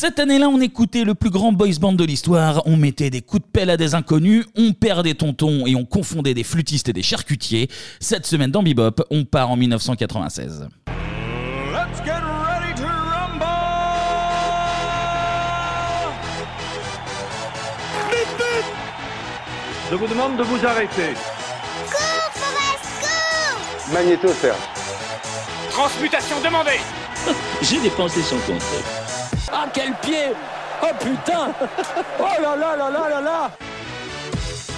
Cette année-là, on écoutait le plus grand boys band de l'histoire, on mettait des coups de pelle à des inconnus, on perd des tontons et on confondait des flûtistes et des charcutiers. Cette semaine dans Bebop, on part en 1996. Let's get ready to rumble! Je vous demande de vous arrêter. Cours, Forest, cours Magnéto, Serge. Transmutation demandée! J'ai dépensé son compte. Ah, quel pied! Oh putain! Oh là là là là là là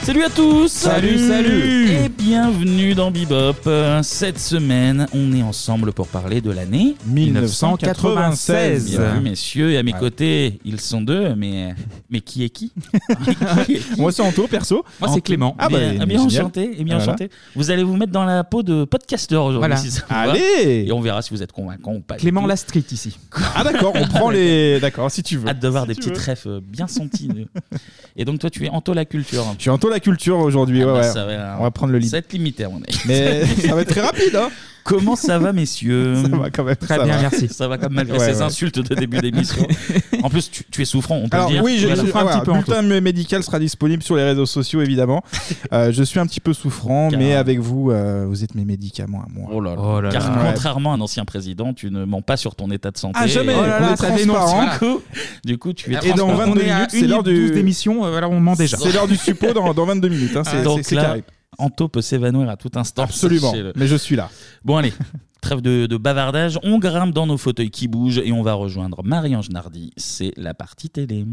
Salut à tous Salut, salut. Et bienvenue dans Bebop. Cette semaine, on est ensemble pour parler de l'année 1996. Bienvenue messieurs, et à mes côtés, ils sont deux, mais, mais qui est qui? Qui est qui? Moi, c'est Anto, perso. Moi, c'est Clément. Ah, bah, bien, bien génial. enchanté. Et bien Voilà. enchanté. Vous allez vous mettre dans la peau de podcasteur aujourd'hui. Voilà. si ça vous va. Allez Et on verra si vous êtes convaincant ou pas. du Clément tout. Lastrit ici. Ah, d'accord, on prend les. D'accord, si tu veux. Hâte de voir des refs euh, bien senties. Et donc, toi, tu es Anto la culture. Je suis Anto la culture aujourd'hui, Ah ouais, bah, ouais. ça va- On va prendre le lead. Ça va être limité, à mon avis. Mais ça va être très rapide, hein. Comment ça va, messieurs Ça va quand même. Très ça bien, va. merci. Ça va comme malgré Ouais, ces ouais. insultes de début d'émission. en plus, tu, tu es souffrant, on peut Alors le dire. oui, j'ai Voilà. le ah, voilà, bulletin médical sera disponible sur les réseaux sociaux évidemment. Euh, je suis un petit peu souffrant, mais avec vous, euh, vous êtes mes médicaments à moi. Oh là là. Car Ouais. contrairement à un ancien président, tu ne mens pas sur ton état de santé. Ah, jamais. Et- Oh là là, on est ça transparent. dénonce. Du coup, du coup, tu es Et dans transparent. 22 minutes, c'est l'heure du d'émission, euh, alors on ment déjà. C'est l'heure du suppo dans, dans 22 minutes. Hein, c'est- Ah, carré. Anto peut s'évanouir à tout instant. Absolument. sachez-le. Mais je suis là. Bon, allez. Trêve de, de bavardage, on grimpe dans nos fauteuils qui bougent et on va rejoindre Marie-Ange Nardi. C'est la partie télé.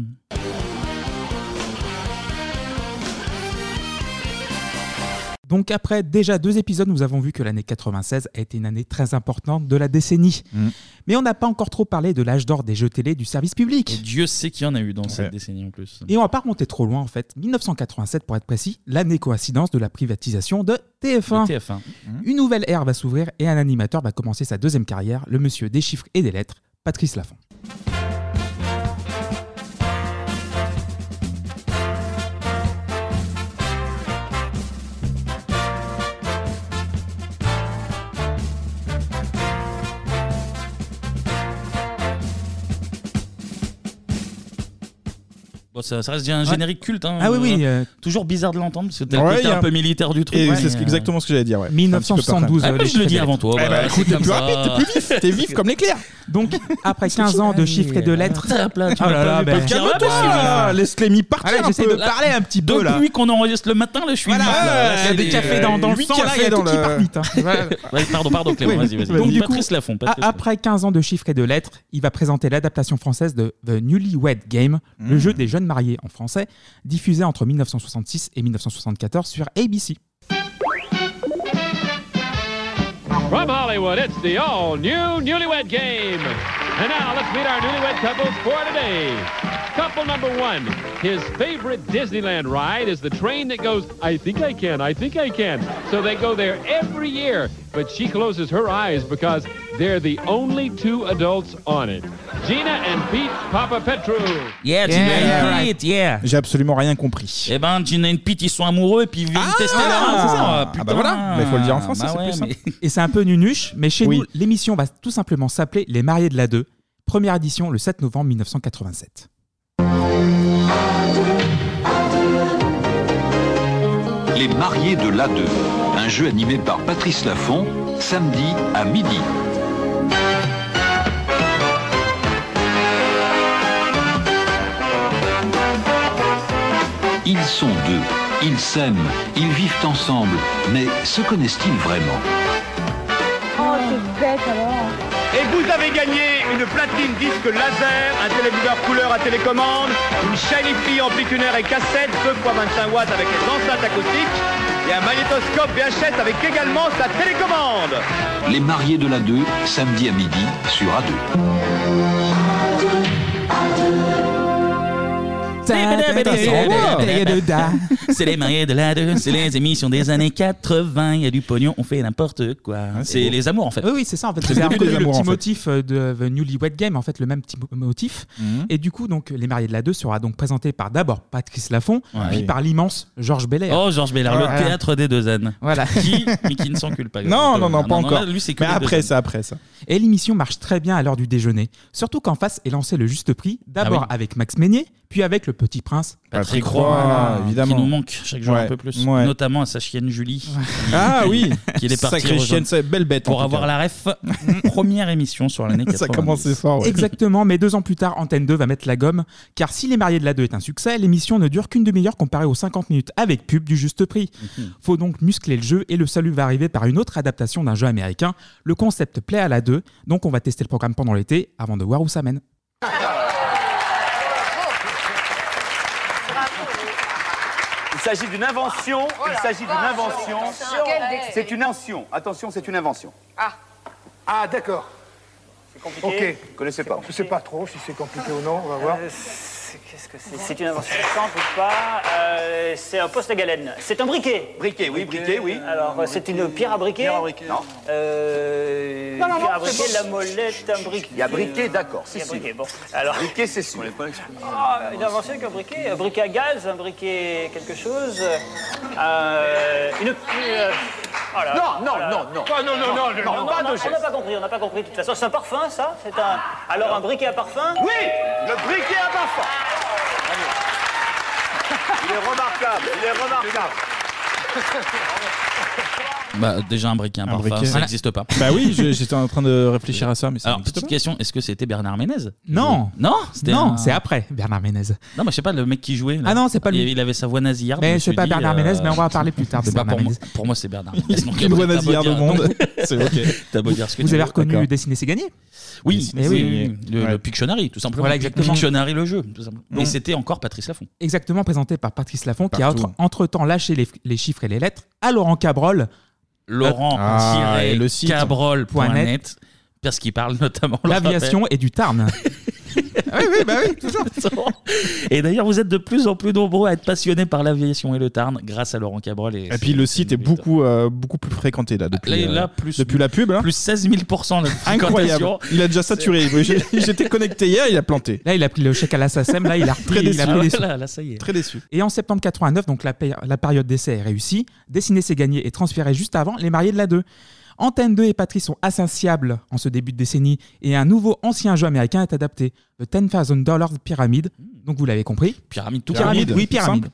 Donc après déjà deux épisodes, nous avons vu que l'année 96 a été une année très importante de la décennie. Mm. Mais on n'a pas encore trop parlé de l'âge d'or des jeux télé du service public. Et Dieu sait qu'il y en a eu dans Ouais. cette décennie en plus. Et on va pas remonter trop loin en fait. 1987 pour être précis, l'année coïncidence de la privatisation de TF1. De TF1. Une nouvelle ère va s'ouvrir et un animateur va commencer sa deuxième carrière, le monsieur des chiffres et des lettres, Patrice Laffont. Bon, ça, ça reste un Ouais. générique culte. hein. Ah oui, oui, euh, Toujours bizarre de l'entendre, parce que t'as le Ouais, côté il y a un un- peu militaire du truc. Et c'est ce- euh, exactement ce que j'allais dire. Ouais. 1972, Ah, euh, moi, je le dis avant toi. Eh voilà, écoute, t'es comme plus ça. rapide, t'es plus vif, t'es vif comme l'éclair. Donc après 15 ans de chiffres et de lettres. Là, tu Oh m'as là pas là, vu, ben, pas dire, Calme-toi, bah, là, laisse Clémy partir Allez, un j'essaie peu. de parler un petit peu là. Depuis qu'on enregistre le matin, là, je suis vif, là. Là, il y a c'est des cafés dans, le huit sang, là, il y a cafés tout dans qui le- part vite. Voilà. Ouais, pardon, pardon, Clément, Oui. vas-y, vas-y. Donc, du coup, Patrice Laffont, A- Patrice Après 15 ans de chiffres et de lettres, il va présenter l'adaptation française de The Newlywed Game, le jeu des jeunes mariés en français, diffusé entre 1966 et 1974 sur ABC. From Hollywood, it's the all new Newlywed Game. And now let's meet our newlywed couples for today. Couple number one. His favorite Disneyland ride is the train that goes, I think I can, I think I can. So they go there every year. But she closes her eyes because they're the only two adults on it. Gina and Pete Papa Petru. Yeah, Gina Yeah, and Pete, yeah. J'ai absolument rien compris. Eh ben, Gina et Pete, ils sont amoureux et puis ils viennent tester leur ah, c'est ça. ah putain. bah voilà, mais faut le dire en français, Bah c'est ouais, plus mais- Et c'est un peu nunuche, mais chez Oui. nous, l'émission va tout simplement s'appeler Les mariés de la 2. Première édition le 7 novembre 1987. Les mariés de l'A2, un jeu animé par Patrice Laffont, samedi à midi. Ils sont deux, ils s'aiment, ils vivent ensemble, mais se connaissent-ils vraiment? Oh, Et vous avez gagné une platine disque laser, un téléviseur couleur à télécommande, une Shiny Free amplitunaire et cassette 2 x 25 watts avec les enceintes acoustiques et un magnétoscope VHS avec également sa télécommande. Les mariés de l'A2, samedi à midi sur A2. C'est les mariés de la 2, c'est les émissions des années 80, il y a du pognon, on fait n'importe quoi. c'est les amours en fait. Oui, oui, c'est ça. En fait, C'est un peu le petit motif de The Newlywed Game, en fait, le même petit mo- motif. Et du coup, donc, les mariés de la 2 sera donc présenté par d'abord Patrice Laffont, puis par l'immense Georges Belair. Oh, Georges Belair, le théâtre des deux ânes. Voilà. Qui, mais qui ne s'encule pas. Non, non, non, pas encore. Mais après ça, après ça. Et l'émission marche très bien à l'heure du déjeuner. Surtout qu'en face est lancé le juste prix, d'abord avec Max Meignier, puis avec le petit prince. Patrick Roy, évidemment. qui nous manque chaque jour Ouais, un peu plus, ouais. notamment à sa chienne Julie. qui- Ah oui, qui est partie Sacrée rejoindre. chienne, c'est belle bête. en Pour tout avoir cas. la ref, première émission sur l'année 90. Ça commençait fort. ouais. Exactement, mais deux ans plus tard, Antenne 2 va mettre la gomme, car si Les Mariés de la 2 est un succès, l'émission ne dure qu'une demi-heure comparée aux 50 minutes avec pub du juste prix. Faut donc muscler le jeu et le salut va arriver par une autre adaptation d'un jeu américain. Le concept plaît à la 2, donc on va tester le programme pendant l'été avant de voir où ça mène. S'agit d'une invention. Il s'agit d'une invention. C'est une invention. Attention, c'est une invention. Ah. Ah, d'accord. C'est compliqué. Ok. Vous connaissez pas. Je sais pas trop si c'est compliqué ou non, on va voir. Qu'est-ce que c'est C'est une invention simple ou pas Euh, C'est un poste à galène. C'est un briquet. Briquet, oui, briquet, oui. Alors, euh, c'est une pierre à briquet Pierre à briquet. Non. Euh, Non, non, non, pierre à c'est briquet, bon. la molette, un briquet. Il y a briquet, d'accord, Il c'est y a sûr. briquet, bon. Alors, Briquet, c'est sûr. Ah, une invention avec un briquet, un briquet à gaz, un briquet quelque chose. Euh, une. euh, là, Non, non, oh non, non. Oh, non, non, non, Non, pas de on n'a geste. pas compris, on n'a pas compris. De toute façon, c'est un parfum, ça C'est un. Alors, un briquet à parfum Oui, le briquet à parfum. Il est remarquable, il est remarquable. Bah, déjà un briquet, un, Un parfum, briquet. ça Voilà. n'existe pas. Bah oui, je- j'étais en train de réfléchir à ça, mais ça Alors, n'existe petite pas. question, est-ce que c'était Bernard Ménez Non. Non, c'était Non, un- c'est après Bernard Ménez. Non, mais je sais pas, le mec qui jouait. là. Ah non, c'est pas lui. Il, il avait sa voix nasillarde. Mais je me suis pas dit, Bernard euh, Ménez, mais on va en parler plus tard de c'est pas Bernard pour moi. Ménez. Pour moi, c'est Bernard Ménez. Donc, Une voix t'as beau nasillarde dire- au monde, c'est ok. T'as beau dire ce que Vous tu avez veux. reconnu D'accord. Dessiner c'est gagné Oui, Mais oui, oui. oui, le, Pictionary, tout simplement. Voilà, exactement. Pictionary, le jeu, tout simplement. Donc- Et c'était encore Patrice Laffont. Exactement présenté par Patrice Laffont, qui a Partout. entre, entre-temps lâché les, les chiffres et les lettres à Laurent Cabrol. Laurent et le site. cabrol.net parce qu'il parle notamment L'aviation et du Tarn. oui, oui, bah oui, toujours. Et d'ailleurs, vous êtes de plus en plus nombreux à être passionnés par l'aviation et le Tarn grâce à Laurent Cabrol. Et, Et puis le site est beaucoup, euh, beaucoup plus fréquenté là depuis, Là, là, euh, plus- depuis la pub. là. Plus 16 000 de fréquentation. Incroyable. Il a déjà saturé. J'ai- J'étais connecté hier, il a planté. Là, il a pris le chèque à la SACEM, là, il a repris, Très il a déçu. pris Ah les ouais, sous. là, là, ça y est. Très déçu. Et en septembre 89, donc la, la période d'essai est réussie. Dessiner c'est gagné et transféré juste avant les mariés de la 2. Antenne 2 et Patrice sont insatiables en ce début de décennie et un nouveau ancien jeu américain est adapté, The 10,000 Dollars Pyramid. Donc vous l'avez compris. Pyramide tout Pyramide, oui, pyramide.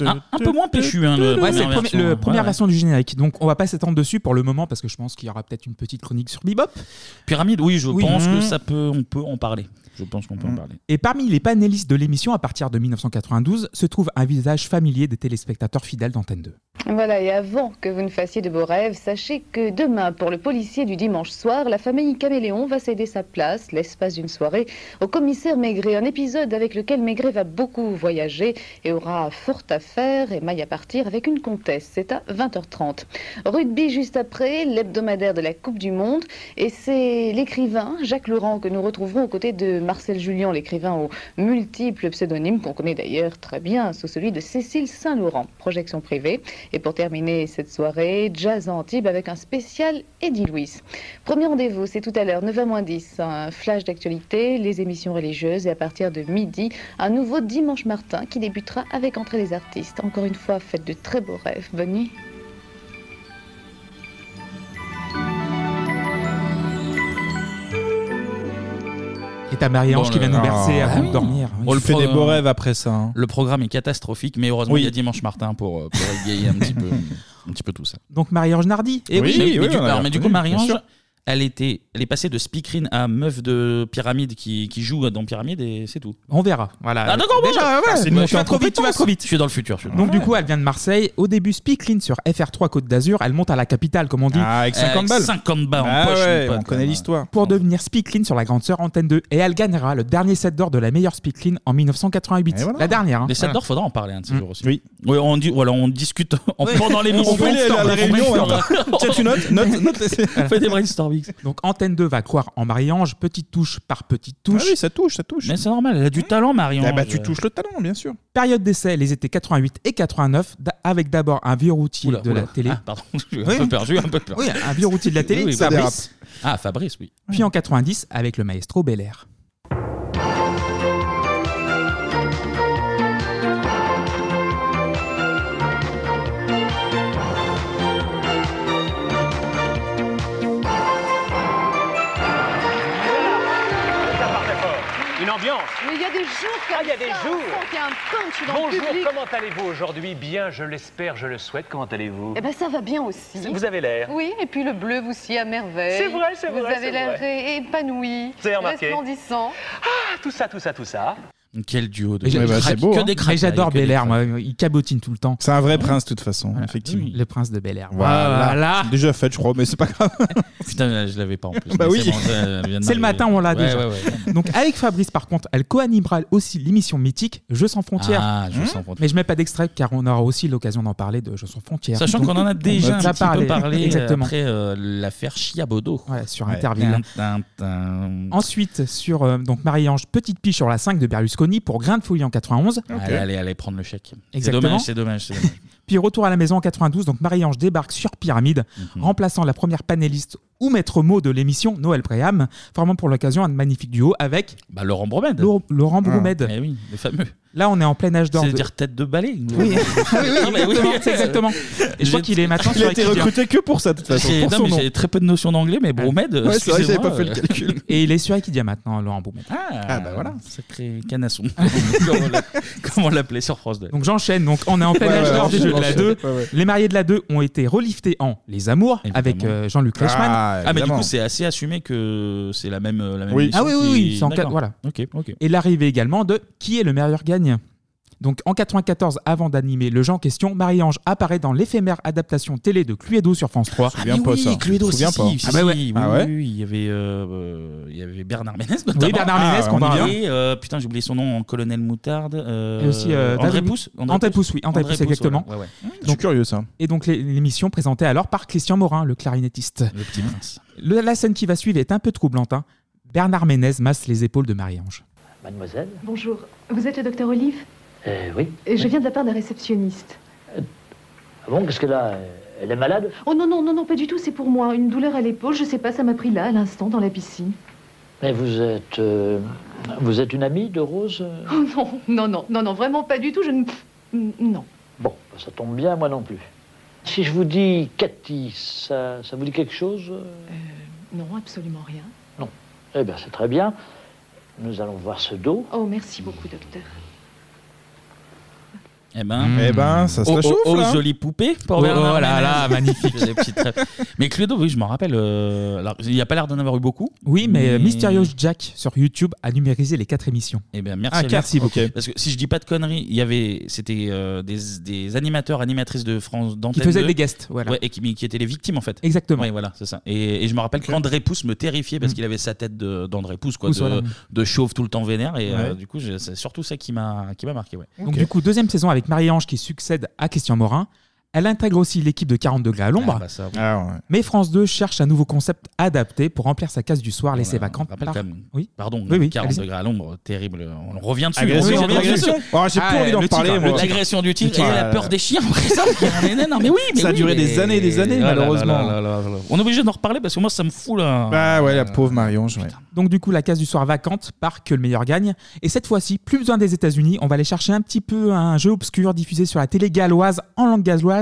Un, un peu moins péchu, hein, le Ouais, c'est première le premier- version. le Ouais, première ouais. version du générique. Donc on va pas s'étendre dessus pour le moment parce que je pense qu'il y aura peut-être une petite chronique sur Bebop. Pyramide, oui, je Oui. pense que Mmh. ça peut, on peut en parler. Je pense qu'on peut en parler. Et parmi les panélistes de l'émission à partir de 1992 se trouve un visage familier des téléspectateurs fidèles d'Antenne 2. Voilà, et avant que vous ne fassiez de beaux rêves, sachez que demain, pour le policier du dimanche soir, la famille Caméléon va céder sa place, l'espace d'une soirée, au commissaire Maigret. Un épisode avec lequel Maigret va beaucoup voyager et aura fort à faire et maille à partir avec une comtesse. C'est à 20h30. Rugby juste après, l'hebdomadaire de la Coupe du Monde. Et c'est l'écrivain Jacques Laurent que nous retrouverons aux côtés de Marcel Julien, l'écrivain aux multiples pseudonymes qu'on connaît d'ailleurs très bien sous celui de Cécile Saint-Laurent. Projection privée. Et pour terminer cette soirée, Jazz Antibes avec un spécial Eddie Louis. Premier rendez-vous, c'est tout à l'heure, 9h10, un flash d'actualité, les émissions religieuses et à partir de midi, un nouveau Dimanche Martin qui débutera avec Entrée des artistes. Encore une fois, faites de très beaux rêves. Bonne nuit. T'as Marie-Ange Bon, qui vient nous bercer Ah avant oui. de dormir. On le fait des beaux rêves après ça. hein. Le programme est catastrophique, mais heureusement, Oui. il y a Dimanche Martin pour, euh, pour égayer un petit peu, un petit peu tout ça. Donc Marie-Ange Nardi. Et oui, Oui, mais, du, alors, mais du coup, Marie-Ange, sûr. Elle, était, elle est passée de speakerine à meuf de pyramide qui, qui joue dans pyramide et c'est tout. On verra. Voilà. Ah, d'accord, bon, Déjà, ouais, c'est tu vas en trop vite, tu vas compétence. trop vite. Je suis dans le futur. je suis dans Donc du coup, elle vient de Marseille. Au début, speakerine sur FR3 Côte d'Azur. Elle monte à la capitale, comme on dit. Ah, avec 50 balles. 50 balles en Ah poche, ouais, mon pote, on connaît l'histoire. Pour devenir speakerine sur la grande sœur Antenne 2. Et elle gagnera le dernier set d'or de la meilleure speakerine en 1988. La dernière. hein. Les 7 Voilà. d'or, faudra en parler un de ces Mm. jours aussi. Oui. On, dit, voilà, on discute en, pendant l'émission. On fait les- la- la réunion, ouais. Tiens, tu notes, note, note, laissez- On fait Donc Antenne 2 va croire en Marie-Ange, petite touche par petite touche. Ah oui, ça touche, ça touche. Mais c'est normal, elle a du talent, Marion. Ah bah, tu touches le talent, bien sûr. Période d'essai, les étés 88 et 89, da- avec d'abord un vieux routier Oula, de oula. la télé. Ah, pardon, j'ai eu un Oui. peu eu un peu peur. Oui, un vieux routier de la télé, Oui, oui, ça Fabrice. Ah, Fabrice, oui. Puis en 90, avec le maestro Belair. Ça des jours comme Ah, il y a des ça, jours. qu'il y a un punch dans le Bonjour, public. comment allez-vous aujourd'hui? Bien, je l'espère, je le souhaite. Comment allez-vous? Eh ben ça va bien aussi. Vous avez l'air. Oui, et puis le bleu vous sied à merveille. C'est vrai, c'est Vous vrai, avez c'est l'air vrai. épanoui, Vous avez remarqué resplendissant. Ah, tout ça, tout ça, tout ça. Quel duo de j'ai- bah, c'est beau, que hein. Mais j'adore que des Belair, craques. moi. Il cabotine tout le temps. C'est un vrai prince, de toute façon, effectivement. Le prince de Bel Air. Voilà. Voilà. Déjà fait, je crois, mais c'est pas grave. Putain, je l'avais pas en plus. Bah mais oui. c'est bon, le matin, on l'a Ouais, déjà. ouais, ouais. Donc avec Fabrice, par contre, elle co-animera aussi l'émission mythique Jeux sans frontières. Ah, Jeux sans frontières. Mais je mets pas d'extrait car on aura aussi l'occasion d'en parler de Jeux sans frontières. Sachant qu'on en a déjà un petit peu parlé Exactement. après euh, l'affaire Chiabodo. Ouais, sur Ouais. Interville. Ensuite, sur euh, donc Marie-Ange, petite piche sur la 5 de Berlusconi pour Grain de folie en 91. Allez, allez, allez prendre le chèque. C'est Exactement. dommage, c'est dommage. c'est dommage. Puis retour à la maison en 92, donc Marie-Ange débarque sur Pyramide, Mhm. remplaçant la première panéliste ou maître mot de l'émission, Noël Préam, formant pour l'occasion un magnifique duo avec Bah, Laurent Bromède. Laurent, Laurent Bromède. Eh oui, le fameux. Là, on est en plein âge d'or. de- C'est-à-dire tête de balai. Oui, Ah oui, Non, mais oui, c'est exactement. Et je crois qu'il est maintenant sur Equidia. que pour ça, de toute façon. J'ai pour non, son mais nom. j'ai très peu de notions d'anglais, mais Bromède. Ouais, c'est vrai j'avais pas fait le euh, calcul. Et il est sur Equidia maintenant, Laurent Bromède. Ah, bah voilà. Sacré canasson. comme on l'a- comme on l'appelait sur France 2. Donc j'enchaîne, donc on est en plein Ouais, âge ouais, d'or des jeux de la enchaîne. 2. Ouais, ouais. Les mariés de la 2 ont été reliftés en Les Amours avec euh, Jean-Luc Reichmann. Ah, mais du coup, c'est assez assumé que c'est la même, la même Oui. émission Ah oui, oui, qui- oui, c'est en D'accord. quatre- voilà. Ok, ok. Et l'arrivée également de Qui est le meilleur gagne donc en 94, avant d'animer le jeu en question, Marie-Ange apparaît dans l'éphémère adaptation télé de Cluedo sur France 3. Ah, mais oui, Cluedo, si, si, si, Ah bah ouais. si, oui, Ah ouais. oui, oui, il y avait, euh, il y avait Bernard Ménez notamment. Oui, Bernard Ménez, Ah, qu'on va-. Et, euh, putain, j'ai oublié son nom en Colonel Moutarde. euh, Et aussi euh, André Pousse. André Pousse, oui, André Pousse, exactement. voilà. Ouais, ouais. Je suis curieux, ça. Et donc l'é- l'émission présentée alors par Christian Morin, le clarinettiste. Le petit prince. Le- la scène qui va suivre est un peu troublante. hein. Bernard Ménez masse les épaules de Marie-Ange. Mademoiselle Bonjour, vous êtes le docteur Olive? Euh, Oui. Je viens de la part d'un réceptionniste. Ah bon, qu'est-ce qu'elle a euh, Elle est malade? Oh non, non, non, non, pas du tout, c'est pour moi. Une douleur à l'épaule, je sais pas, ça m'a pris là, à l'instant, dans la piscine. Mais vous êtes. euh, vous êtes une amie de Rose Oh non, non, non, non, non, vraiment pas du tout, je ne... Non. Bon, ça tombe bien, moi non plus. Si je vous dis Cathy, ça, ça vous dit quelque chose? Euh Non, absolument rien. Non. Eh bien, c'est très bien. Nous allons voir ce dos. Oh, merci beaucoup, docteur. Eh ben, Eh ben, ça se oh, oh, oh, là. jolie poupée pour Oh, Bernard oh là là, magnifique. Des petites rêves. mais Cluedo, oui, je m'en rappelle. euh, alors, il n'y a pas l'air d'en avoir eu beaucoup. Oui, mais, euh, Mysterious Jack sur YouTube a numérisé les quatre émissions. Eh bien, merci. Ah, merci beaucoup. Parce que si je dis pas de conneries, il y avait, c'était euh, des, des animateurs, animatrices de France d'antenne. Qui faisaient 2, des guests, voilà. Ouais, et qui, qui étaient les victimes en fait. Exactement. Oui, voilà, c'est ça. Et, et je me rappelle qu'André Pousse me terrifiait parce qu'il avait sa tête de- d'André Pousse, quoi, Pousse, de, voilà. de chauve tout le temps vénère. Et euh, du coup, je- c'est surtout ça qui m'a, qui m'a marqué. Ouais. Donc du coup, deuxième saison avec Marie-Ange qui succède à Christian Morin. Elle intègre aussi l'équipe de 40 degrés à l'ombre. Ah, bah ça, oui. Mais France 2 cherche un nouveau concept adapté pour remplir sa case du soir laissée vacante. rappelle par- quand même. Oui. Pardon, Oui, oui, 40 allez-y. degrés à l'ombre, terrible. On revient dessus. Agression, on revient agression. dessus. Oh, j'ai plus envie d'en le parler, tigre, moi. L'agression du tigre et la euh, peur des chiens. après ça, mais non, mais oui, mais Ça a oui, duré mais- des années et des années, Ah là là malheureusement. là là là là. On est obligé d'en reparler parce que moi, ça me fout là. Bah ouais, la pauvre ouais. Donc du coup, la case du soir vacante part que le meilleur gagne. Et cette fois-ci, plus besoin des États-Unis, on va aller chercher un petit peu un jeu obscur diffusé sur la télé galloise en langue galloise.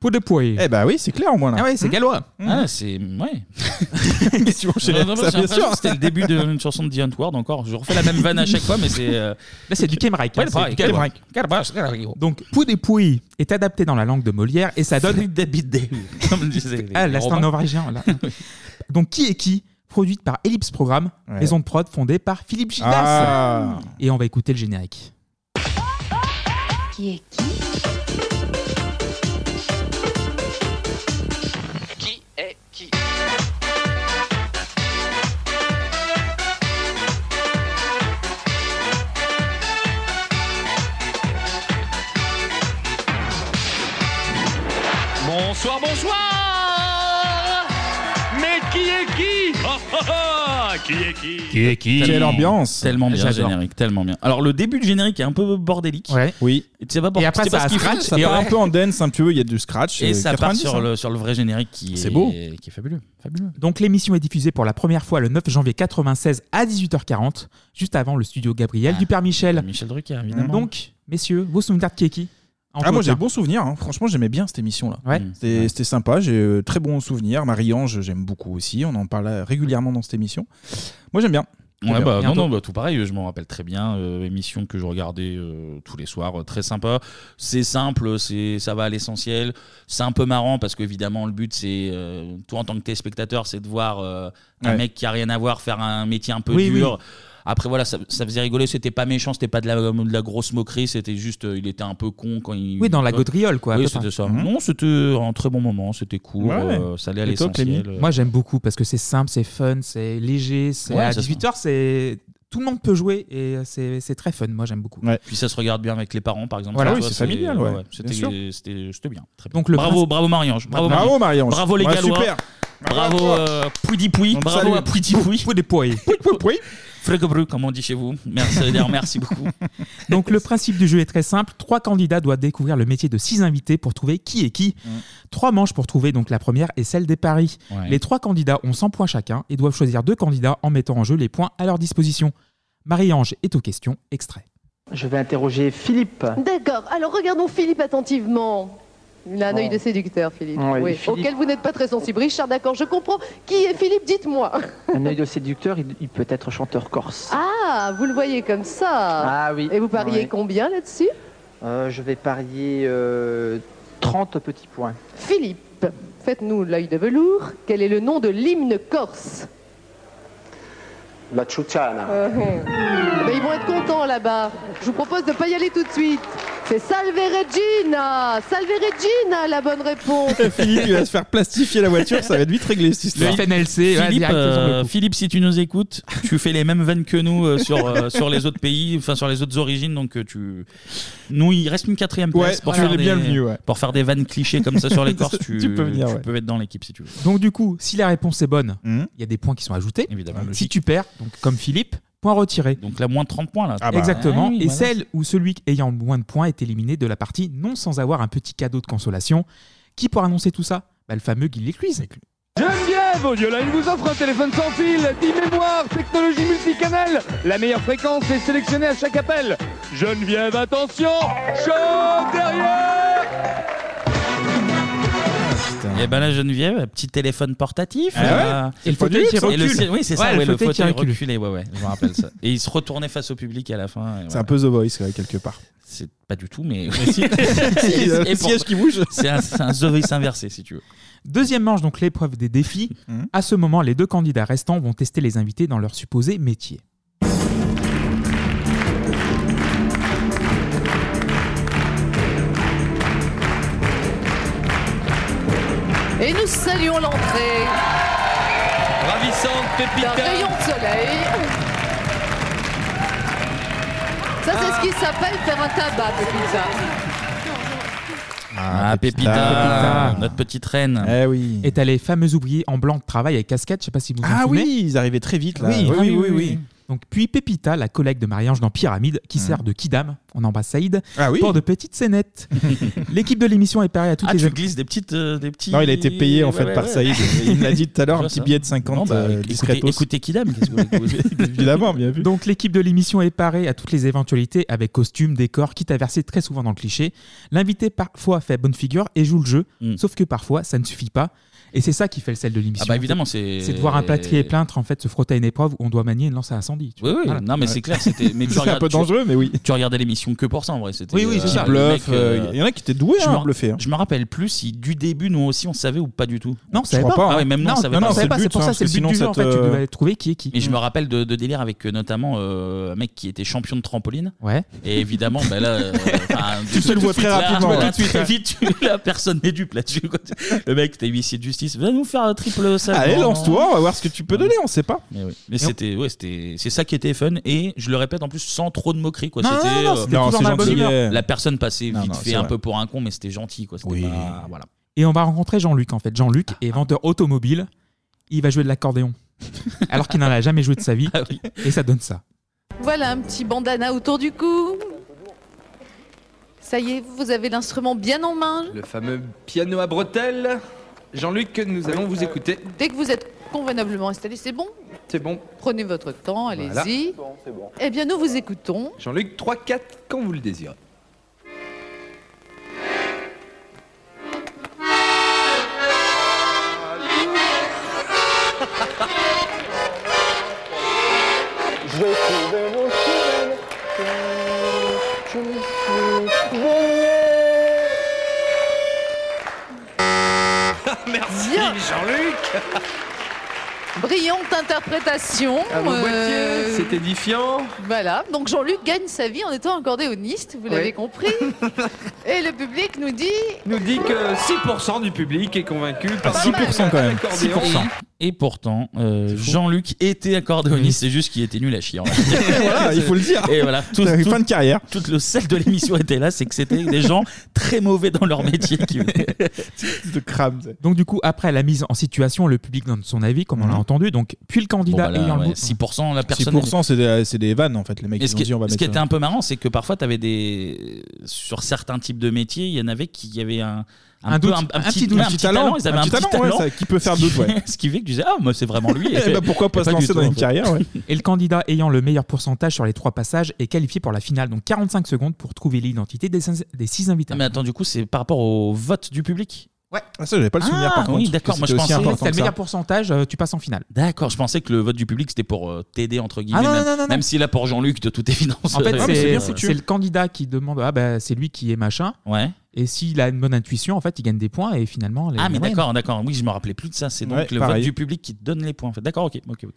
Pot de poirier. Eh bah oui, c'est clair au moins là. Ah ouais, c'est hein gallois. Mmh. Ah, c'est. Ouais. Non, non, C'était le début d'une chanson de Dion Ward encore. Je refais la même vanne à chaque fois, mais c'est. Euh, là, c'est du Kemrike. hein, Kemrike. Donc, Pou des Pouilles est adapté dans la langue de Molière et ça donne. Comme disait Ah, là, c'est un norvégien. là. Donc, Qui est qui? Produite par Ellipse Programme, maison de prod fondée par Philippe Gildas. Ah. Et on va écouter le générique. Qui est qui? Bonsoir, bonsoir Mais qui est qui Oh, oh, oh Qui est qui Qui est qui Quelle ambiance. Tellement bien le J'adore. générique, tellement bien. Alors le début du générique est un peu bordélique. Ouais. Oui. Et tu sais pas, pour- Et après, tu sais pas ça ce qu'il scratch, fait. ça Et part ouais. un peu en dance, un peu, il y a du scratch. Et euh, ça part 90, sur hein. le, sur le vrai générique qui est, C'est beau. qui est fabuleux. fabuleux. Donc, l'émission est diffusée pour la première fois le 9 janvier 96 à 18h40, juste avant le studio Gabriel du Père Michel. Michel Drucker, évidemment. Donc, messieurs, vos souvenirs de Qui est qui? En Ah, moi j'ai de bons souvenirs, hein. franchement j'aimais bien cette émission là. Ouais. C'était sympa, j'ai euh, très bons souvenirs. Marie-Ange j'aime beaucoup aussi, on en parle régulièrement dans cette émission. Moi j'aime bien. Ouais, bah, non, non, bah, tout pareil, je m'en rappelle très bien. euh, émission que je regardais euh, tous les soirs, euh, très sympa. C'est simple, c'est ça va à l'essentiel. C'est un peu marrant parce qu'évidemment, le but, c'est, euh, toi en tant que téléspectateur, c'est de voir euh, un Ouais. mec qui a rien à voir faire un métier un peu Oui, dur. oui. Après, voilà, ça, ça faisait rigoler. C'était pas méchant, c'était pas de la, de la grosse moquerie, c'était juste, euh, il était un peu con quand il. Oui, dans la gaudriole, quoi, Oui, c'était ça. Mhm. Non, c'était un très bon moment, c'était cool, Ouais. euh, ça allait à Et toi, l'essentiel. Clémy euh. Moi, j'aime beaucoup parce que c'est simple, c'est fun, c'est léger. c'est Ouais, à ça se 18h, c'est tout le monde peut jouer et c'est c'est très fun. Moi, j'aime beaucoup. Puis ça se regarde bien avec les parents, par exemple. Voilà. Tu Oui, c'est familial, ouais, bien C'était sûr. c'était- c'était bien. Très bien. Donc, le bravo, principe- bravo Marie-Ange. Bravo, Bravo, Marie- Marie-Ange. Bravo les Ouais, Gallois. Bravo euh, Pouidi Pouy. Bravo Salut. à Pouidi Pouy. Pouy des Pouy. Fréquebru, comme on dit chez vous. Merci, d'ailleurs, merci beaucoup. Donc le principe du jeu est très simple. Trois candidats doivent découvrir le métier de six invités pour trouver qui est qui. Trois manches pour trouver donc la première et celle des paris. Ouais. Les trois candidats ont 100 points chacun et doivent choisir deux candidats en mettant en jeu les points à leur disposition. Marie-Ange est aux questions. Extrait. Je vais interroger Philippe. D'accord, alors regardons Philippe attentivement. Il a un œil de séducteur, Philippe. Oui, Oui, Philippe. Auquel vous n'êtes pas très sensible. Richard, d'accord, je comprends. Qui est Philippe Dites-moi. Un œil de séducteur, il, il peut être chanteur corse. Ah, vous le voyez comme ça. Ah oui. Et vous pariez combien là-dessus? Euh, je vais parier euh, 30 petits points. Philippe, faites-nous l'œil de velours. Quel est le nom de l'hymne corse? La Ciuciana. Euh, eh ben, Ils vont être contents là-bas. Je vous propose de ne pas y aller tout de suite. C'est Salve Regina Salve Regina, la bonne réponse Philippe il va se faire plastifier la voiture, ça va être vite réglé cette histoire. Philippe, euh, Philippe, si tu nous écoutes, tu fais les mêmes vannes que nous euh, sur, euh, sur les autres pays, enfin sur les autres origines, donc euh, tu. Nous, il reste une quatrième place Ouais, pour, tu faire es des, bienvenu, ouais. pour faire des vannes clichés comme ça sur les Corses. Tu, Tu peux venir, ouais. peux être dans l'équipe si tu veux. Donc du coup, si la réponse est bonne, il Mhm. y a des points qui sont ajoutés. Évidemment. Si tu perds, donc comme Philippe, point retiré. Donc là, moins de 30 points là. Ah bah. Exactement. Ah oui, et voilà. celle où celui ayant moins de points est éliminé de la partie, non sans avoir un petit cadeau de consolation. Qui pour annoncer tout ça? Bah, Le fameux Guy Lécluise. Geneviève Audioline vous offre un téléphone sans fil, 10 mémoires, technologie multicanal. La meilleure fréquence est sélectionnée à chaque appel. Geneviève, attention Choc derrière Et ben là, Geneviève, petit téléphone portatif. Ah ouais euh, Et le fauteuil qui et le-. Oui, c'est ça, Ouais, ouais, le le fauteuil qui fauteuil recule. reculé. Ouais, ouais, je me rappelle ça. Et il se retournait face au public à la fin. et C'est un peu The Voice ouais, quelque part. C'est pas du tout, mais. Mais si. Il y a Et le siège qui bouge. C'est un, c'est un The Voice inversé, si tu veux. Deuxième manche, donc l'épreuve des défis. Mhm. À ce moment, les deux candidats restants vont tester les invités dans leur supposé métier. Et nous saluons l'entrée Ravissante d'un Pépita. rayon de soleil. Ça, c'est ce qui s'appelle faire un tabac, Pépita. Ah, Pépita, Pépita. notre petite reine. Eh oui. Et t'as les fameux ouvriers en blanc de travail avec casquette, je sais pas si vous vous en Ah souvenez. oui, ils arrivaient très vite là. Oui, oui, ah oui, oui, Donc, puis Pépita, la collègue de Marie-Ange dans Pyramide, qui sert de Kidam, on embrasse Saïd, pour de petites scénettes. L'équipe de l'émission est pareille à toutes Ah, les tu glisses des petites, euh, des petits. Non, il a été payé en Ouais, fait ouais, par ouais. Saïd. Il me l'a dit tout à l'heure, un petit ça. billet de 50 Non, bah, euh, écoutez- discretos. Écoutez Kidam, qu'est-ce que vous voulez Évidemment, bien vu. Donc l'équipe de l'émission est parée à toutes les éventualités avec costumes, décors, quitte à verser très souvent dans le cliché. L'invité parfois fait bonne figure et joue le jeu, sauf que parfois ça ne suffit pas. Et c'est ça qui fait le sel de l'émission. Ah bah évidemment, c'est- C'est de voir un plâtrier plaintre en fait se frotter à une épreuve où on doit manier une lance à incendie. tu Oui, vois. oui, Voilà. non, mais c'est clair, c'était. mais tu C'est un regardes- peu tu- dangereux, mais oui. Tu regardais l'émission que pour ça en vrai. C'était, Oui, oui, c'est euh, ça. le Bluff, mec, euh, il y en a qui étaient doués, je hein, me- à bluffer, hein. Je me rappelle plus si du début, nous aussi, on savait ou pas du tout. Non, on savait pas. Ah ouais, même nous, on Non, savait non, pas. on savait pas, c'est pour ça, c'est le but du jeu en fait. Tu devais trouver qui est qui. Et je me rappelle de, de délire avec euh, notamment euh, un mec qui était champion de trampoline. Ouais. Et évidemment, bah là, euh, enfin, Tu te le vois tout de très rapidement, tout ouais. de suite, très vite, tu- là, personne n'est dupe là-dessus. quoi. Le mec, t'es huissier de justice, va nous faire un triple ça. Allez, lance-toi, on va voir ce que tu peux donner, on sait pas. Mais, oui. Mais c'était, ouais, c'était, c'est ça qui était fun et je le répète en plus sans trop de moquerie quoi. Non, c'était, non, non, euh, c'était toujours dans la bonne humeur. La personne passait Non, vite non, fait un vrai. peu pour un con, mais c'était gentil quoi. C'était pas- voilà. Et on va rencontrer Jean-Luc en fait. Jean-Luc Ah, est vendeur automobile. Il va jouer de l'accordéon. Alors qu'il n'en a jamais joué de sa vie. Ah Et ça donne ça. Voilà un petit bandana autour du cou. Ça y est, vous avez l'instrument bien en main. Le fameux piano à bretelles. Jean-Luc, nous allons vous écouter. Dès que vous êtes convenablement installé, c'est bon? C'est bon. Prenez votre temps, allez-y. Voilà. Eh bien, nous vous écoutons. Jean-Luc, 3-4 quand vous le désirez. Jean-Luc. Brillante interprétation. Vos euh, c'est édifiant. Voilà, donc Jean-Luc gagne sa vie en étant accordéoniste, vous l'avez Oui. compris. Et le public nous dit Nous dit que 6% du public est convaincu par 6% quand même. l'accordéon. 6%. Et pourtant, euh, Jean-Luc était accordéoniste, c'est juste qu'il était nul à chier. Voilà, il faut le dire. Et voilà, tout, tout- fin de carrière. Tout le sel de l'émission était là, c'est que c'était des gens très mauvais dans leur métier. Qui... de crame. Donc du coup, après la mise en situation, le public donne son avis, comme on l'a. Entendu. Donc puis le Bon, candidat bah là, ayant le ouais, mot- 6%, la personne. 6% c'est des, c'est des vannes en fait, les mecs Et ils ce ont qui, dit on va ce mettre qui était ça. un peu marrant, c'est que parfois, tu avais des. Sur certains types de métiers, il y en avait qui avaient un. Un peu doute, un petit doute. ouais, Un petit talent, Ils avaient un petit petit talent, ouais, talent. ça, qui peut faire Ce qui doute, ouais. Ce qui fait que tu disais, ah, moi, c'est vraiment lui. Eh ben, pourquoi pas se lancer tout, dans une fait. carrière, ouais. Et le candidat ayant le meilleur pourcentage sur les trois passages est qualifié pour la finale. Donc 45 secondes pour trouver l'identité des six invités. Ah, mais attends, du coup, c'est par rapport au vote du public? Ouais. Ah, ça, j'avais pas le souvenir Ah, par oui, contre. d'accord, que moi, je pensais- important T'as le que meilleur pourcentage, euh, tu passes en finale. D'accord, je pensais que le vote du public c'était pour euh, t'aider entre guillemets, Ah, non, même, non, non, non. même si là pour Jean-Luc de toute évidence. En fait, euh, c'est euh, c'est le candidat qui demande ah bah c'est lui qui est machin. Ouais. Et s'il a une bonne intuition, en fait, il gagne des points et finalement. les- Ah mais d'accord, d'accord. Oui, je me rappelais plus de ça. C'est donc Ouais, le pareil. vote du public qui te donne les points. En fait. D'accord, ok, ok, ok.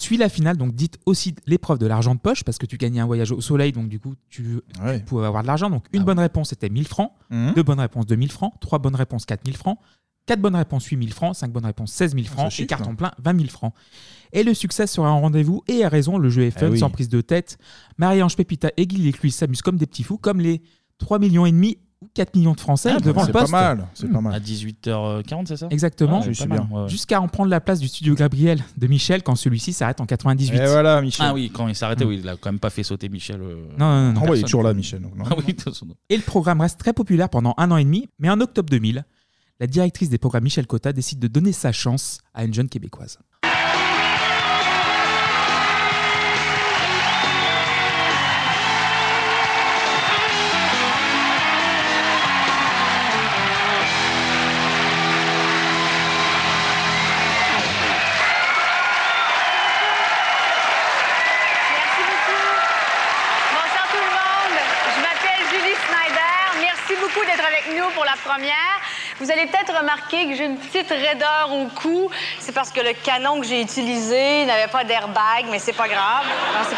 Suit la finale, donc dite aussi l'épreuve de l'argent de poche, parce que tu gagnais un voyage au soleil, donc du coup, tu, tu pouvais avoir de l'argent. Donc, une bonne réponse, c'était 1000 francs. Mhm. Deux bonnes réponses, 2000 francs. Trois bonnes réponses, 4000 francs. Quatre bonnes réponses, 8000 francs. Cinq bonnes réponses, 16 000 francs. chiffre, et carton là. plein, 20 000 francs. Et le succès sera un rendez-vous. Et à raison, le jeu est fun, Eh oui. sans prise de tête. Marie-Ange Pépita et Guy Lécluy s'amusent comme des petits fous, comme les 3 millions et demi 4 millions de Français Ah, devant le c'est poste. pas mal, c'est pas mal. À 18h40, c'est ça? Exactement. Ouais, ouais. Jusqu'à en prendre la place du studio Gabriel de Michel quand celui-ci s'arrête en 98. Et voilà, Michel. Ah oui, quand il s'arrêtait, Mm. oui, il a quand même pas fait sauter Michel. euh, Non, non, non, non. Ah ouais, il est toujours là, Michel. non. Ah oui. Et le programme reste très populaire pendant un an et demi, mais en octobre 2000, la directrice des programmes Michel Cotta décide de donner sa chance à une jeune québécoise. Vous allez peut-être remarquer que j'ai une petite raideur au cou. C'est parce que le canon que j'ai utilisé n'avait pas d'airbag, mais c'est pas grave.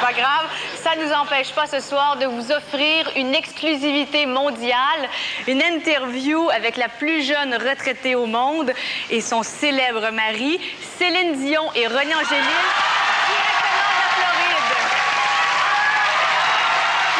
Pas grave. Ça ne nous empêche pas ce soir de vous offrir une exclusivité mondiale, une interview avec la plus jeune retraitée au monde et son célèbre mari, Céline Dion et René Angélil.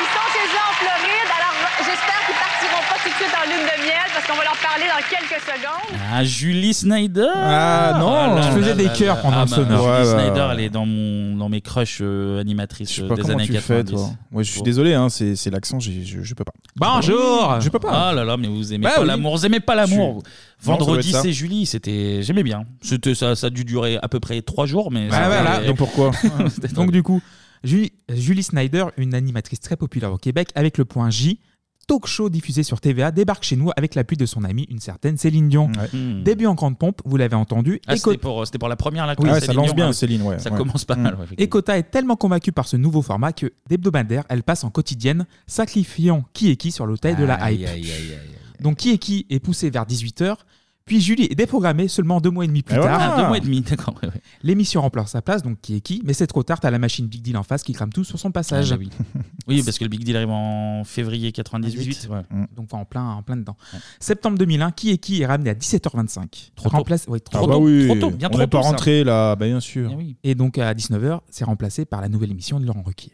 Ils sont chez eux en Floride, alors j'espère qu'ils participent partiront pas tout de suite en lune de miel parce qu'on va leur parler dans quelques secondes. Ah, Julie Snyder Ah, non, Ah là je là faisais là des cœurs pendant Ah, le bah, sonore. Julie Ouais, bah, Snyder, ouais. elle est dans, mon, dans mes crushs euh, animatrices Je sais euh, pas des comment années tu fais, 90. toi. Ouais, je suis désolé, hein, c'est c'est l'accent, j'ai- je, je peux pas. Bonjour Je peux pas. Ah là là, mais vous aimez Bah pas oui. l'amour, vous aimez pas l'amour. Je suis- Non, ça doit Vendredi, ça. c'est Julie, c'était, j'aimais bien. C'était ça, ça a dû durer à peu près trois jours, mais. Ah, c'était- voilà. Donc pourquoi Donc du coup, Julie, Julie Snyder, une animatrice très populaire au Québec avec le point J, talk show diffusé sur TVA, débarque chez nous avec l'appui de son amie, une certaine Céline Dion. Hmm. Début en grande pompe, vous l'avez entendu. Ah, et c'était pour, c'était pour la première là. Oui, ouais, ça Céline lance Dion, bien, hein. Céline, ouais, Ça ouais. commence pas mal. ouais, Et Kota est tellement convaincue par ce nouveau format que d'hebdomadaire, elle passe en quotidienne, sacrifiant qui est qui sur l'autel de la Aïe, hype. aïe, aïe, aïe, Donc qui est qui est poussé vers 18h, puis Julie est déprogrammée seulement deux mois et demi plus Et tard. voilà. Ah, deux mois et demi, d'accord. ouais, ouais. L'émission remplace sa place, donc qui est qui, mais c'est trop tard, t'as la machine Big Deal en face qui crame tout sur son passage. Ah, bah oui. oui, parce que le Big Deal arrive en février 98. ouais. Donc en plein, en plein dedans. Septembre 2001, qui est qui est ramené à 17h25. Trop tôt. Remplace- ouais, trop Ah bah tôt. oui, Trop tôt, bien on trop n'est pas tôt, ça. rentré là, bah bien sûr. Et donc à 19h, c'est remplacé par la nouvelle émission de Laurent Ruquier.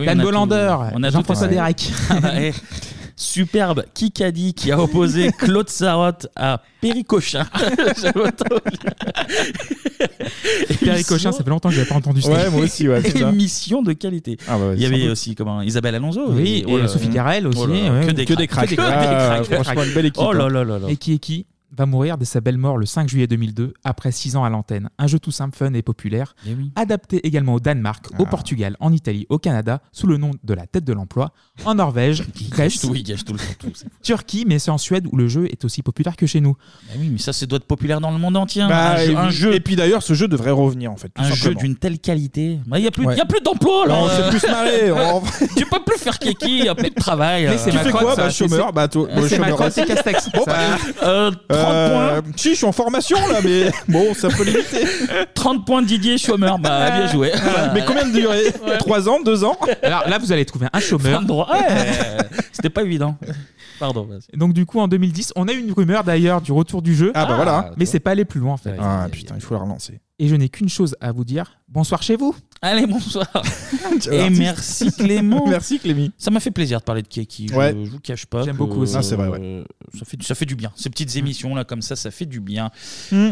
Oui, Dan on a Bolander, Jean-François Derek. Ah bah, eh, Superbe Kikadi qui a opposé Claude Sarotte à Péricochin. Pierre Cochin, ça fait longtemps que j'avais pas entendu ça. Ouais, moi aussi, ouais, c'est ça. Émission de qualité. Ah bah, Il y sans avait doute. aussi comment, Isabelle Alonso. Oui, et là Sophie là. Carrel aussi, Oh là là, ouais. Que des Que des cracks. Que des Ah, cracks. franchement, une belle équipe, Oh là hein. là là là. Et qui est qui? Va mourir de sa belle mort le 5 juillet 2002, après 6 ans à l'antenne. Un jeu tout simple, fun et populaire, Eh oui. adapté également au Danemark, Ah. au Portugal, en Italie, au Canada, sous le nom de la tête de l'emploi, en Norvège, Grèce, tout, il gâche tout le temps, tout. Turquie, mais c'est en Suède où le jeu est aussi populaire que chez nous. Ah oui, mais ça, ça doit être populaire dans le monde entier. hein. Bah, un, jeu, et, un jeu, et puis d'ailleurs, ce jeu devrait revenir en fait. tout un jeu simplement. d'une telle qualité. Bah, Il n'y a plus, Ouais. il y a plus d'emploi là. Non, on s'est plus marré, on- tu peux plus faire kiki, il n'y a plus de travail. Mais euh. c'est Tu fais Macron, quoi ça, Bah c'est- chômeur, bah toi, bah, c'est chômeur Macron, aussi. c'est Castex. Bon, bah, Euh, 30 euh, points. Si, je suis en formation là, mais bon, ça peut limiter. 30 points Didier chômeur. Bah, bien joué. Mais combien de durée 3 ans, 2 ans Alors là, vous allez trouver un chômeur. C'était pas évident. Pardon. vas-y. Donc du coup, en 2010, on a eu une rumeur d'ailleurs du retour du jeu. Ah bah voilà. Mais c'est pas allé plus loin en fait. Ah putain, il faut la relancer. Et je n'ai qu'une chose à vous dire. Bonsoir chez vous. Allez, bonsoir. Et merci Clément. Merci Clémy. Ça m'a fait plaisir de parler de Kiki. Je, Ouais. je vous cache pas. J'aime que, beaucoup aussi. Ah, c'est vrai, ouais. euh, ça, fait, ça fait du bien. Ces petites émissions là, comme ça, ça fait du bien. Hmm.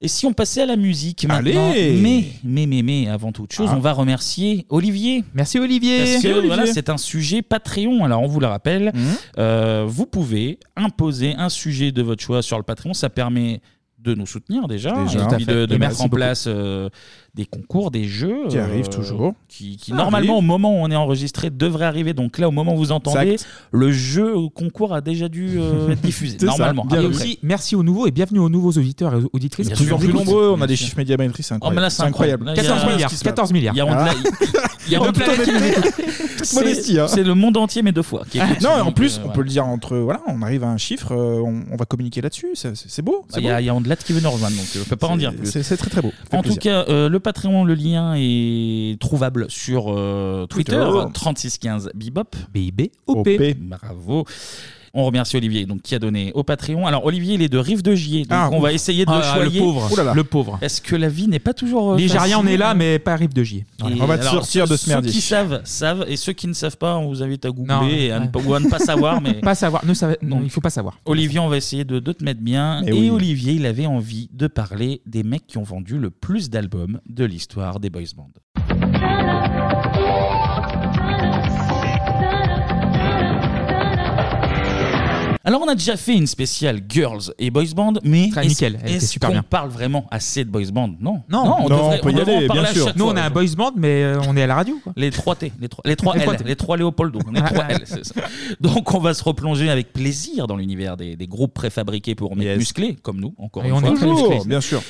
Et si on passait à la musique Allez Mais, mais, mais, mais, avant toute chose, Ah. on va remercier Olivier. Merci Olivier. Parce que Olivier. voilà, c'est un sujet Patreon. Alors, on vous le rappelle, Mhm. euh, vous pouvez imposer un sujet de votre choix sur le Patreon. Ça permet de nous soutenir déjà, Déjà. et puis de, de Et mettre en place euh, des concours, des jeux Qui euh, arrivent toujours. qui, qui Ça normalement arrive. au moment où on est enregistré devraient arriver. Donc là, au moment où vous entendez, Exact. le jeu au concours a déjà dû euh, être diffusé C'est ça, normalement. bien à Et peu vu. près. aussi, merci aux nouveaux et bienvenue aux nouveaux auditeurs et auditrices. Bien Plus sûr, plus nombreux, on a des chiffres médiamétriques, c'est Oh, mais incroyable. là, c'est incroyable. Là, il y a- 14 incroyable milliards. ce qui se passe. 14 milliards. Il y a en- Ah. là, il y a en- Toute modestie, c'est- modestie, hein. C'est le monde entier, mais deux fois. qui écoute. Non, et en Donc, plus, euh, on voilà. peut le dire entre. Voilà, on arrive à un chiffre, euh, on, on va communiquer là-dessus. C'est c'est beau. Bah, c'est Il y, a- beau. il y a Qui veut nous rejoindre, donc je ne peux pas en dire plus. C'est très très beau. En tout cas, euh, le Patreon, le lien est trouvable sur euh, Twitter, Twitter. 3615 Bebop. BIB OP. OP. Bravo. On remercie Olivier donc, qui a donné au Patreon. Alors Olivier, il est de Rive de Gier, donc Ah, on va essayer de Ah, le le choyer. pauvre. Ouh là là. Le pauvre. Est-ce que la vie n'est pas toujours. euh, Ligérien, on facile est là, mais pas rive de Gier. Et On va te alors, sortir de ce merdier. Ceux qui savent, savent, et ceux qui ne savent pas, on vous invite à googler Non, et à ne ouais. pas, ou à ne pas savoir. Mais Pas savoir. Ne savez- non, il faut pas savoir. Olivier, on va essayer de, de te mettre bien. Mais et oui. Olivier, il avait envie de parler des mecs qui ont vendu le plus d'albums de l'histoire des boys bands. Alors, on a déjà fait une spéciale Girls et Boys Band, mais Très est-ce nickel, elle était est-ce super qu'on bien. parle vraiment assez de Boys Band? Non. Non. on, Non, devrait, on peut y devrait en aller, parler bien à sûr. chaque Nous, fois. on a un boys band, mais euh, on est à la radio. quoi. Les 3 T, les 3, les 3 Les L, les 3 Léopoldo. On est 3 L, c'est ça. Donc on va se replonger avec plaisir dans l'univers des, des groupes préfabriqués pour Yes. musclés, comme nous, encore Et une on fois. est très Toujours, musclé. bien sûr.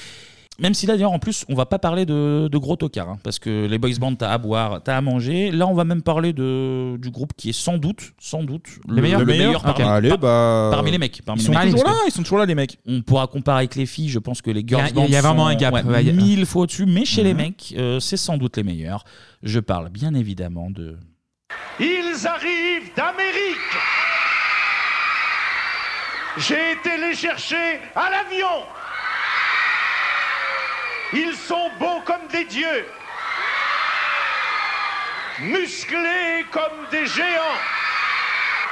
Même si là, d'ailleurs, en plus, on va pas parler de, de gros tocards, hein, parce que les boys bands, t'as à boire, t'as à manger. Là, on va même parler de, du groupe qui est sans doute, sans doute, Le meilleur Le meilleur parmi, Ok. Allez, par- bah, parmi les mecs. Parmi ils les sont mecs. toujours là, ils sont toujours là, les mecs. On pourra comparer avec les filles, je pense que les girls Il y a- bands il y a vraiment sont, un gap, ouais, ouais, il y a- mille fois au-dessus, mais chez les Mhm. mecs, euh, c'est sans doute les meilleurs. Je parle bien évidemment de Ils arrivent d'Amérique. J'ai été les chercher à l'avion. Ils sont beaux comme des dieux. Musclés comme des géants.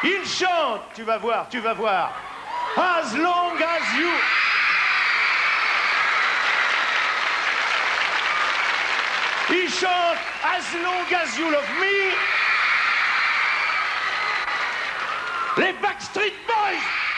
Ils chantent, tu vas voir, tu vas voir. As long as you. Ils chantent As long as you love me. Les Backstreet Boys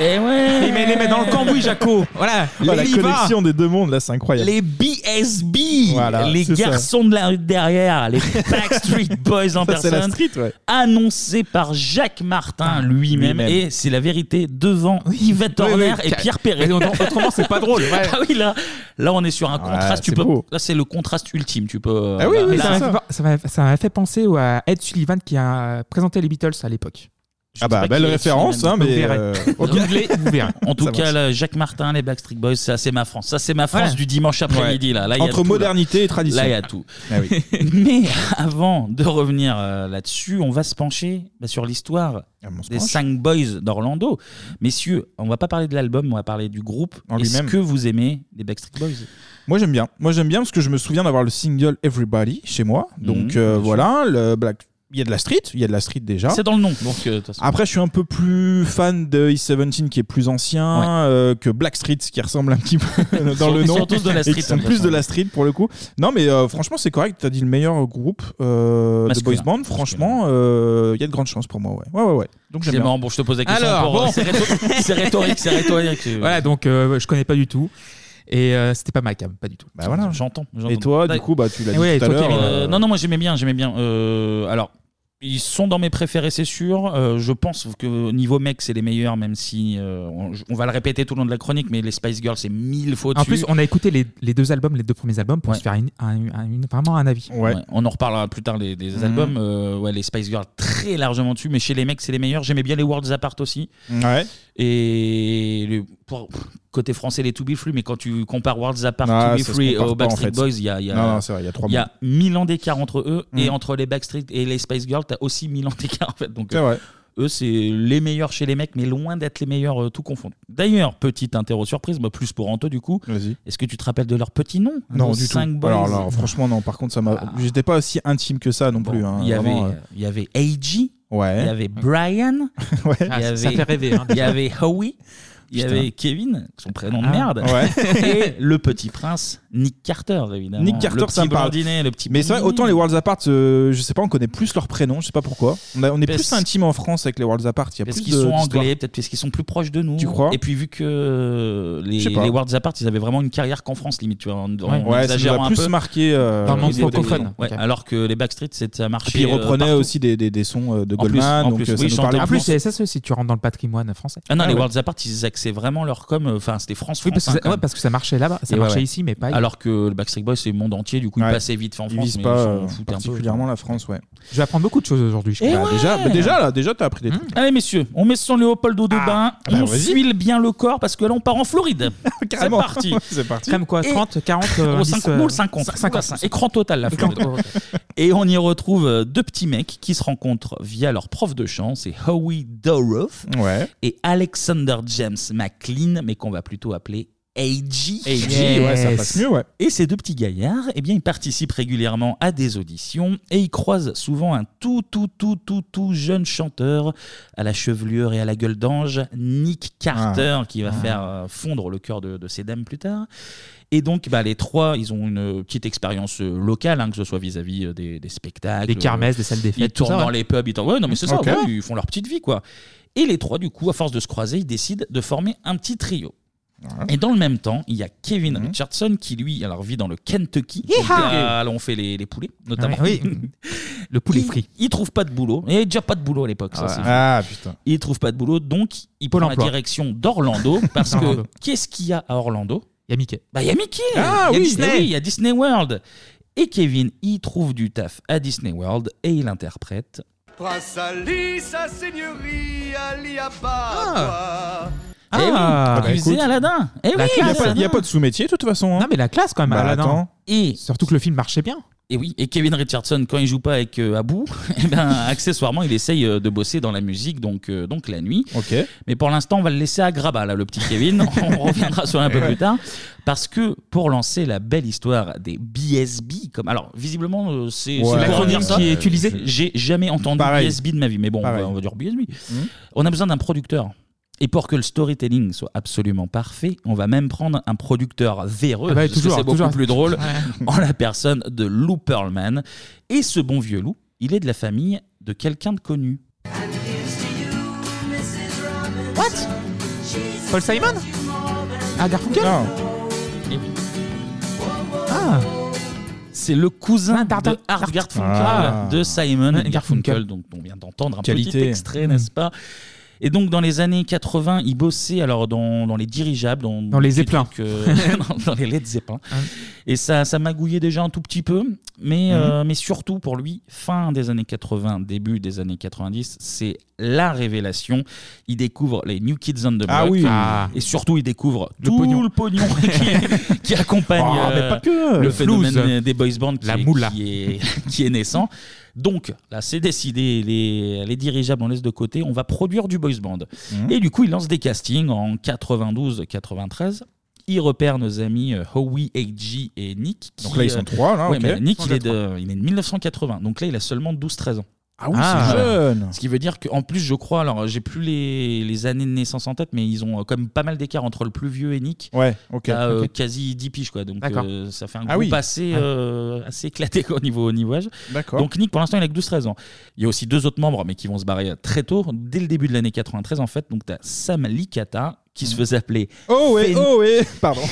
Et ouais Il met les met dans le cambouis, Jaco. Voilà. Oh, la il y va. connexion des deux mondes, là, c'est incroyable. Les BSB, Voilà, les c'est ça. garçons de la rue de derrière, les Backstreet Boys en Ça, c'est la personne, street, ouais. annoncé par Jacques Martin lui-même, lui-même. et c'est la vérité devant Yvette Oui, Horner oui, et Pierre Perret. Mais autrement, c'est pas drôle, ouais. ah oui, là, là, on est sur un Ouais, contraste. tu c'est peux, beau. là, c'est le contraste ultime. Tu peux. Ah oui, là- oui, là- ça m'a fait- ça m'a ça m'a fait penser au- à Ed Sullivan qui a présenté les Beatles à l'époque. Ah bah, belle référence, hein, mais. Vous verrez. euh, Vous googlez, vous verrez. En tout Ça cas, marche. là, Jacques Martin, les Backstreet Boys, ça c'est ma France. Ça c'est ma France Ouais. du dimanche après-midi. Là. Là, il y a Entre tout, là. modernité et tradition. Là, il y a tout. Ah oui. Mais avant de revenir euh, là-dessus, on va se pencher bah, sur l'histoire Ah, on se des penche. cinq boys d'Orlando. Messieurs, on va pas parler de l'album, on va parler du groupe. En Est-ce lui-même. que vous aimez les Backstreet Boys? Moi j'aime bien. Moi j'aime bien parce que je me souviens d'avoir le single Everybody chez moi. Donc Mhm, euh, bien voilà, le Black. Il y a de la street, il y a de la street déjà. C'est dans le nom. Donc, euh, de toute façon. Après, je suis un peu plus fan de East 17 qui est plus ancien Ouais. euh, que Black Street qui ressemble un petit peu dans le ils nom. sont tous de la Et qui street, sont de toute plus façon. de la street pour le coup. Non, mais euh, franchement, c'est correct. Tu as dit le meilleur groupe euh, de Masculin. boys band. Franchement, euh, il y a de grandes chances pour moi. Ouais, ouais, ouais. ouais. Donc j'aime C'est bien. marrant, bon, je te pose la question. Alors, pour- bon. c'est rhéto- c'est rhétorique, c'est rhétorique. Voilà, donc euh, je connais pas du tout. Et euh, c'était pas ma cam, pas du tout. Bah voilà. J'entends. j'entends. Et toi, du Bah, coup, bah, tu l'as dit ouais, tout à l'heure. Euh, non, non, moi j'aimais bien, j'aimais bien. Euh, alors, ils sont dans mes préférés, c'est sûr. Euh, je pense que niveau mec, c'est les meilleurs, même si euh, on, on va le répéter tout le long de la chronique, mais les Spice Girls, c'est mille fois En plus, on a écouté les, les deux albums, les deux premiers albums, pour Ouais. se faire une- un- un- une- vraiment un avis. Ouais, on en reparlera plus tard des, des Mhm. albums. Euh, ouais, les Spice Girls très largement dessus, mais chez les mecs c'est les meilleurs. J'aimais bien les Worlds Apart aussi. Ouais. Et le- pour- côté français les To Be Free, mais quand tu compares Worlds Apart, Ah, To Be ça se Free compare aux pas, en Backstreet fait. Boys, il y a, il y a- Non, non, c'est vrai, il y a trois il y a mille ans d'écart entre eux et Mhm. entre les Backstreet et les Spice Girls, t'as aussi mille ans d'écart en fait. Donc C'est euh, vrai. eux c'est les meilleurs chez les mecs, mais loin d'être les meilleurs euh, tout confondu. D'ailleurs, petite interro surprise, bah, plus pour Anto du coup. Est-ce que tu te rappelles de leur petit nom? Non, Nos du tout. cinq boys? Alors, là, franchement, non. Par contre, ça m'a. J'étais pas aussi intime que ça non plus. hein, il y avait, euh. il y avait AG, Ouais. il y avait Brian, Ouais. il y Ah, avait, ça fait rêver, hein, il y déjà. avait Howie, il y avait Kevin, son prénom de Ah, merde, ouais. et le petit prince Nick Carter évidemment. Nick Carter, le ça petit me parle. blondinet, le petit. Mais c'est vrai, blondinet. autant les Worlds Apart, euh, je sais pas, on connaît plus leurs prénoms, je sais pas pourquoi. On, a- on est Parce- plus intime en France avec les Worlds Apart. Il y a Parce plus qu'ils de- sont d'histoire. anglais, peut-être parce qu'ils sont plus proches de nous. Tu crois Et puis vu que euh, les, Je sais pas. les Worlds Apart, ils avaient vraiment une carrière qu'en France limite, tu vois, en, en Ouais, ça nous exagérant a un plus peu. marqué. euh, francophone. Ouais, Ok. Alors que les Backstreet, c'est ça marchait. Et puis ils euh, reprenaient partout. aussi des, des, des sons euh, de En plus, Goldman, en donc plus, euh, oui, ça nous chantaient parlait En plus. plus, c'est ça aussi, tu rentres dans le patrimoine français. Ah non, Ah les. Worlds Apart, ils axaient vraiment leur com. euh, Enfin, c'était France. Oui, parce que, ça, ouais, parce que ça marchait là-bas, ça Et marchait ouais. ici, mais pas. Alors que le Backstreet Boys, c'est le monde entier, du coup, Ouais. ils passaient vite fait en Ils France. visent mais pas s'en euh, foutaient un peu. particulièrement la France, ouais. Je vais apprendre beaucoup de choses aujourd'hui. je Et crois. Bah, déjà, bah, déjà, là, déjà, t'as appris des trucs. Allez messieurs, on met son Léopoldo de bain, bah, on vas-y. suile bien le corps parce que là on part en Floride. C'est Carrément. parti. c'est parti. Comme quoi, Et- 30, 40, euh, Au indice, 50, euh, non, le 50, 50. 50. Écran total la Écran Floride. Et on y retrouve euh, deux petits mecs qui se rencontrent via leur prof de chant, c'est Howie Doroth Ouais. et Alexander James McLean, mais qu'on va plutôt appeler AG. AG, ouais, ça passe mieux, ouais. Et ces deux petits gaillards, eh bien, ils participent régulièrement à des auditions et ils croisent souvent un tout, tout, tout, tout, tout jeune chanteur à la chevelure et à la gueule d'ange, Nick Carter, Ah. qui va Ah. faire euh, fondre le cœur de, de ces dames plus tard. Et donc, bah, les trois, ils ont une petite expérience euh, locale, hein, que ce soit vis-à-vis euh, des, des spectacles. Des kermesses, des salles des Ils fêtes, tout tournent ça, dans les pubs. Ils tournent- Ouais, non, mais c'est ça, Ok. ouais, ils font leur petite vie, quoi. Et les trois, du coup, à force de se croiser, ils décident de former un petit trio. Et dans le même temps, il y a Kevin Mhm. Richardson qui, lui, alors vit dans le Kentucky. Donc, là, on fait les, les poulets, notamment. Ah oui, Le poulet il, frit. Il trouve pas de boulot. Il n'y avait déjà pas de boulot à l'époque. ça, Ah c'est ouais. fait. Ah, putain. Il trouve pas de boulot, donc il Pôle prend la direction d'Orlando. parce que Orlando. qu'est-ce qu'il y a à Orlando? Il y a Mickey. Bah, il y a Mickey Ah Il y a oui, Disney. oui. il y a Disney World. Et Kevin, il trouve du taf à Disney World et il interprète. Prince Ali, sa seigneurie, Ali Abba. Eh oui, Ah, bah, écoute. Aladdin. Eh La classe, il n'y a, Aladdin. pas de sous-métier de toute façon. hein. Non, mais la classe quand même, Bah, Aladdin. attends. Et Surtout que le film marchait bien. Et oui, et Kevin Richardson, quand il joue pas avec euh, Abu, eh ben, accessoirement, il essaye euh, de bosser dans la musique, donc, euh, donc la nuit. Ok. Mais pour l'instant, on va le laisser à Grabat, là, le petit Kevin. on reviendra sur un peu Ouais. plus tard. Parce que pour lancer la belle histoire des BSB, comme alors visiblement euh, c'est Ouais. c'est L'acronyme pour dire ça. qui est utilisé J'ai jamais entendu Pareil. BSB de ma vie, mais bon, on va, on va dire BSB. Mhm. On a besoin d'un producteur. Et pour que le storytelling soit absolument parfait, on va même prendre un producteur véreux, Ah bah, parce que toujours, c'est beaucoup toujours. plus drôle, Ouais. en la personne de Lou Pearlman. Et ce bon vieux Lou, il est de la famille de quelqu'un de connu. What? Paul Simon? Ah, Garfunkel? Ah C'est le cousin Dar- de Art Garfunkel, Ah. de Simon Garfunkel, donc on vient d'entendre un petit extrait, n'est-ce pas? Et donc dans les années 80, il bossait alors dans, dans les dirigeables, dans, Dans les trucs, euh, dans, dans les Led Zeppelin. Ouais. Et ça, ça magouillait déjà un tout petit peu, mais, euh, mais surtout pour lui, fin des années 80, début des années 90, c'est la révélation. Il découvre les New Kids on the Block. Ah oui. Ah. Et surtout, il découvre Le tout pognon. le pognon qui, qui accompagne Ah, mais euh, pas que. le Le phénomène des boys bands qui, La est, moula. qui, est, qui est naissant. Donc là, c'est décidé, les, les dirigeables, on laisse de côté, on va produire du boys band. Mhm. Et du coup, il lance des castings en 92-93. Il repère nos amis euh, Howie, AG et Nick. qui, Donc là, ils sont euh, trois, là, ouais, ok. mais Nick, il est, de, il est de 1980. Donc là, il a seulement 12-13 ans. Ah oui, c'est jeune. Ce qui veut dire qu'en plus, je crois, alors j'ai plus les, les années de naissance en tête, mais ils ont euh, quand même pas mal d'écart entre le plus vieux et Nick. Ouais, ok. T'as, euh, ok. quasi 10 piges, quoi. Donc D'accord. euh, ça fait un Ah groupe oui. assez, euh, assez éclaté quoi, au, niveau, au niveau âge. D'accord. Donc Nick, pour l'instant, il a que 12-13 ans. Il y a aussi deux autres membres, mais qui vont se barrer très tôt, dès le début de l'année 93, en fait. Donc t'as Sam Likata, qui se faisait appeler. Oh ouais, Fen- oh ouais, pardon.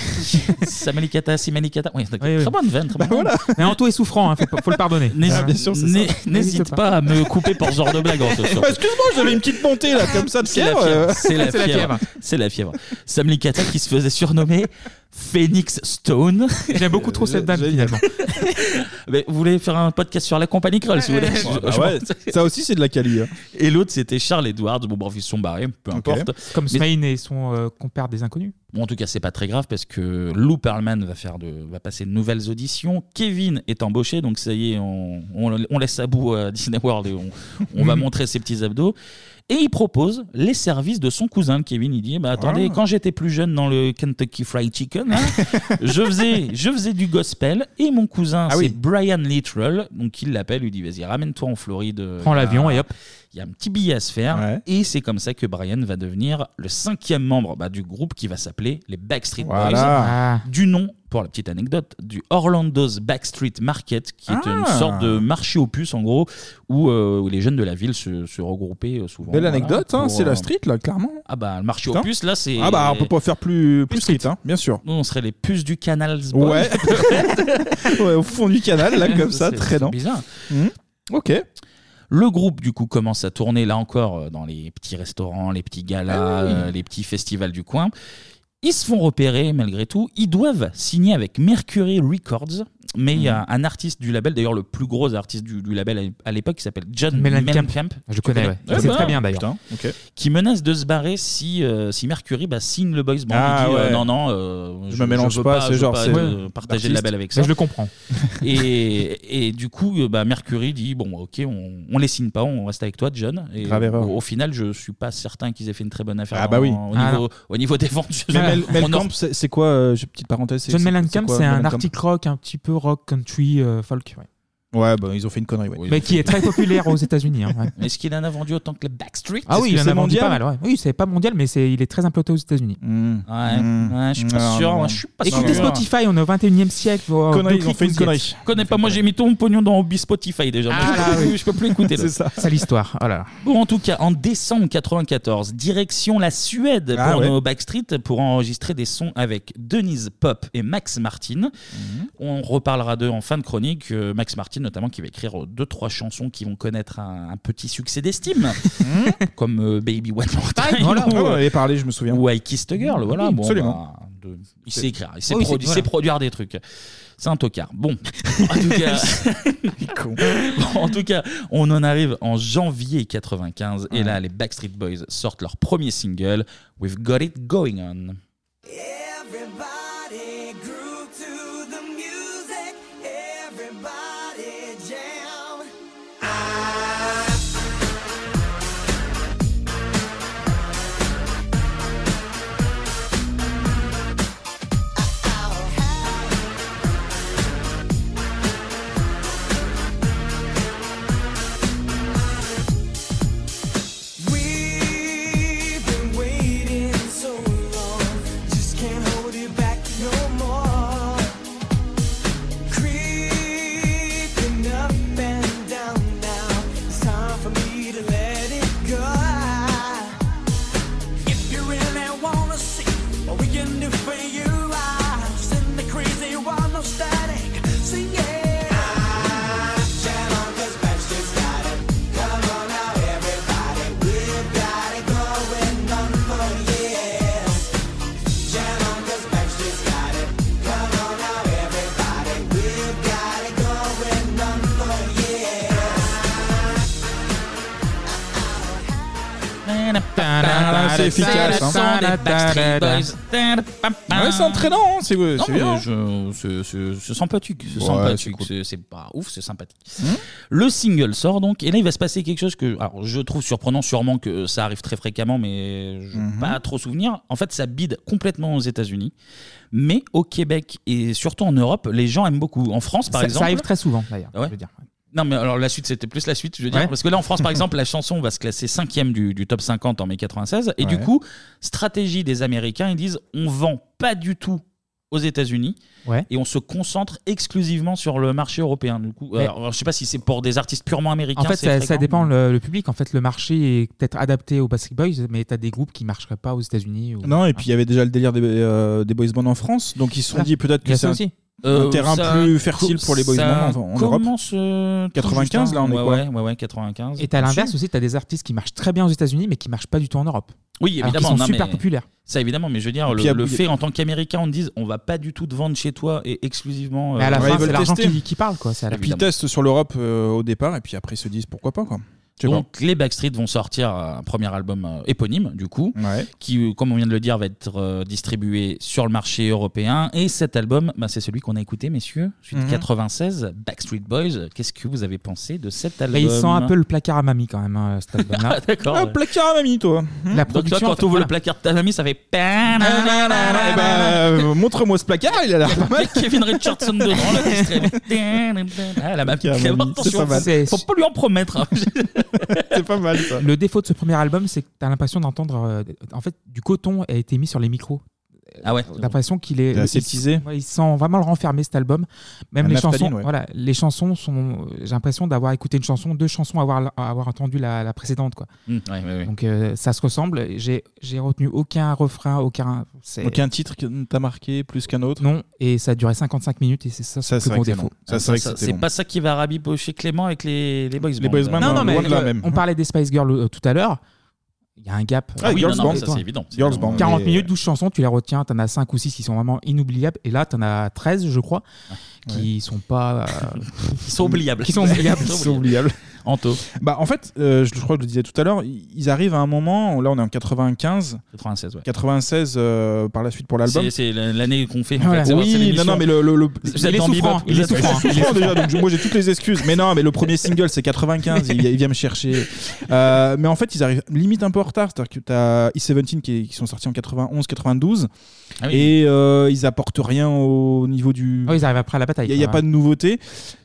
Sam Likata, Sim Likata. Oui. Oui, oui. Très bonne vanne, très bonne vanne. Mais Anto est souffrant, hein, faut, le pardonner. N'hésite Ah, bien sûr, c'est ça. n'hé- N'hésite N'hésite pas. pas à me couper pour ce genre de blague, en tout cas. Excuse-moi, j'avais une petite montée là, comme ça de C'est la fièvre. fièvre. euh. C'est la C'est la fièvre. fièvre. C'est la fièvre. Sam Likata qui se faisait surnommer Phoenix Stone. J'aime beaucoup trop cette dame finalement. Mais vous voulez faire un podcast sur la compagnie Krull, si vous voulez. Ouais, Je- je- ouais, ça aussi, c'est de la quali. hein. Et l'autre, c'était Charles Edwards. Bon, bref, ils se sont barrés, peu importe. Comme Mais- Smain et son euh, compère des inconnus. Bon, en tout cas, c'est pas très grave parce que Lou Pearlman va, faire de, va passer de nouvelles auditions. Kevin est embauché, donc ça y est, on, on- on laisse à bout à Disney World et on, on va montrer ses petits abdos. Et il propose les services de son cousin. Kevin, il dit bah, Attendez, Ah. quand j'étais plus jeune dans le Kentucky Fried Chicken, hein, je, faisais, je faisais du gospel et mon cousin, Ah c'est oui. Brian Littrell. Donc il l'appelle, lui dit Vas-y, ramène-toi en Floride. Prends Il a- l'avion et hop. Il y a un petit billet à se faire. Ouais. Et c'est comme ça que Brian va devenir le cinquième membre bah, du groupe qui va s'appeler les Backstreet Boys. Voilà. Ah. Du nom, pour la petite anecdote, du Orlando's Backstreet Market, qui est Ah. une sorte de marché aux puces, en gros, où, euh, où les jeunes de la ville se, se regroupaient euh, souvent. Belle voilà, anecdote, hein, pour, c'est euh, la street là, clairement. Ah bah, le marché aux Putain. puces, là, c'est. Ah bah, on peut pas faire plus, plus street, hein, bien sûr. Nous, on serait les puces du canal. Boys. Ouais. ouais, au fond du canal, là, comme ça, C'est- très c'est non. bizarre. Mhm. Ok. Le groupe, du coup, commence à tourner là encore euh, dans les petits restaurants, les petits galas, Ah euh, les petits festivals du coin. Ils se font repérer malgré tout. Ils doivent signer avec Mercury Records. Mais il y a un artiste du label, d'ailleurs le plus gros artiste du, du label à- l'époque, qui s'appelle John Mellencamp. Mellencamp. Je connais, ouais. C'est très bien, d'ailleurs. Putain, ok. Qui menace de se barrer si, euh, si Mercury bah, signe le boys band. Ah, il dit, euh, ouais. non, non, euh, Je me mélange veux pas, je c'est veux genre, pas, c'est euh, partager le l'artiste. label avec Mais ça. je le comprends. et, et du coup, euh, bah, Mercury dit bon, ok, on, on les signe pas, on reste avec toi, John. Et Grave erreur. Au, au final, je suis pas certain qu'ils aient fait une très bonne affaire. Ah bah oui. en- Au, Ah niveau, au niveau des ventes. je- Mais Mel, on Mellencamp, en- c'est c'est quoi euh, j'ai- Petite parenthèse. John Mellencamp, quoi, c'est un Mellencamp arctic rock, un petit peu rock, country, euh, folk. Ouais, bah, ils ont fait une connerie. ouais. Oui, Mais qui est très populaire aux États-Unis. hein, ouais. Est-ce qu'il en a vendu autant que les Backstreet? Ah oui, il en c'est a vendu pas mal. Ouais. Oui, c'est pas mondial, mais c'est, il est très implanté aux États-Unis. Mmh. Ouais, Mmh. ouais, je suis pas sûr. je suis pas sûr. Écoutez Spotify, on est au 21 e siècle. oh, Connerie, deux ils ont clics, fait une vous y êtes. connerie. Je connais pas, moi j'ai mis tout mon pognon dans Hobby Spotify déjà. Ah, je, peux plus, je peux plus écouter. là. C'est ça. C'est l'histoire. Voilà. Bon, en tout cas, en décembre 94, direction la Suède Ah pour ouais. nos Backstreet pour enregistrer des sons avec Denise Pop et Max Martin. Mhm. On reparlera d'eux en fin de chronique. euh, Max Martin, notamment, qui va écrire deux, trois chansons qui vont connaître un, un petit succès d'estime, comme euh, Baby One More Time Voilà, ou, Ah, on en avait parlé, je me souviens. ou I Kissed a Girl. Voilà, Oui, bon, absolument. bah, de- il sait écrire, il sait, Oui, produ- c'est- il sait voilà. produire des trucs. C'est un tocard. Bon, en tout cas, Bon, en tout cas, on en arrive en janvier 95 et là, les Backstreet Boys sortent leur premier single, We've Got It Going On. C'est efficace. hein. Ouais, c'est entraînant, hein, c'est bien. je- c'est- sympathique. C'est Ouais, sympathique. c'est C'est pas ouf, c'est sympathique. Le single sort donc, et là il va se passer quelque chose que alors, je trouve surprenant, sûrement que ça arrive très fréquemment, mais je Mhm. pas trop souvenir. En fait, ça bide complètement aux États-Unis, mais au Québec et surtout en Europe, les gens aiment beaucoup. En France, par Ça- exemple. Ça arrive très souvent d'ailleurs. Je veux dire. Non, mais alors la suite, c'était plus la suite, je veux dire. Ouais. Parce que là, en France, par exemple, la chanson va se classer cinquième du, du top 50 en mai 96. Et du Ouais. coup, stratégie des Américains, ils disent on vend pas du tout aux États-Unis Ouais. et on se concentre exclusivement sur le marché européen. Du coup, Mais- alors, alors, je sais pas si c'est pour des artistes purement américains. En fait, c'est ça, ça fréquent. dépend le, le public. En fait, le marché est peut-être adapté aux Backstreet Boys, mais tu as des groupes qui marcheraient pas aux États-Unis. ou- Non, et puis il y avait déjà le délire des, euh, des boys bands en France, donc ils se sont Voilà. dit peut-être Il y a que c'est ça un, aussi. Un Euh, terrain ça plus fertile pour les boys ça bands en, en Europe. commence, euh, tout 95, juste, là, on est ouais, quoi ouais, ouais, ouais, 95. Et t'as l'inverse aussi, t'as des artistes qui marchent très bien aux États-Unis, mais qui marchent pas du tout en Europe. Oui, Alors évidemment. sont non, super mais- populaires. Ça, évidemment, mais je veux dire, Et le, le fait en tant qu'Américain, on te dise on va pas du tout te vendre chez toi et exclusivement. Mais à la euh, fin, c'est veulent l'argent qui, qui parle, quoi. C'est à la Et puis ils testent sur l'Europe euh, au départ, et puis après ils se disent pourquoi pas quoi. Donc les Backstreet vont sortir un premier album euh, éponyme du coup, Ouais. qui euh, comme on vient de le dire va être euh, distribué sur le marché européen. Et cet album, bah, c'est celui qu'on a écouté messieurs, celui de Mhm. 96, Backstreet Boys. Qu'est-ce que vous avez pensé de cet album Mais ils sont un peu le placard à mamie quand même, hein, cet album-là. Ah, D'accord. Ah, placard à mamie, toi. La Donc toi, quand ouvres voilà. le placard de ta mamie, ça fait. Eh ben, euh, montre-moi ce placard, il a l'air pas mal. Kevin Richardson dedans, là, qui serait- Ah, la mamie, Placard à mamie, c'est attention, pas mal. Faut pas lui en promettre. hein. C'est pas mal. Le défaut de ce premier album, c'est que tu l'impression d'entendre. euh, en fait, du coton a été mis sur les micros. Ah ouais. L'impression qu'il est. Il est aseptisé. il- Ils sent vraiment le renfermer cet album. Même Un les chansons. ouais. Voilà, les chansons sont. J'ai l'impression d'avoir écouté une chanson, deux chansons, avoir, avoir entendu la, la précédente. Quoi. Mm, ouais, ouais, ouais. Donc euh, ça se ressemble. J'ai j'ai retenu aucun refrain, aucun. Aucun titre qui t'a marqué plus qu'un autre? Non, et ça a duré 55 minutes et c'est ça, Ça, son c'est c'est défaut. c'est pas ça qui va rabibocher Clément avec les, les boys Les boys Non, non, mais euh, même. on parlait des Spice Girls euh, tout à l'heure. Il y a un gap. Ah, oui, Girls non, Band. ça, c'est évident. c'est Girls évident. Band. 40 mais- minutes, 12 chansons, tu les retiens, t'en as 5 ou 6 qui sont vraiment inoubliables, et là t'en as 13, je crois, qui sont pas. euh, Ils sont oubliables. Qui sont oubliables. Ils sont oubliables. Anto. Bah, en fait, euh, je, crois que je le disais tout à l'heure, ils arrivent à un moment, là on est en 95, 96, ouais. 96 euh, par la suite pour l'album. C'est- l'année qu'on fait. en Voilà. fait. Oui, non, non, mais le. le, le- Il est souffrant, il est souffrant. Souffrant déjà, donc moi j'ai toutes les excuses. Mais non, mais le premier single c'est 95, il, il vient me chercher. Euh, mais en fait, ils arrivent limite un peu en retard. C'est-à-dire que tu as E17 qui, qui sont sortis en 91, 92. Ah oui. Et euh, ils apportent rien au niveau du. Oh, ils arrivent après la bataille. Il n'y a, pas de nouveauté.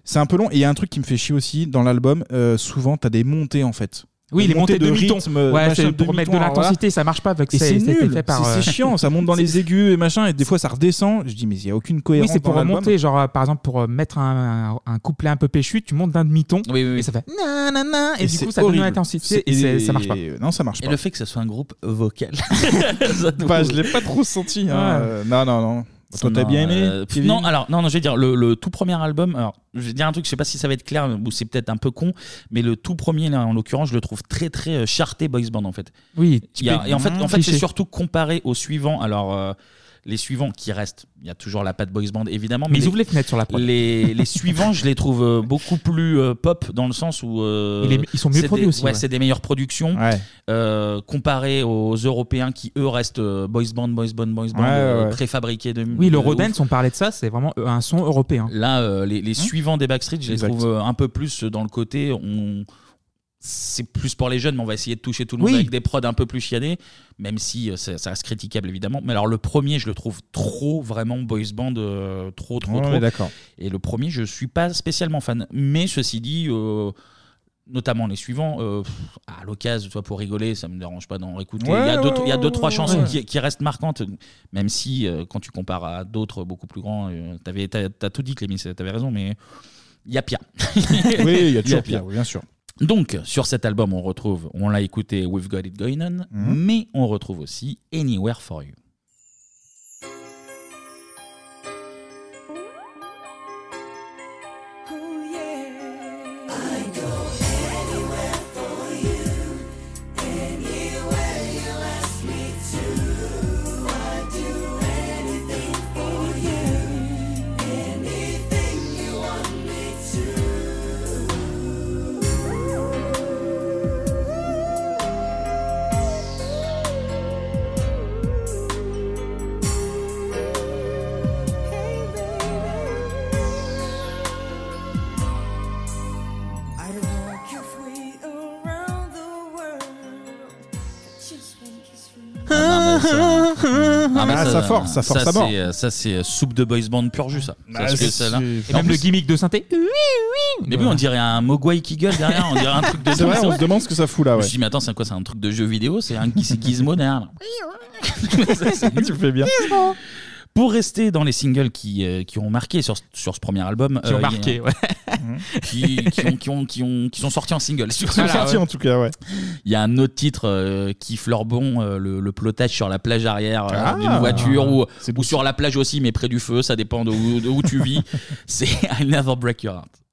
C'est un peu long. Et il y a un truc qui me fait chier aussi dans l'album. euh, souvent, tu as des montées en fait. Oui, Des les montées de demi-ton. rythme, Ouais, c'est pour mettre de l'intensité, ça marche pas avec Et c'est- nul, c'est euh, chiant, ça monte dans les aigus et machin, et des fois ça redescend. Je dis, mais il n'y a aucune Oui, cohérence. c'est pour remonter, genre euh, par exemple pour mettre un, un, un couplet un peu péchu, tu montes d'un demi-ton Oui, oui, oui. et ça fait nanana et, Et du coup ça donne horrible. une intensité C'est- et, ça marche pas. Non, ça marche Et pas. le fait que ce soit un groupe vocal. Bah, je l'ai pas trop senti. hein. Non, non, non. Toi, t'as bien aimé euh, Non, alors, non, non, je vais dire, le, le tout premier album, alors, je vais dire un truc, je sais pas si ça va être clair, ou c'est peut-être un peu con, mais le tout premier, là, en l'occurrence, je le trouve très, très euh, charté boys band, en fait. Oui, Il y a- et en fait, en fait Cliché. c'est surtout comparé au suivant. Alors, euh, Les suivants qui restent, il y a toujours la patte boys band évidemment, Mais ils les- ouvrent les fenêtres sur la prod. Les, les suivants, je les trouve euh, beaucoup plus euh, pop dans le sens où euh, ils sont mieux c'est produits aussi, Ouais, ouais. c'est des meilleures productions euh, comparé aux Européens qui eux restent euh, boys band, boys band, boys band, Ouais, euh, ouais, ouais. préfabriqués de. Oui, le de ouf. on parlait de ça, c'est vraiment un son européen. Là, euh, les, les suivants des Backstreet, je les Exact. trouve euh, un peu plus dans le côté. On... C'est plus pour les jeunes, mais on va essayer de toucher tout le monde Oui. avec des prods un peu plus chiadés, même si euh, ça, ça reste critiquable évidemment. Mais alors, le premier, je le trouve trop, vraiment boys band, euh, trop, trop, Ouais, trop. d'accord. Et le premier, je suis pas spécialement fan. Mais ceci dit. euh, Notamment les suivants, euh, pff, à l'occasion, tu vois, pour rigoler, ça me dérange pas d'en réécouter. Ouais, il, y a deux, ouais, il y a deux, ouais, trois ouais, chansons ouais. qui, qui restent marquantes, même si euh, quand tu compares à d'autres beaucoup plus grands, euh, t'avais, t'as, t'as tout dit, Clémy, t'avais raison, mais il y a pire. Oui, il y a toujours pire, oui, bien sûr. Donc, sur cet album, on retrouve, on l'a écouté, We've Got It Going On, Mhm. mais on retrouve aussi Anywhere for You. Ah, mais ça force, ça force à mort. c'est, euh, Ça, c'est euh, soupe de boys band pur jus, ça. Bah, c'est- Et même le gimmick de synthé. Au début, on dirait un Mogwai qui gueule derrière, on dirait un truc de. C'est vrai, on se demande ce que ça fout là, Je me ouais. suis dit, mais attends, c'est quoi C'est un truc de jeu vidéo C'est un c'est Gizmo derrière. tu fais bien. Pour rester dans les singles qui, euh, qui ont marqué sur, sur ce premier album. Qui ont euh, marqué, ouais. qui, qui ont, qui, ont, qui, ont, qui sont sortis en single. Qui sont sortis, en tout cas, ouais. Il y a un autre titre euh, qui fleure bon, euh, le, le plotage sur la plage arrière euh, Ah. d'une voiture ou, ou sur la plage aussi, mais près du feu, ça dépend de où, de où tu vis. C'est I Never Break Your Heart.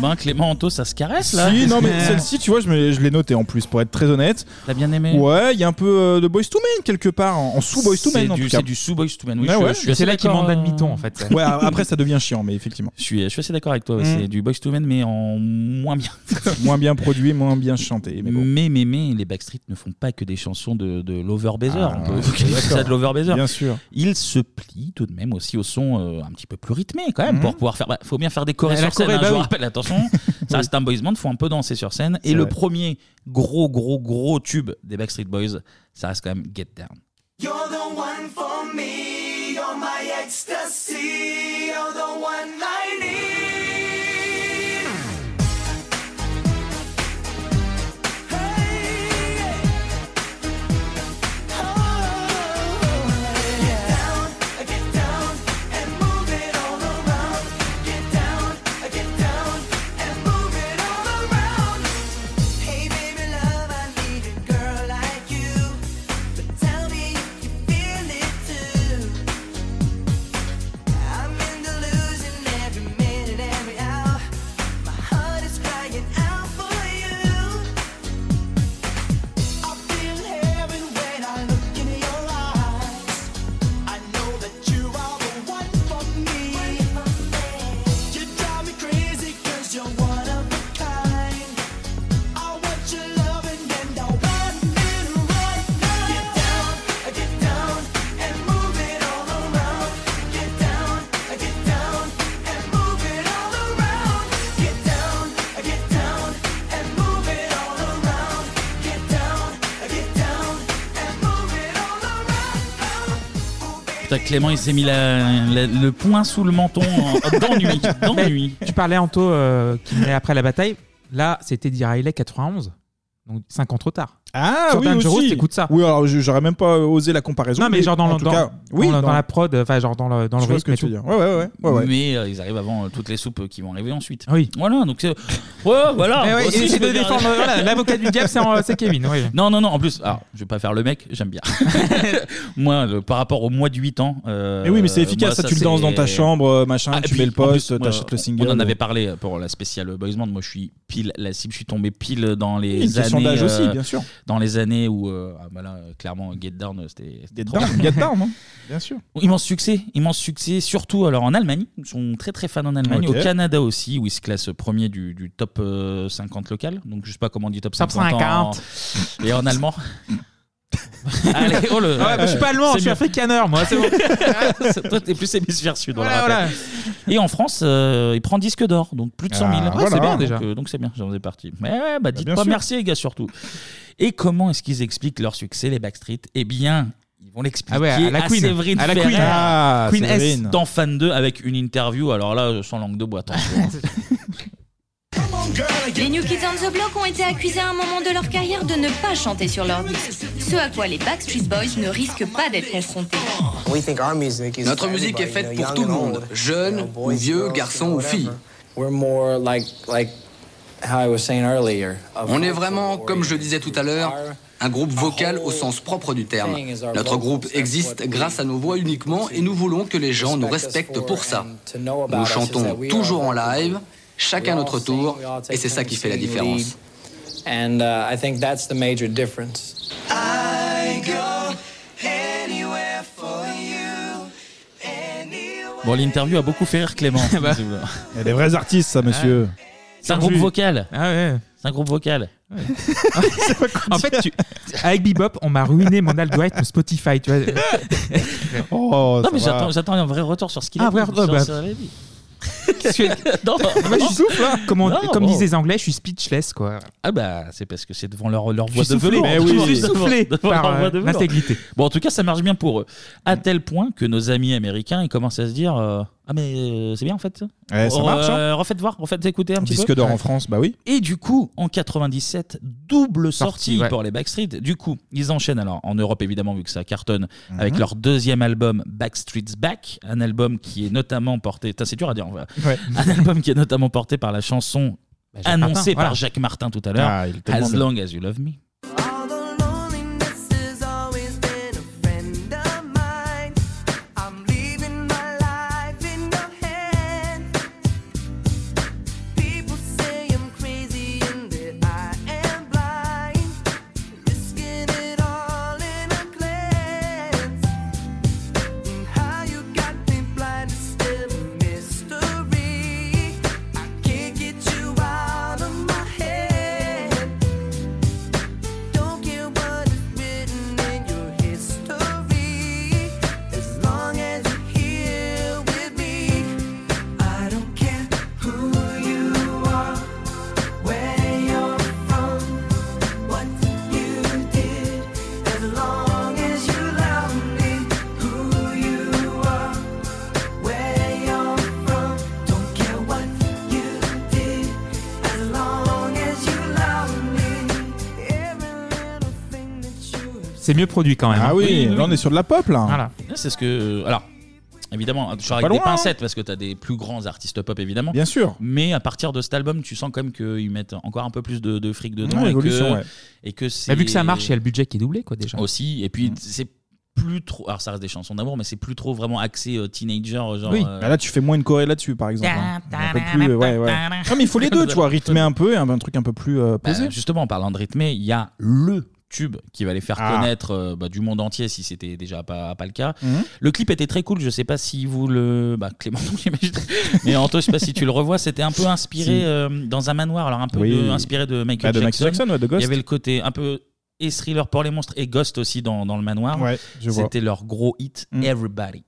Ben, Clément Anto, ça se caresse là Si, non, mais celle-ci, tu vois, je, me- je l'ai notée en plus, pour être très honnête. T'as bien aimé Ouais, il y a un peu euh, de Boys to Men quelque part, en, en sous Boys to C'est Men en du- tout cas. c'est du sous Boyz II Men, oui, Ouais, je- ouais. je suis assez C'est là qu'il d'accord, manque d'un euh, demi-ton en fait. Ouais, après ça devient chiant, mais effectivement. Je suis, je suis assez d'accord avec toi, ouais, Mm. c'est du Boys to Men, mais en moins bien. moins bien produit, moins bien chanté. Mais bon. mais, mais, mais, les Backstreet ne font pas que des chansons de, de l'overbaiser. Ah, on peut d'accord. ça de l'overbaiser. Bien sûr. Ils se plient tout de même aussi au son euh, un petit peu plus rythmé quand même Mhm. pour pouvoir faire. bah, faut bien faire des chorés Ouais, la sur scène. choré, hein, bah je vous oui. rappelle, ça reste un boys band, faut un peu danser sur scène. Et C'est le vrai. premier gros, gros, gros tube des Backstreet Boys, ça reste quand même Get Down. You're the one for me. You're my ecstasy. You're the one I Clément, il s'est mis la- la- le poing sous le menton en- d'ennui. d'ennui. Tu parlais, Anto, euh, qui venait après la bataille. Là, c'était Riley 91. Donc 5 ans trop tard. Ah Sur oui Dangerous, aussi. t'écoutes ça. Oui, alors je- j'aurais même pas osé la comparaison. Non, mais genre dans, en le- tout dans, cas, oui, dans, la prod, enfin, genre dans le, dans le rythme que et tout. dire. Ouais, ouais, ouais. ouais, ouais. Mais euh, ils arrivent avant euh, toutes les soupes qui vont arriver ensuite. Oui. Voilà, donc c'est. Ouais, voilà. Eh ouais, moi aussi, essaye je peux de dire- défendre, voilà, l'avocat du diable, c'est en- c'est Kevin, oui. Non, non, non, en plus, alors, je vais pas faire le mec, j'aime bien. moi, le- par rapport au mois de 8 ans. euh, Mais oui, mais c'est efficace, moi, ça, tu le danses dans ta c'est- chambre, euh, machin, Ah, tu mets le en post, plus, moi, t'achètes le single. On en avait parlé pour la spéciale Boys Band. Moi, je suis pile la cible. Je suis tombé pile dans les Oui, années. aussi, bien sûr. Dans les années où, euh, ah, bah là, clairement, Get Down, c'était. c'était Get trop Down, bien. Get Down, hein, bien sûr. Immense succès, immense succès, surtout alors en Allemagne. Ils sont très très fans en Allemagne. Ok. Au Canada aussi, où ils se classent premier du, du top euh, 50 local. Donc je sais pas comment on dit top, Top 50. en- 50. Et en allemand. Allez, oh le. Ouais, bah, je suis pas allemand, je suis mieux. africaner, moi, c'est bon. Toi, t'es plus hémisphère sud. on le Voilà, rappelle. Et en France, euh, il prend disque d'or, donc plus de 100 000. Ah, c'est bien, déjà. Donc, euh, donc c'est bien, j'en ai parti. Mais ouais, bah, dites bien pas sûr. merci, les gars, surtout. Et comment est-ce qu'ils expliquent leur succès, les Backstreet? Eh bien, ils vont l'expliquer Ah ouais, à la Queen. Séverine À la Ferrer, Queen. Ah, Queen S Séverine. dans Fan 2 avec une interview. Alors là, sans langue de bois, attention. Les New Kids on the Block ont été accusés à un moment de leur carrière de ne pas chanter sur leur disque. Ce à quoi les Backstreet Boys ne risquent pas d'être confrontés. Notre musique est faite pour tout le monde, jeunes ou vieux, garçons ou filles. On est vraiment, comme je disais tout à l'heure, un groupe vocal au sens propre du terme. Notre groupe existe grâce à nos voix uniquement et nous voulons que les gens nous respectent pour ça. Nous chantons toujours en live, chacun notre tour, et c'est ça qui fait la différence. And uh, I think that's the major difference. Bon, l'interview a beaucoup fait rire Clément. Bah. Il y a des vrais artistes, ça, monsieur. C'est un groupe vocal. Ah ouais. C'est un groupe vocal. En fait, tu- avec Bebop, on m'a ruiné mon algorithme Spotify, tu vois. Oh, non, mais j'attends, j'attends un vrai retour sur ce qu'il Ah, a vrai dit, bah. non, non, je souffle, hein. Comme, on- Non, comme bon. disent les Anglais, je suis speechless, quoi. Ah bah c'est parce que c'est devant leur, leur voix de soufflé. velours. Mais oui. Je suis soufflé devant par, leur voix de velours. l'intégrité. Bon en tout cas ça marche bien pour eux. À tel point que nos amis américains ils commencent à se dire euh, ah mais euh, c'est bien en fait. ça. Ouais, ça Euh, marche, hein. refaites voir, refaites écouter un petit Disque peu. d'or en France, bah oui. Et du coup, en 97, double Sortie, sortie ouais. pour les Backstreet. Du coup, ils enchaînent alors en Europe évidemment vu que ça cartonne Mhm. avec leur deuxième album Backstreet's Back, un album qui est notamment porté. Putain, C'est dur à dire. Ouais. Un album qui est notamment porté par la chanson Jacques annoncée Martin, par voilà. Jacques Martin tout à l'heure, Ah, il est tellement As bien. Long as You Love Me. C'est mieux produit quand même. Ah hein. oui, là on est sur de la pop là. Voilà. C'est ce que. Alors, évidemment, Pas avec des loin, pincettes, parce que tu as des plus grands artistes pop, évidemment. Bien sûr. Mais à partir de cet album, tu sens quand même qu'ils mettent encore un peu plus de, de fric dedans. Ouais, et, que, évolution, ouais. et que c'est. Mais vu que ça marche, il y a le budget qui est doublé, quoi, déjà. Aussi. Et Mm. puis, c'est plus trop. Alors, ça reste des chansons d'amour, mais c'est plus trop vraiment axé euh, teenager. Genre, Oui, euh, Bah là tu fais moins une choré là-dessus par exemple. hein. Un peu plus, euh, ouais, ouais. Non, mais il faut les deux, tu vois, rythmer un peu et un, un truc un peu plus euh, Bah, posé. justement, en parlant de rythmé, il y a le tube qui va les faire Ah. connaître euh, bah, du monde entier si c'était déjà pas, pas le cas. Mhm. Le clip était très cool, je sais pas si vous le. Bah, Clément, non, j'imagine. Mais Anto, je sais pas si tu le revois, c'était un peu inspiré Si. euh, dans un manoir, alors un peu Oui. de- inspiré de Michael Bah, de Jackson. Michael Jackson, ouais, de Ghost. Il y avait le côté un peu. Et Thriller pour les monstres et Ghost aussi dans, dans le manoir. Ouais, je vois. C'était leur gros hit, Mm. Everybody.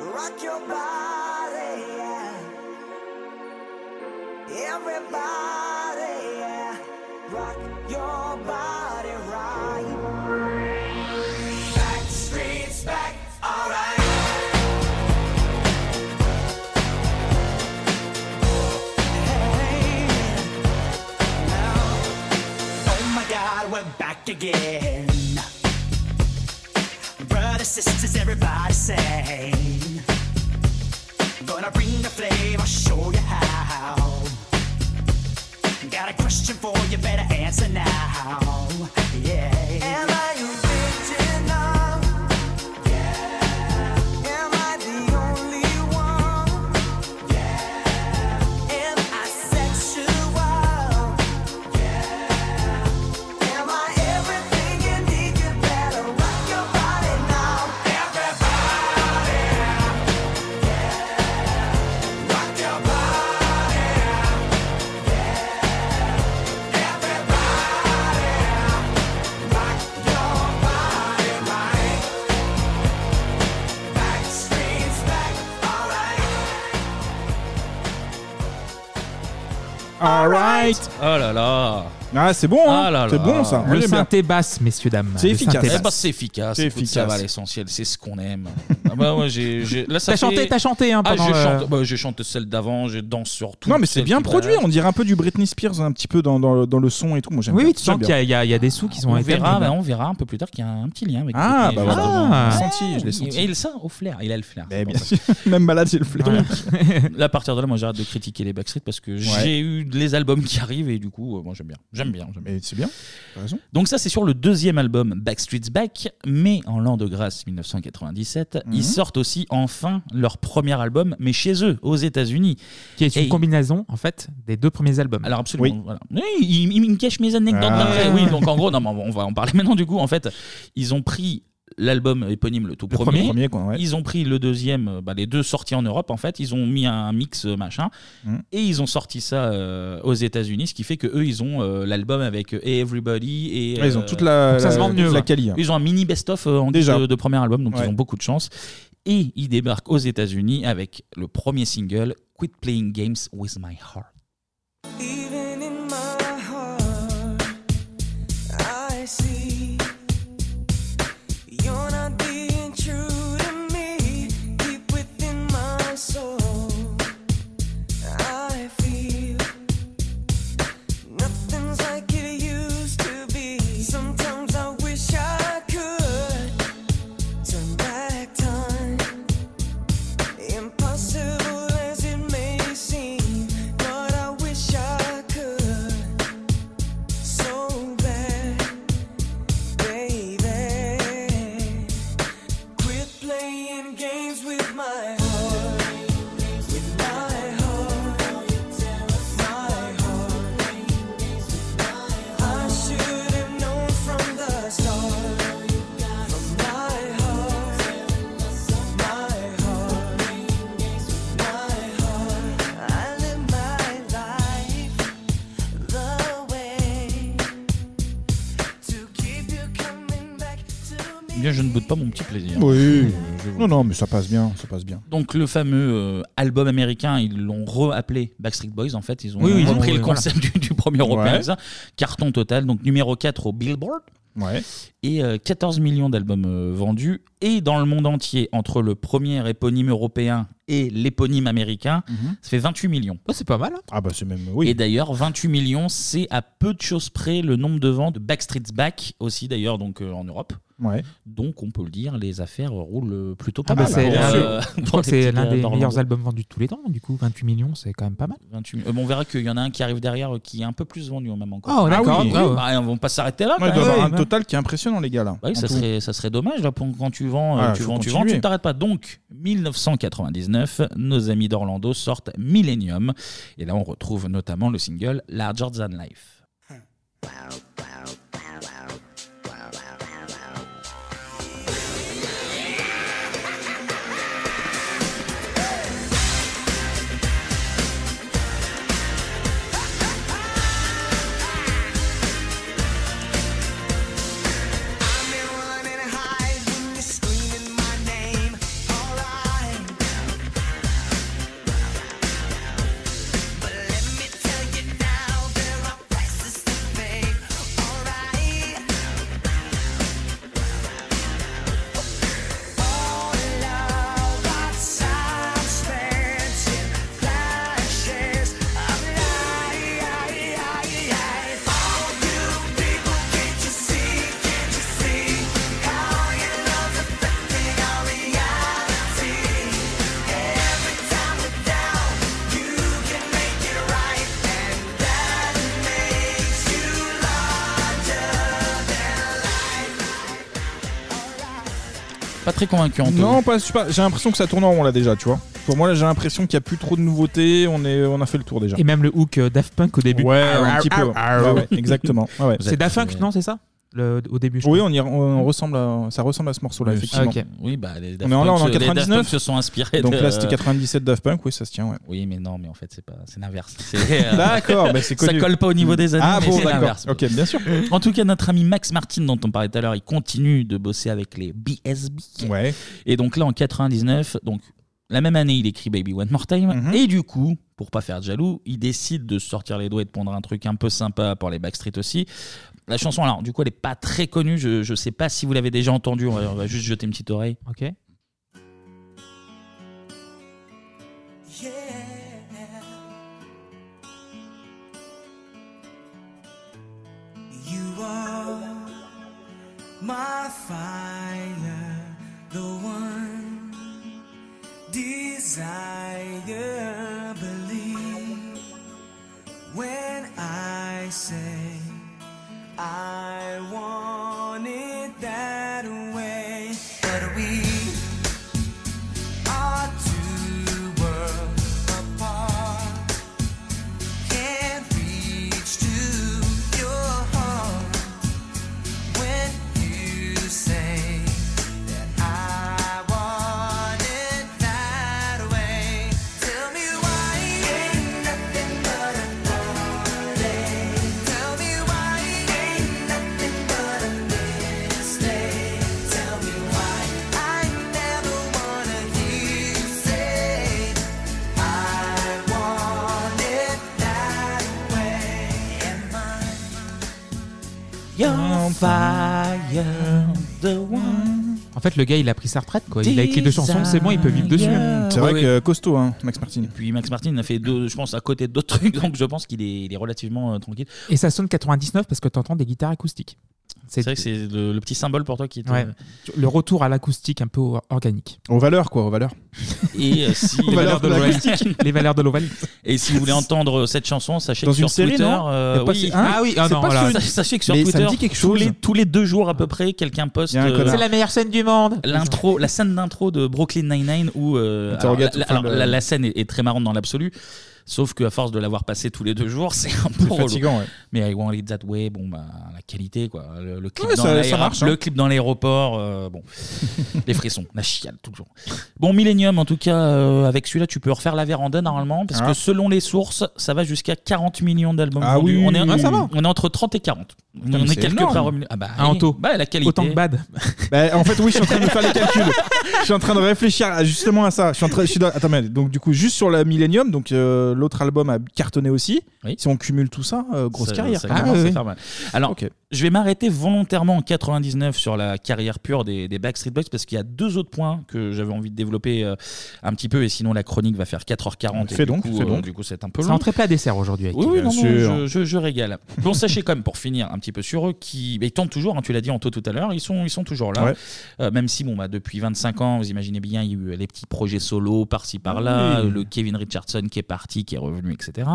Rock your body, Everybody, rock your body right. Back, alright. Oh my God, we're back again. Brothers, sisters, everybody sing. Gonna bring the flame, I'll show you how. Got a question for you, better answer now. Yeah. Alright. Oh là là. Ah, c'est bon, hein. Ah c'est bon ça. Le j'aime bien. synthé basse, messieurs, dames. C'est efficace. Eh ben, c'est efficace. C'est Écoute, Ça va efficace. à l'essentiel. C'est ce qu'on aime. Ah bah, ouais, j'ai, j'ai- là, ça T'as chanté- t'as chanté, hein, Ah, pendant je le- chante, bah, je chante celle d'avant, je danse sur tout. Non, mais c'est bien produit. On dirait un peu du Britney Spears, un petit peu dans, dans, dans le son et tout. Moi, j'aime Oui, bien. oui, tu sens J'aime qu'il y, a- bien. il y a- il y a des sous qui sont On verra, bah, on verra un peu plus tard qu'il y a un petit lien avec Ah, bah voilà. Ah. Je l'ai senti, je l'ai senti. Et il ça au flair, il a le flair. Mais bien sûr. Même malade, j'ai le flair. Là, à partir de là, moi, j'arrête de critiquer les Backstreet parce que j'ai eu les albums qui arrivent et du coup, euh, moi, j'aime bien. J'aime bien. j'aime bien. Mais c'est bien. T'as raison. Donc ça, c'est sur le deuxième album Backstreet's Back, mais en l'an de grâce 1997, Mhm. ils sortent aussi enfin leur premier album, mais chez eux, aux États-Unis. Qui est une Et- combinaison, en fait, des deux premiers albums. alors absolument. Voilà. Oui, il, il me cache mes anecdotes Ah. d'après. Oui, donc en gros, non, mais on va en parler maintenant du coup. En fait, ils ont pris l'album éponyme, le tout Le premier. premier, premier, quoi, ouais. Ils ont pris le deuxième, euh, bah, les deux sortis en Europe en fait. Ils ont mis un mix euh, machin Mm. et ils ont sorti ça euh, aux États-Unis, ce qui fait que eux ils ont euh, l'album avec euh, Hey Everybody et Ouais, ils ont toute la- donc ça se la- vend la hein. quali, hein. Ils ont un mini best-of euh, en Déjà. de, de premier album, donc Ouais. ils ont beaucoup de chance. Et ils débarquent aux États-Unis avec le premier single Quit Playing Games with My Heart. Ne boude pas mon petit plaisir. Oui. Non, non, mais ça passe bien. Ça passe bien. Donc le fameux euh, album américain, ils l'ont re-appelé Backstreet Boys en fait. Ils ont Oui, oui, ils repris ont- le voilà. concept du, du premier européen. Ouais. ça. Carton total, donc numéro 4 au Billboard. Ouais. Et euh, 14 millions d'albums euh, vendus. Et dans le monde entier, entre le premier éponyme européen et l'éponyme américain, ça fait 28 millions. c'est pas mal. Ah bah c'est même oui. Et d'ailleurs, 28 millions, c'est à peu de choses près le nombre de ventes de Backstreet's Back aussi d'ailleurs donc euh, en Europe. Ouais. Donc on peut le dire, les affaires roulent euh, plutôt pas Ah bah, mal. c'est pour, l'un euh, des- je pour crois que les c'est petits l'un gars des meilleurs albums vendus de tous les temps. Du coup, 28 millions, c'est quand même pas mal. 28 Euh, bon, on verra qu'il y en a un qui arrive derrière euh, qui est un peu plus vendu au même encore. Oh, d'accord. oui. Ah ouais. Bah, on va pas s'arrêter là. Ouais, il doit y même. avoir un total qui est impressionnant, les gars, là. Bah oui, En ça tout. serait, ça serait dommage là, pour, quand tu vends, euh, Ah, tu vends, tu vends, continuer. tu t'arrêtes pas. Donc, 1999, nos amis d'Orlando sortent Millennium. Et là, on retrouve notamment le single Larger Than Life. But très convaincu Anto. Non, pas, je sais pas, j'ai l'impression que ça tourne en rond là déjà, tu vois. Pour moi, là, j'ai l'impression qu'il n'y a plus trop de nouveautés, on, est, on a fait le tour déjà. Et même le hook euh, Daft Punk au début. Ouais, Arr, un petit arr, peu. arr. Ouais, ouais, exactement. Ouais, ouais. C'est Daft Punk, non, c'est ça? Le, Au début, je Oui, crois. on, y, on, on ressemble à, ça ressemble à ce morceau-là, Oui, effectivement. ok. Oui, bah, les on Daft est en- là, on est en Punk se- les Daft 99. Punk se sont inspirés Donc de- là, c'était 97 Daft Punk, oui, ça se tient, ouais. Oui, mais non, mais en fait, c'est pas, c'est l'inverse. C'est, euh, D'accord, bah, c'est Ça connu. colle pas au niveau des années. Ah mais bon, c'est d'accord. l'inverse. Ok, bien sûr. En tout cas, notre ami Max Martin, dont on parlait tout à l'heure, il continue de bosser avec les BSB. Ouais. Et donc là, en 99, donc la même année, il écrit Baby One More Time. Mhm. Et du coup, pour pas faire de jaloux, il décide de se sortir les doigts et de pondre un truc un peu sympa pour les Backstreet aussi. La chanson, alors, du coup, elle est pas très connue. Je, je sais pas si vous l'avez déjà entendue. On va, on va juste jeter une petite oreille. Ok. You are my fire, the one desire. Believe when I say I want it that En fait, le gars, il a pris sa retraite, quoi. Il a écrit deux chansons, c'est bon, il peut vivre dessus. C'est vrai que costaud, hein, Max Martin. Puis Max Martin a fait deux, je pense, à côté d'autres trucs, donc je pense qu'il est, il est relativement euh, tranquille. Et ça sonne 99 parce que tu entends des guitares acoustiques. C'est vrai que c'est le, le petit symbole pour toi qui te- Ouais. Le retour à l'acoustique un peu or- organique. Aux valeurs, quoi, aux valeurs. Et euh, si Les valeurs de. Les valeurs de l'ovalité. Et si vous voulez entendre cette chanson, sachez Dans que sur série, Twitter, non euh, oui, hein Ah oui, ah non, pas voilà. Sachez que sur Mais Twitter, me dit quelque tous les tous les deux jours à peu près, quelqu'un poste euh. C'est la meilleure scène du monde. l'intro, la scène d'intro de Brooklyn Nine-Nine où euh, alors, la scène est, est très marrante dans l'absolu. Sauf qu'à force de l'avoir passé tous les deux jours, c'est un peu relou. fatigant, ouais. Mais I Want It That Way, bon, bah, la qualité, quoi. Le, le clip Ouais, dans ça- ça l'aéro- marche, hein. le clip dans l'aéroport, euh, bon. les frissons, la chiale, toujours. Bon, Millennium, en tout cas, euh, avec celui-là, tu peux refaire la véranda normalement, parce Ah. que selon les sources, ça va jusqu'à 40 millions d'albums Ah vendus. oui. on, est, Ah, ça va. on est entre 30 et 40. Putain, on est c'est énorme. par Ah bah, oui. Anto. Bah, la qualité. Autant que bad. Bah, en fait, oui, je suis en train de faire les calculs. Je suis en train de réfléchir à- justement à ça. Je suis en train. Je suis dans- Attends, mais donc du coup, juste sur la Millennium, donc euh, l'autre album a cartonné aussi. Si on cumule tout ça, euh, grosse Ça- carrière. ça Ah, oui. faire mal. Alors, je vais m'arrêter volontairement en 99 sur la carrière pure des, des Backstreet Boys parce qu'il y a deux autres points que j'avais envie de développer euh, un petit peu et sinon la chronique va faire 4h40. et Fais du donc, coup, fais euh, donc. du coup, c'est un peu C'est long. entrée plat dessert aujourd'hui. avec Oui, oui, non, non, je, je- je régale. Bon, sachez quand même, pour finir un petit peu sur eux, qui, ils tournent toujours, hein, tu l'as dit Anto tout à l'heure, ils sont, ils sont toujours là. Ouais. Euh, même si, bon, bah, depuis 25 ans, vous imaginez bien, il y a eu les petits projets solo par-ci par-là, Oui. le Kevin Richardson qui est parti, qui est revenu, etc.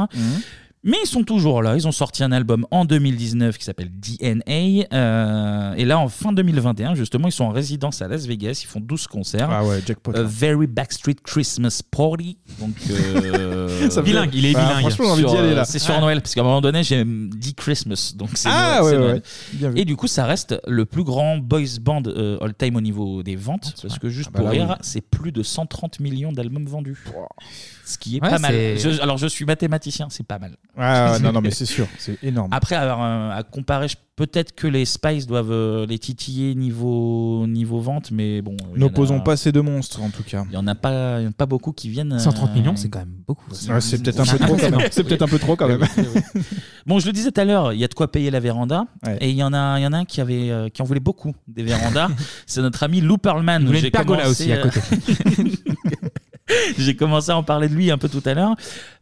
Mais ils sont toujours là. Ils ont sorti un album en 2019 qui s'appelle DNA. euh, et là, en fin 2021, justement, ils sont en résidence à Las Vegas. Ils font 12 concerts. Ah ouais, jackpot. A Very Backstreet Christmas Party. Donc, euh, Ça fait- Bilingue, il est Bah, bilingue. franchement, j'ai envie d'y aller, euh, là. C'est sur Ouais. Noël. Parce qu'à un moment donné, j'ai dit Christmas. Donc, c'est Ah, Noël, ouais, c'est ouais, Noël. ouais. Bien vu. Et du coup, ça reste le plus grand boys band euh, all-time au niveau des ventes. parce que juste Ah bah pour là, rire, oui. c'est plus de 130 millions d'albums vendus. Ce qui est Ouais, pas mal. c'est- Je- alors, je suis mathématicien, c'est pas mal. Ah, ouais, non, non, mais c'est sûr, c'est énorme. Après, alors, euh, à comparer, je- peut-être que les Spice doivent euh, les titiller niveau, niveau vente, mais bon. il y en a- N'opposons pas ces deux monstres, en tout cas. Il n'y en a pas, il y en a pas beaucoup qui viennent. 130 millions, c'est quand même beaucoup. Ouais, c'est peut-être un peu trop quand même. C'est peut-être un peu trop quand même. Bon, je le disais tout à l'heure, il y a de quoi payer la véranda. Ouais. Et il y en a, il y en a un qui avait, euh, qui en voulait beaucoup des vérandas. c'est notre ami Lou Pearlman. Il voulait J'ai une pergola commencé, aussi à euh, côté. J'ai commencé à en parler de lui un peu tout à l'heure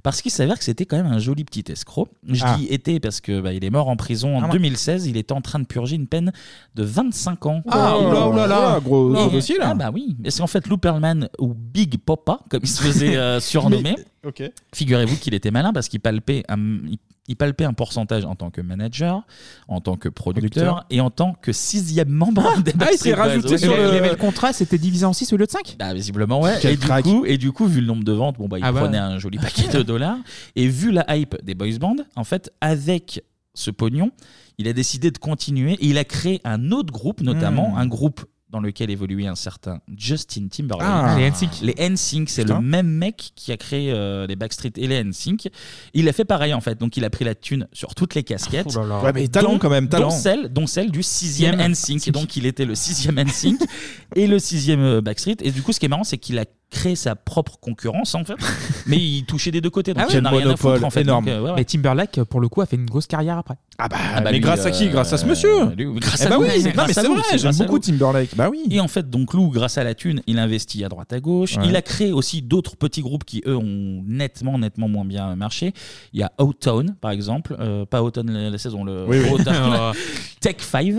parce qu'il s'avère que c'était quand même un joli petit escroc. Je Ah. dis était parce que bah, il est mort en prison en Ah, moi- 2016. Il était en train de purger une peine de 25 ans. Ah, Et- oula, oula, là, gros- gros Et- dossier, là. Ah bah oui. Parce qu'en fait, Lou Pearlman ou Big Papa, comme il se faisait euh, surnommer. Ok. Figurez-vous qu'il était malin parce qu'il palpait, un- il, il palpait un pourcentage en tant que manager, en tant que producteur, Producteur. et en tant que sixième membre des Ah, il s'est Backstreet Boys. rajouté Ouais, sur ouais, le. Il ouais. avait le contrat, c'était divisé en 6 au lieu de 5 Bah, visiblement, ouais. Quel Et du, crack. coup, et du coup, vu le nombre de ventes, bon, bah, il Ah bah. prenait un joli paquet de dollars. Et vu la hype des boys band, en fait, avec ce pognon, il a décidé de continuer et il a créé un autre groupe, notamment Hmm. un groupe dans lequel évoluait un certain Justin Timberlake. Ah, les NSYNC. Les NSYNC, c'est le même mec qui a créé euh, les Backstreet et les NSYNC. Il a fait pareil en fait, donc il a pris la thune sur toutes les casquettes. Oh là là. Ouais, mais talent dont- quand même, talent. Dont celle, dont celle du sixième NSYNC. Donc il était le sixième NSYNC et le sixième euh, Backstreet. Et du coup, ce qui est marrant, c'est qu'il a créé sa propre concurrence en fait, mais il touchait des deux côtés. Donc Ah il ouais. en a rien à foutre en fait. Donc, euh, ouais, ouais. Mais Timberlake, pour le coup, a fait une grosse carrière après. Ah bah, Ah bah, mais lui, grâce à qui? euh, Grâce à ce monsieur? lui, oui, grâce Eh à bah Lou, oui, c'est non, mais à c'est vrai, c'est j'aime grâce à beaucoup. Timberlake. Bah oui. Et en fait, donc Lou, grâce à la thune, il investit à droite à gauche. Ouais. Il a créé aussi d'autres petits groupes qui, eux, ont nettement, nettement moins bien marché. Il y a Outtown, par exemple. Euh, pas Outtown la, la saison, le Oui, oui. Outtown. Tech 5.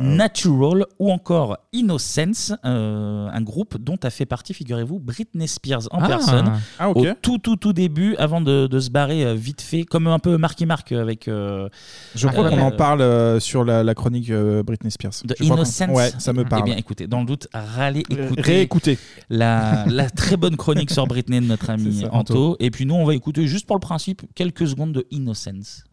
Natural ou encore Innocence, euh, un groupe dont a fait partie, figurez-vous, Britney Spears en Ah. personne. Ah, ok. Au tout, tout, tout début, avant de, de se barrer euh, vite fait, comme un peu Marky Mark avec. euh, Je crois euh, qu'on en parle euh, sur la, la chronique euh, Britney Spears. de Je crois qu'on- Innocence. Ouais, ça me parle. Eh bien, écoutez, dans le doute, râlez, écoutez. réécoutez. La, la très bonne chronique sur Britney de notre ami C'est ça, Anto. Anto. Et puis nous, on va écouter juste pour le principe quelques secondes de Innocence.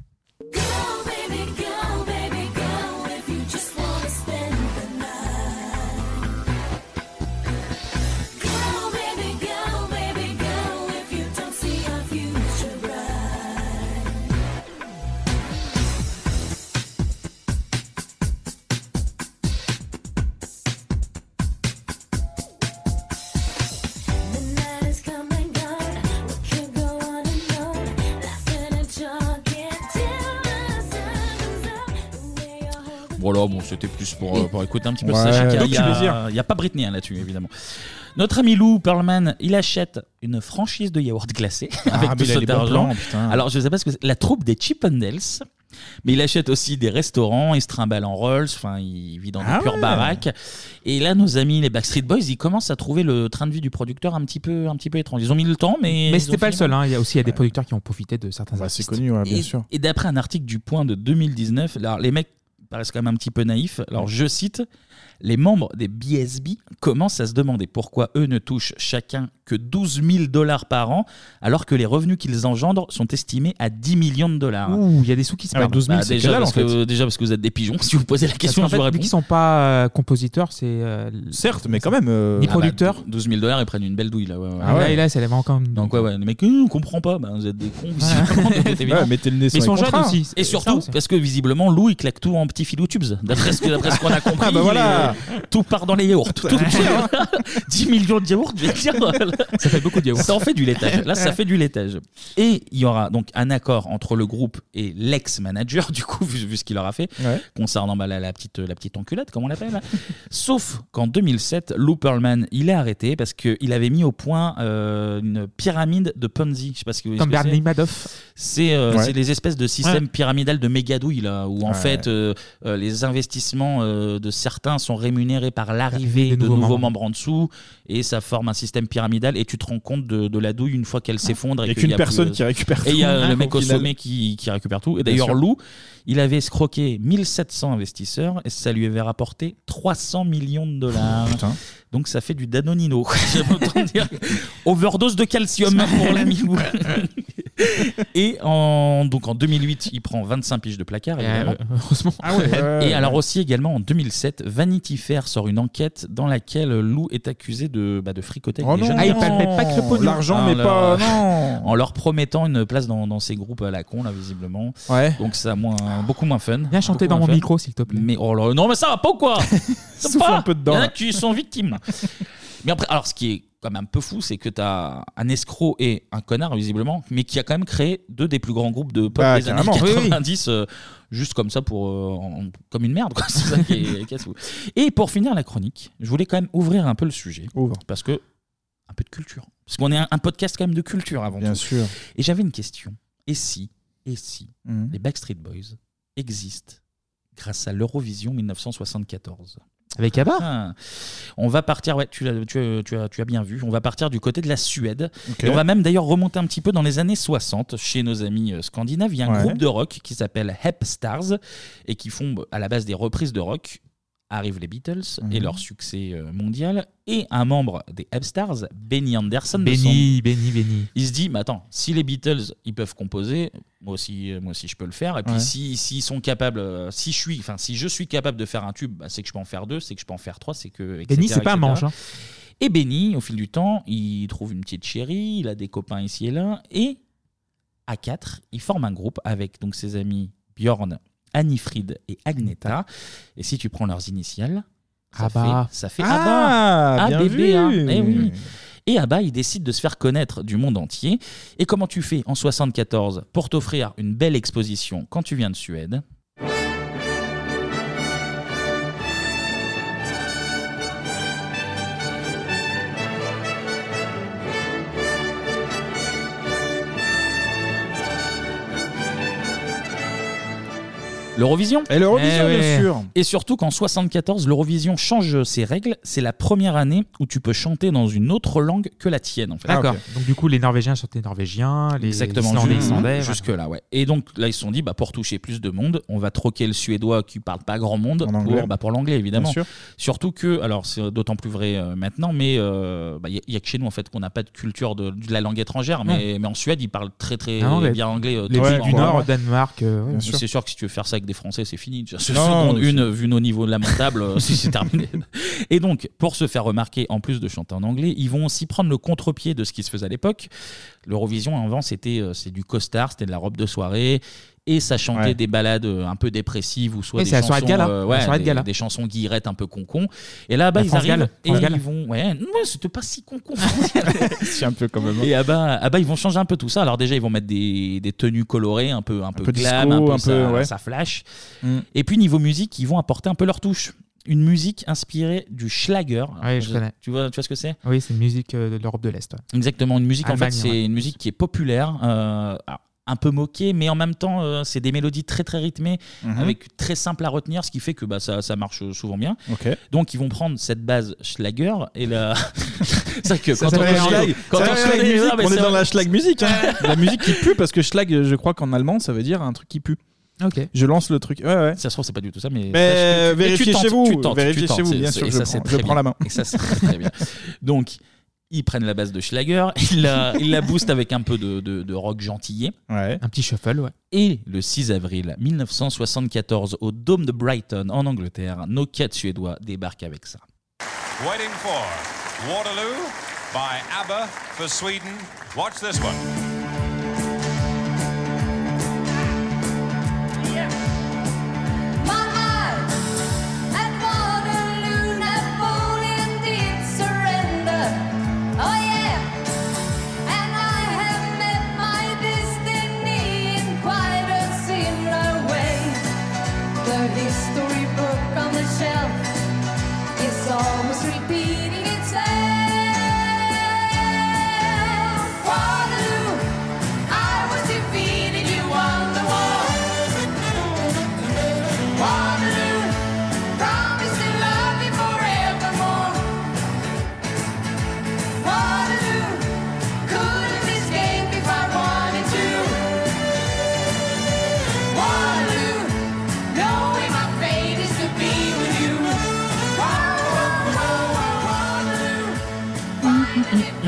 Voilà, bon, c'était plus pour, euh, pour écouter un petit peu. Ouais, Sachez qu'il y a- donc il y a- plaisir. il n'y a, pas Britney hein, là-dessus, évidemment. Notre ami Lou Pearlman, il achète une franchise de yaourt glacé Ah, avec mais tout il a cet les bons argent. plans, putain. Alors, je sais pas ce que c'est. La troupe des Chippendales. Mais il achète aussi des restaurants, il se trimballe en Rolls, enfin il vit dans des Ah pures ouais. baraques. Et là, nos amis les Backstreet Boys, ils commencent à trouver le train de vie du producteur un petit peu, un petit peu étrange. Ils ont mis le temps, mais Mais ils c'était ont pas le fini seul, hein. il y a aussi il y a des producteurs qui ont profité de certains Bah, c'est artistes. connu, ouais, bien et, sûr. et d'après un article du Point de 2019, alors les mecs paraissent quand même un petit peu naïfs. Alors je cite les membres des BSB commencent à se demander pourquoi eux ne touchent chacun que 12 000 dollars par an, alors que les revenus qu'ils engendrent sont estimés à 10 millions de dollars. Ouh, il y a des sous qui se Alors, perdent. bah, déjà, parce que, déjà parce que vous êtes des pigeons. Si vous posez la question, Parce je qu'en vous fait, vu réponds. qu'ils sont pas euh, compositeurs, c'est. euh, Certes, mais quand même. euh, Ni Ah bah, producteurs. 12 000 dollars, ils prennent une belle douille là. ouais, ouais. Ah ouais, là, ça avait encore. Donc ouais, ouais, les mecs, euh, on comprend pas, bah, vous êtes des cons. visiblement, c'est. Ouais, mettez le nez sur ils sont jeunes contrats. aussi. Et C'est ça surtout, aussi. parce que visiblement, Lou, il claque tout en petits filous tubes. D'après ce que- d'après ce qu'on a compris, Ah bah voilà. Tout part dans les yaourts. Tout, 10 millions de yaourts, je vais dire. Ça fait beaucoup de yaourts. Ça en fait du laitage. Là, ça fait du laitage. Et il y aura donc un accord entre le groupe et l'ex-manager, du coup, vu, vu ce qu'il leur a fait, Ouais. concernant bah, la, la petite, la petite enculade, comme on l'appelle. là. Sauf qu'en 2007, Lou Pearlman, il est arrêté parce qu'il avait mis au point euh, une pyramide de Ponzi. Je sais pas ce que Comme ce que Bernie c'est. Madoff. C'est euh, Ouais. c'est des espèces de systèmes pyramidal de mégadouilles là, où en Ouais. fait euh, euh, les investissements euh, de certains sont rémunérés par l'arrivée de nouveaux nouveaux, membres. membres. en dessous et ça forme un système pyramidal et tu te rends compte de, de la douille une fois qu'elle s'effondre. Il y a qu'une personne plus- qui récupère Et il y a tout, le mec au final. sommet qui, qui récupère tout. Et d'ailleurs. Lou, il avait escroqué 1700 investisseurs et ça lui avait rapporté 300 millions de dollars. Putain. Donc ça fait du Danonino. J'aime autant dire. Overdose de calcium pour l'ami Lou. Et en, donc en 2008, il prend 25 piges de placard, Et, évidemment. euh, heureusement. Ah ouais, ouais, ouais. Et alors aussi également en 2007, Vanity Fair sort une enquête dans laquelle Lou est accusé de, bah, de fricoter avec Oh des non. jeunes Ah, il gens. palpait pas que le pognon. L'argent, En mais leur- pas- non. En leur promettant une place dans, dans ces groupes à la con, là, visiblement. Ouais. Donc ça a moins, beaucoup moins fun. Viens chanter dans mon fun. micro, s'il te plaît. Mais oh là, non, mais ça va pas ou quoi? Ça Souffle va un peu dedans, Il y en a là. qui sont victimes. mais après, alors ce qui est quand même un peu fou, c'est que tu as un escroc et un connard, visiblement, mais qui a quand même créé deux des plus grands groupes de pop Bah, des années carrément. Oui, oui. 90, euh, juste comme ça, pour, euh, en- comme une merde. quoi. C'est ça qui est, qui est fou. Et pour finir la chronique, je voulais quand même ouvrir un peu le sujet. Ouvre. Parce que, un peu de culture. Parce qu'on est un, un podcast quand même de culture avant Bien tout. sûr. Et j'avais une question. Et si, et si, Mhm. les Backstreet Boys existent grâce à l'Eurovision 1974 Avec ABBA? Ah. On va partir, ouais, tu, l'as- tu, as- tu as, tu as bien vu, on va partir du côté de la Suède. Ok. Et on va même d'ailleurs remonter un petit peu dans les années 60 chez nos amis euh, scandinaves. Il y a un Ouais. groupe de rock qui s'appelle Hep Stars et qui font bah, à la base des reprises de rock. Arrivent les Beatles et Mhm. leur succès euh, mondial. Et un membre des Hep Stars, Benny Anderson. de Benny, son- Benny, Benny. il se dit, mais attends, si les Beatles ils peuvent composer, moi aussi, euh, moi aussi je peux le faire. Et puis Ouais. si s'ils sont capables, euh, si je suis, enfin si je suis capable de faire un tube, bah, c'est que je peux en faire deux, c'est que je peux en faire trois, c'est que. Benny, c'est pas un etc.. manche, hein. Et Benny, au fil du temps, il trouve une petite chérie, il a des copains ici et là, et à quatre, il forme un groupe avec donc ses amis Bjorn, Annifrid et Agneta. Et si tu prends leurs initiales, ça Abba. fait, ça fait Ah, Abba. bien ABBA. vu. Eh oui. Et Abba, il décide de se faire connaître du monde entier. Et comment tu fais en 74 pour t'offrir une belle exposition quand tu viens de Suède? L'Eurovision Et l'Eurovision, Eh bien ouais. sûr. Et surtout qu'en 74, l'Eurovision change ses règles. C'est la première année où tu peux chanter dans une autre langue que la tienne. En fait. D'accord. Donc du coup, les Norvégiens chantaient norvégiens, les Exactement, Islandais ju- islandais. jusque là, ouais. Et donc là, ils se sont dit, bah, pour toucher plus de monde, on va troquer le suédois qui parle pas grand monde anglais. pour, bah, pour l'anglais, évidemment. Bien sûr. Surtout que, alors c'est d'autant plus vrai euh, maintenant, mais il bah, y, a- y a que chez nous en fait qu'on n'a pas de culture de, de la langue étrangère, mais, mais en Suède, ils parlent très très Ah, bien anglais. euh, Les tout pays temps. du Nord, Danemark, euh, ouais. Mais Bien sûr. C'est sûr que si tu veux faire ça avec des Français, c'est fini. Non, seconde une, vu nos niveaux lamentables, euh, c'est terminé. Et donc, pour se faire remarquer, en plus de chanter en anglais, ils vont aussi prendre le contre-pied de ce qui se faisait à l'époque. L'Eurovision, avant, c'était euh, c'est du costard, c'était de la robe de soirée. Et ça chantait Ouais. des balades euh, un peu dépressives ou soit Oui, des c'est la chansons, soirée de gala. euh, La ouais, soirée de des, gala. des chansons guillerettes un peu concon. Et là, bah, La ils France arrivent Gall. et France Gall. ils vont. Ouais, non, c'était pas si concon. C'est un peu quand même. hein. Et ah bah, ah bah, ils vont changer un peu tout ça. Alors déjà, ils vont mettre des, des tenues colorées, un peu, un peu, peu glam, disco, un peu, un ça, peu, ouais. ça flash. Mm. Et puis niveau musique, ils vont apporter un peu leur touche. Une musique inspirée du Schlager. Ouais, je connais. Tu vois, tu vois ce que c'est? Oui, c'est une musique euh, de l'Europe de l'Est. ouais. Exactement, une musique en Allemagne, fait, c'est ouais. une musique qui est populaire, euh, alors, un peu moquée, mais en même temps, euh, c'est des mélodies très très rythmées, Mhm. avec très simple à retenir, ce qui fait que bah, ça, ça marche souvent bien. Ok. Donc ils vont prendre cette base Schlager et la. c'est vrai que Ça quand on s'appelle schlag. quand Ça on s'appelle connaît- schlag mais musique, on est dans la schlag musique. hein. la musique qui pue parce que schlag, je crois qu'en allemand, ça veut dire un truc qui pue. Ok. Je lance le truc. Ouais, ouais. Ça se trouve, c'est pas du tout ça, mais. Tu- vérifiez tentes, chez vous, tu tentes, vérifiez tu tentes, chez vous, c'est- bien sûr, et je ça, prends- c'est je très prends bien. la main. Et ça, c'est très bien. Donc, ils prennent la base de Schlager, ils la, ils la boostent avec un peu de, de, de rock gentillet. Ouais. Un petit shuffle, ouais. Et le 6 avril 1974, au Dôme de Brighton, en Angleterre, nos quatre Suédois débarquent avec ça. Waiting for Waterloo by ABBA for Sweden. Watch this one.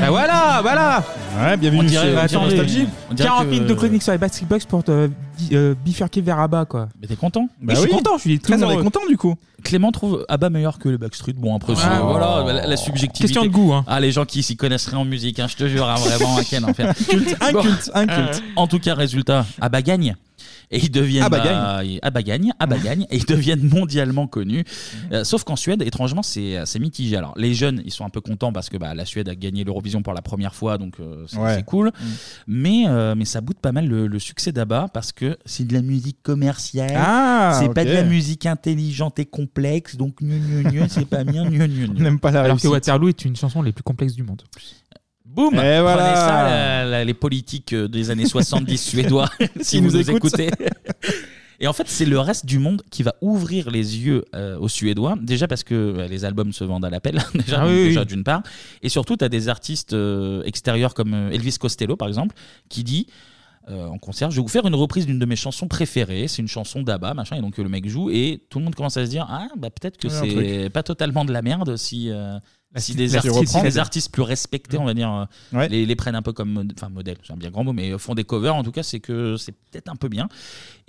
Voilà, voilà Ouais, bienvenue chez dirait- Nostalgie. on dirait 40 que- minutes de chronique sur les Backstreet Boys pour te euh, bifurquer vers Abba, quoi. Mais t'es content Mais je suis content, je suis très heureux. content du coup. Clément trouve ABBA meilleur que les Backstreet. Bon, après, Ah. voilà, la, la subjectivité. Question de goût, hein. Ah, les gens qui s'y connaissent rien en musique, hein, je te jure, hein, vraiment, quel enfer. Culte, un culte, un culte. Euh, en tout cas, résultat, ABBA gagne. Et ils deviennent. ABBA bah, gagne. ils- ABBA gagne, ABBA gagne, et ils deviennent mondialement connus. Euh, sauf qu'en Suède, étrangement, c'est c'est mitigé. Alors, les jeunes, ils sont un peu contents parce que bah, la Suède a gagné l'Eurovision pour la première fois, donc euh, c'est Ouais. c'est cool. Mm. Mais, euh, mais ça boude pas mal le, le succès d'ABBA parce que c'est de la musique commerciale. Ah, c'est pas ok. de la musique intelligente et complexe, donc gnu, gnu, gnu, c'est pas bien, gnu, gnu, On gnu. n'aime pas la Alors que. Waterloo est une chanson les plus complexes du monde. Boum Et Prenez ça, la- la- les politiques euh, des années 70 suédois, si vous nous nous écoutent. écoutez. Et en fait, c'est le reste du monde qui va ouvrir les yeux euh, aux Suédois. Déjà parce que euh, les albums se vendent à l'appel, déjà, Ah donc oui, déjà oui. d'une part. Et surtout, tu as des artistes euh, extérieurs comme euh, Elvis Costello, par exemple, qui dit. euh, en concert, je vais vous faire une reprise d'une de mes chansons préférées. C'est une chanson d'Abba, machin, et donc euh, le mec joue et tout le monde commence à se dire ah bah peut-être que Ouais, un c'est pas totalement de la merde si euh, si style- des artistes, reprend. des artistes plus respectés, on va dire, euh, les, les prennent un peu comme mod- enfin modèle, c'est un bien grand mot, mais font des covers. En tout cas, c'est que c'est peut-être un peu bien.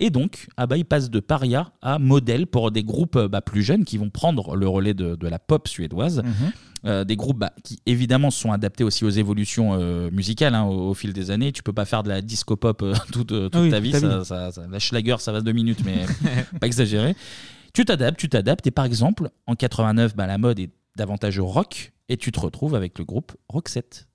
Et donc, Abba il passe de paria à modèle pour des groupes euh, bah, plus jeunes qui vont prendre le relais de, de la pop suédoise. Mhm. Euh, des groupes bah, qui évidemment sont adaptés aussi aux évolutions euh, musicales hein, au, au fil des années. Tu peux pas faire de la disco pop euh, toute, toute Oui, ta vie. ta ça- vie. ça- ça- la Schlager, ça va deux minutes, mais pas exagéré. Tu t'adaptes, tu t'adaptes. Et par exemple, en 89, bah, la mode est davantage rock. Et tu te retrouves avec le groupe Roxette.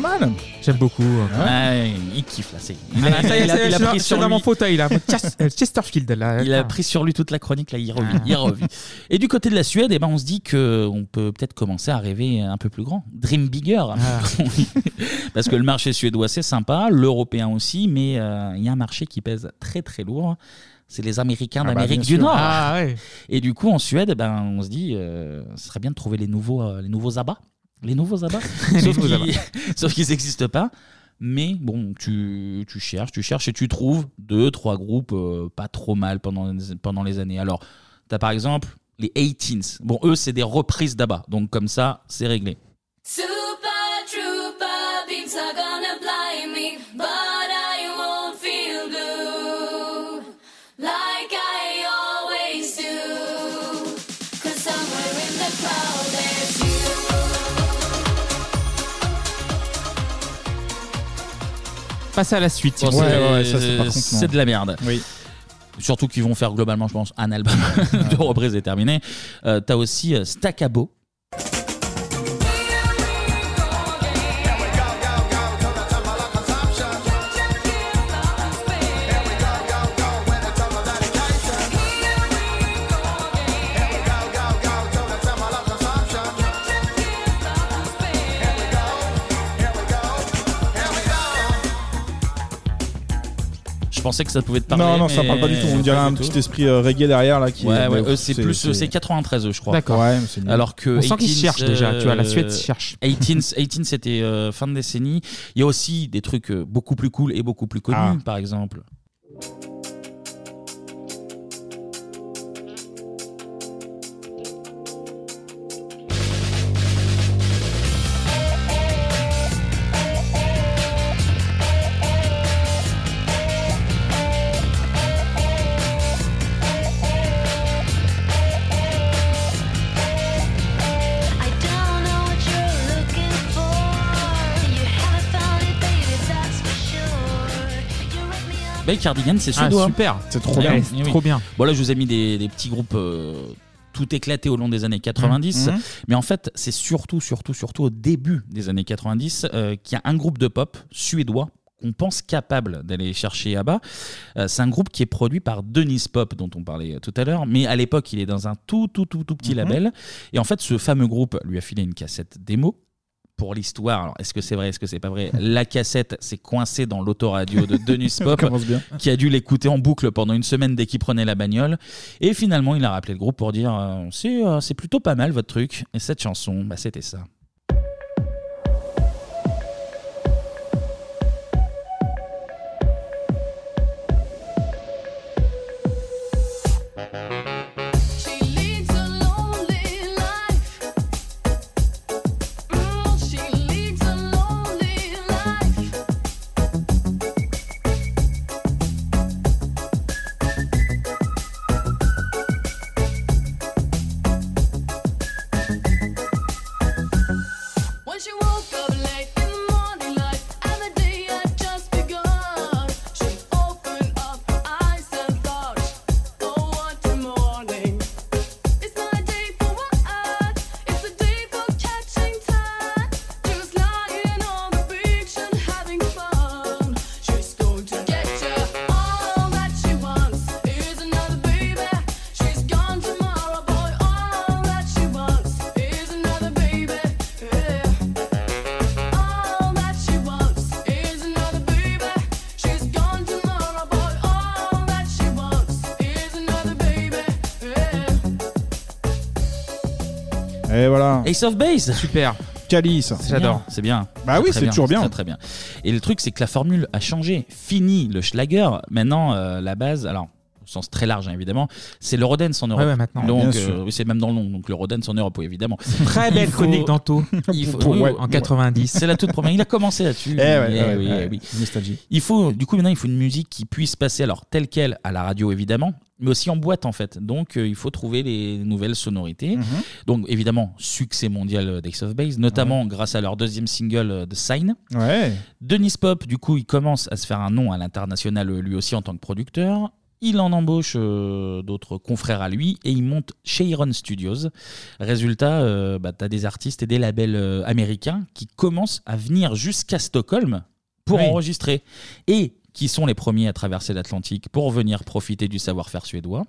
Pas mal. J'aime beaucoup. Ouais, il kiffe là. c'est- Il, Ah, a, ça y est, il a- ça y est, il a je suis pris dans- sur je suis dans lui. mon fauteuil là. Euh, Chesterfield là. Il a pris sur lui toute la chronique, là, il revit. il revit. Et du côté de la Suède, eh ben, on se dit qu'on peut peut-être commencer à rêver un peu plus grand. Dream bigger. Parce que le marché suédois, c'est sympa, l'européen aussi, mais euh, il y a un marché qui pèse très très lourd. C'est les Américains Ah bah, d'Amérique bien du sûr. Nord. Ah ouais. Et du coup, en Suède, eh ben, on se dit, euh, ce serait bien de trouver les nouveaux, euh, les nouveaux abats. Les nouveaux abats. Sauf qu'ils- n'existent pas. Mais bon, tu, tu cherches, tu cherches et tu trouves deux, trois groupes euh, pas trop mal pendant, pendant les années. Alors, tu as par exemple les 18s. Bon, eux, c'est des reprises d'ABBA. Donc, comme ça, c'est réglé. Passe à la suite. Bon, vous c'est- voulez. c'est de la merde. Surtout qu'ils vont faire globalement, je pense, un album de reprise est terminé. Euh, T'as aussi euh, Je pensais que ça pouvait te parler. Non, non, ça mais parle pas du tout. On dirait un petit esprit euh, reggae derrière là qui. Ouais, ouais, eux, c'est plus, euh, c'est 93, eux, je crois. D'accord. Ouais. Alors que On sent qu'ils 18s, cherchent déjà, tu vois, la Suède euh, cherche. 18s, 18s, c'était euh, fin de décennie. Il y a aussi des trucs euh, beaucoup plus cool et beaucoup plus connus, Ah. par exemple. Bah, Cardigan, c'est Ah, suédois. super. C'est trop bien. oui, C'est oui. trop bien. Bon, là, je vous ai mis des, des petits groupes euh, tout éclatés au long des années 90. Mhm. Mais en fait, c'est surtout, surtout, surtout au début des années 90 euh, qu'il y a un groupe de pop suédois qu'on pense capable d'aller chercher à bas. c'est un groupe qui est produit par Denis Pop, dont on parlait tout à l'heure. Mais à l'époque, il est dans un tout, tout, tout, tout petit Mhm. label. Et en fait, ce fameux groupe lui a filé une cassette démo. Pour l'histoire, alors est-ce que c'est vrai, est-ce que c'est pas vrai? La cassette s'est coincée dans l'autoradio de Denis Pop, commence bien. qui a dû l'écouter en boucle pendant une semaine dès qu'il prenait la bagnole. Et finalement, il a rappelé le groupe pour dire euh, c'est euh, c'est plutôt pas mal votre truc. Et cette chanson, bah, c'était ça. Ace of Base. Super. Calice. J'adore. C'est bien. Bah oui, Très c'est toujours bien. Très, très bien. Et le truc, c'est que la formule a changé. Fini le Schlager. Maintenant, euh, la base, alors, sens très large, hein, évidemment, c'est le Rodens en Europe. Ouais, ouais, maintenant. Donc, Bien sûr. euh, oui, c'est même dans le nom. Donc, le Rodens en Europe, oui, évidemment. Très belle chronique d'Anto. Il faut- Pour- oui, ouais, en oui. 90. C'est la toute première. Il a commencé là-dessus. Eh ouais, Eh ouais, oui, ouais. eh oui. Nostalgie. Il faut, du coup, maintenant, il faut une musique qui puisse passer, alors, telle qu'elle, à la radio, évidemment, mais aussi en boîte, en fait. Donc, euh, il faut trouver les nouvelles sonorités. Mhm. Donc, évidemment, succès mondial euh, d'Ace of Base, notamment grâce à leur deuxième single, euh, The Sign. Ouais. Denis Pop, du coup, il commence à se faire un nom à l'international, euh, lui aussi, en tant que producteur. Il en embauche euh, d'autres confrères à lui et il monte Cheiron Studios. Résultat, euh, bah, tu as des artistes et des labels euh, américains qui commencent à venir jusqu'à Stockholm pour Oui. enregistrer et qui sont les premiers à traverser l'Atlantique pour venir profiter du savoir-faire suédois.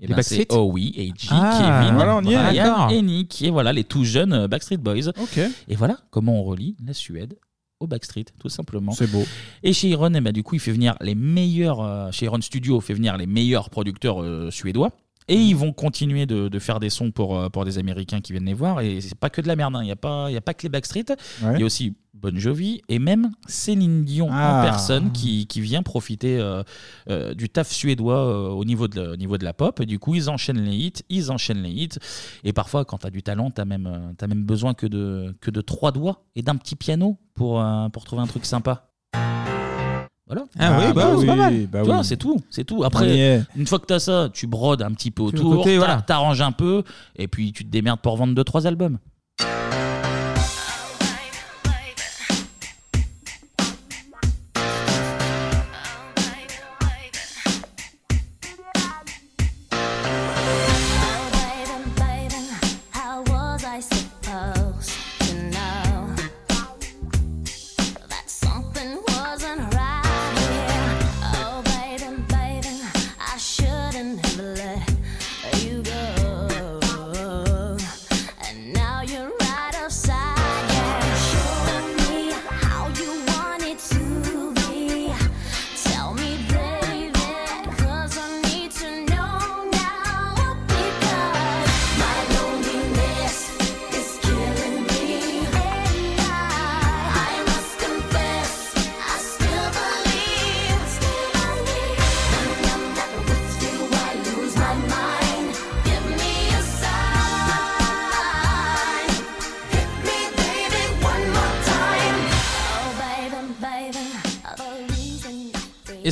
Et Les ben, c'est Backstreet Oh oui, AJ, Ah, Kevin, voilà, on y est. Brian D'accord. et Nick. Et voilà, les tout jeunes euh, Backstreet Boys. Et voilà comment on relie la Suède au Backstreet, tout simplement. C'est beau. Et chez Iron, eh ben, du coup, il fait venir les meilleurs. euh, chez Iron Studio, fait venir les meilleurs producteurs euh, suédois. Et ils vont continuer de, de faire des sons pour, euh, pour des Américains qui viennent les voir. Et c'est pas que de la merde. hein. Il n'y a, pas- y a pas que les Backstreet. Ouais. Il y a aussi Bon Jovi et même Céline Dion Ah. en personne qui, qui vient profiter euh, euh, du taf suédois euh, au, niveau de la, au niveau de la pop. Et du coup, ils enchaînent les hits, ils enchaînent les hits. Et parfois, quand tu as du talent, tu as, même, euh, t'as même besoin que de, que de trois doigts et d'un petit piano pour, euh, pour trouver un truc sympa. Voilà. Ah oui, bah, c'est pas mal. bah Tu vois, oui. c'est tout, c'est tout. Après, une fois que tu as ça, tu brodes un petit peu autour, côté, t'a- voilà. t'arranges un peu, et puis tu te démerdes pour vendre deux trois albums.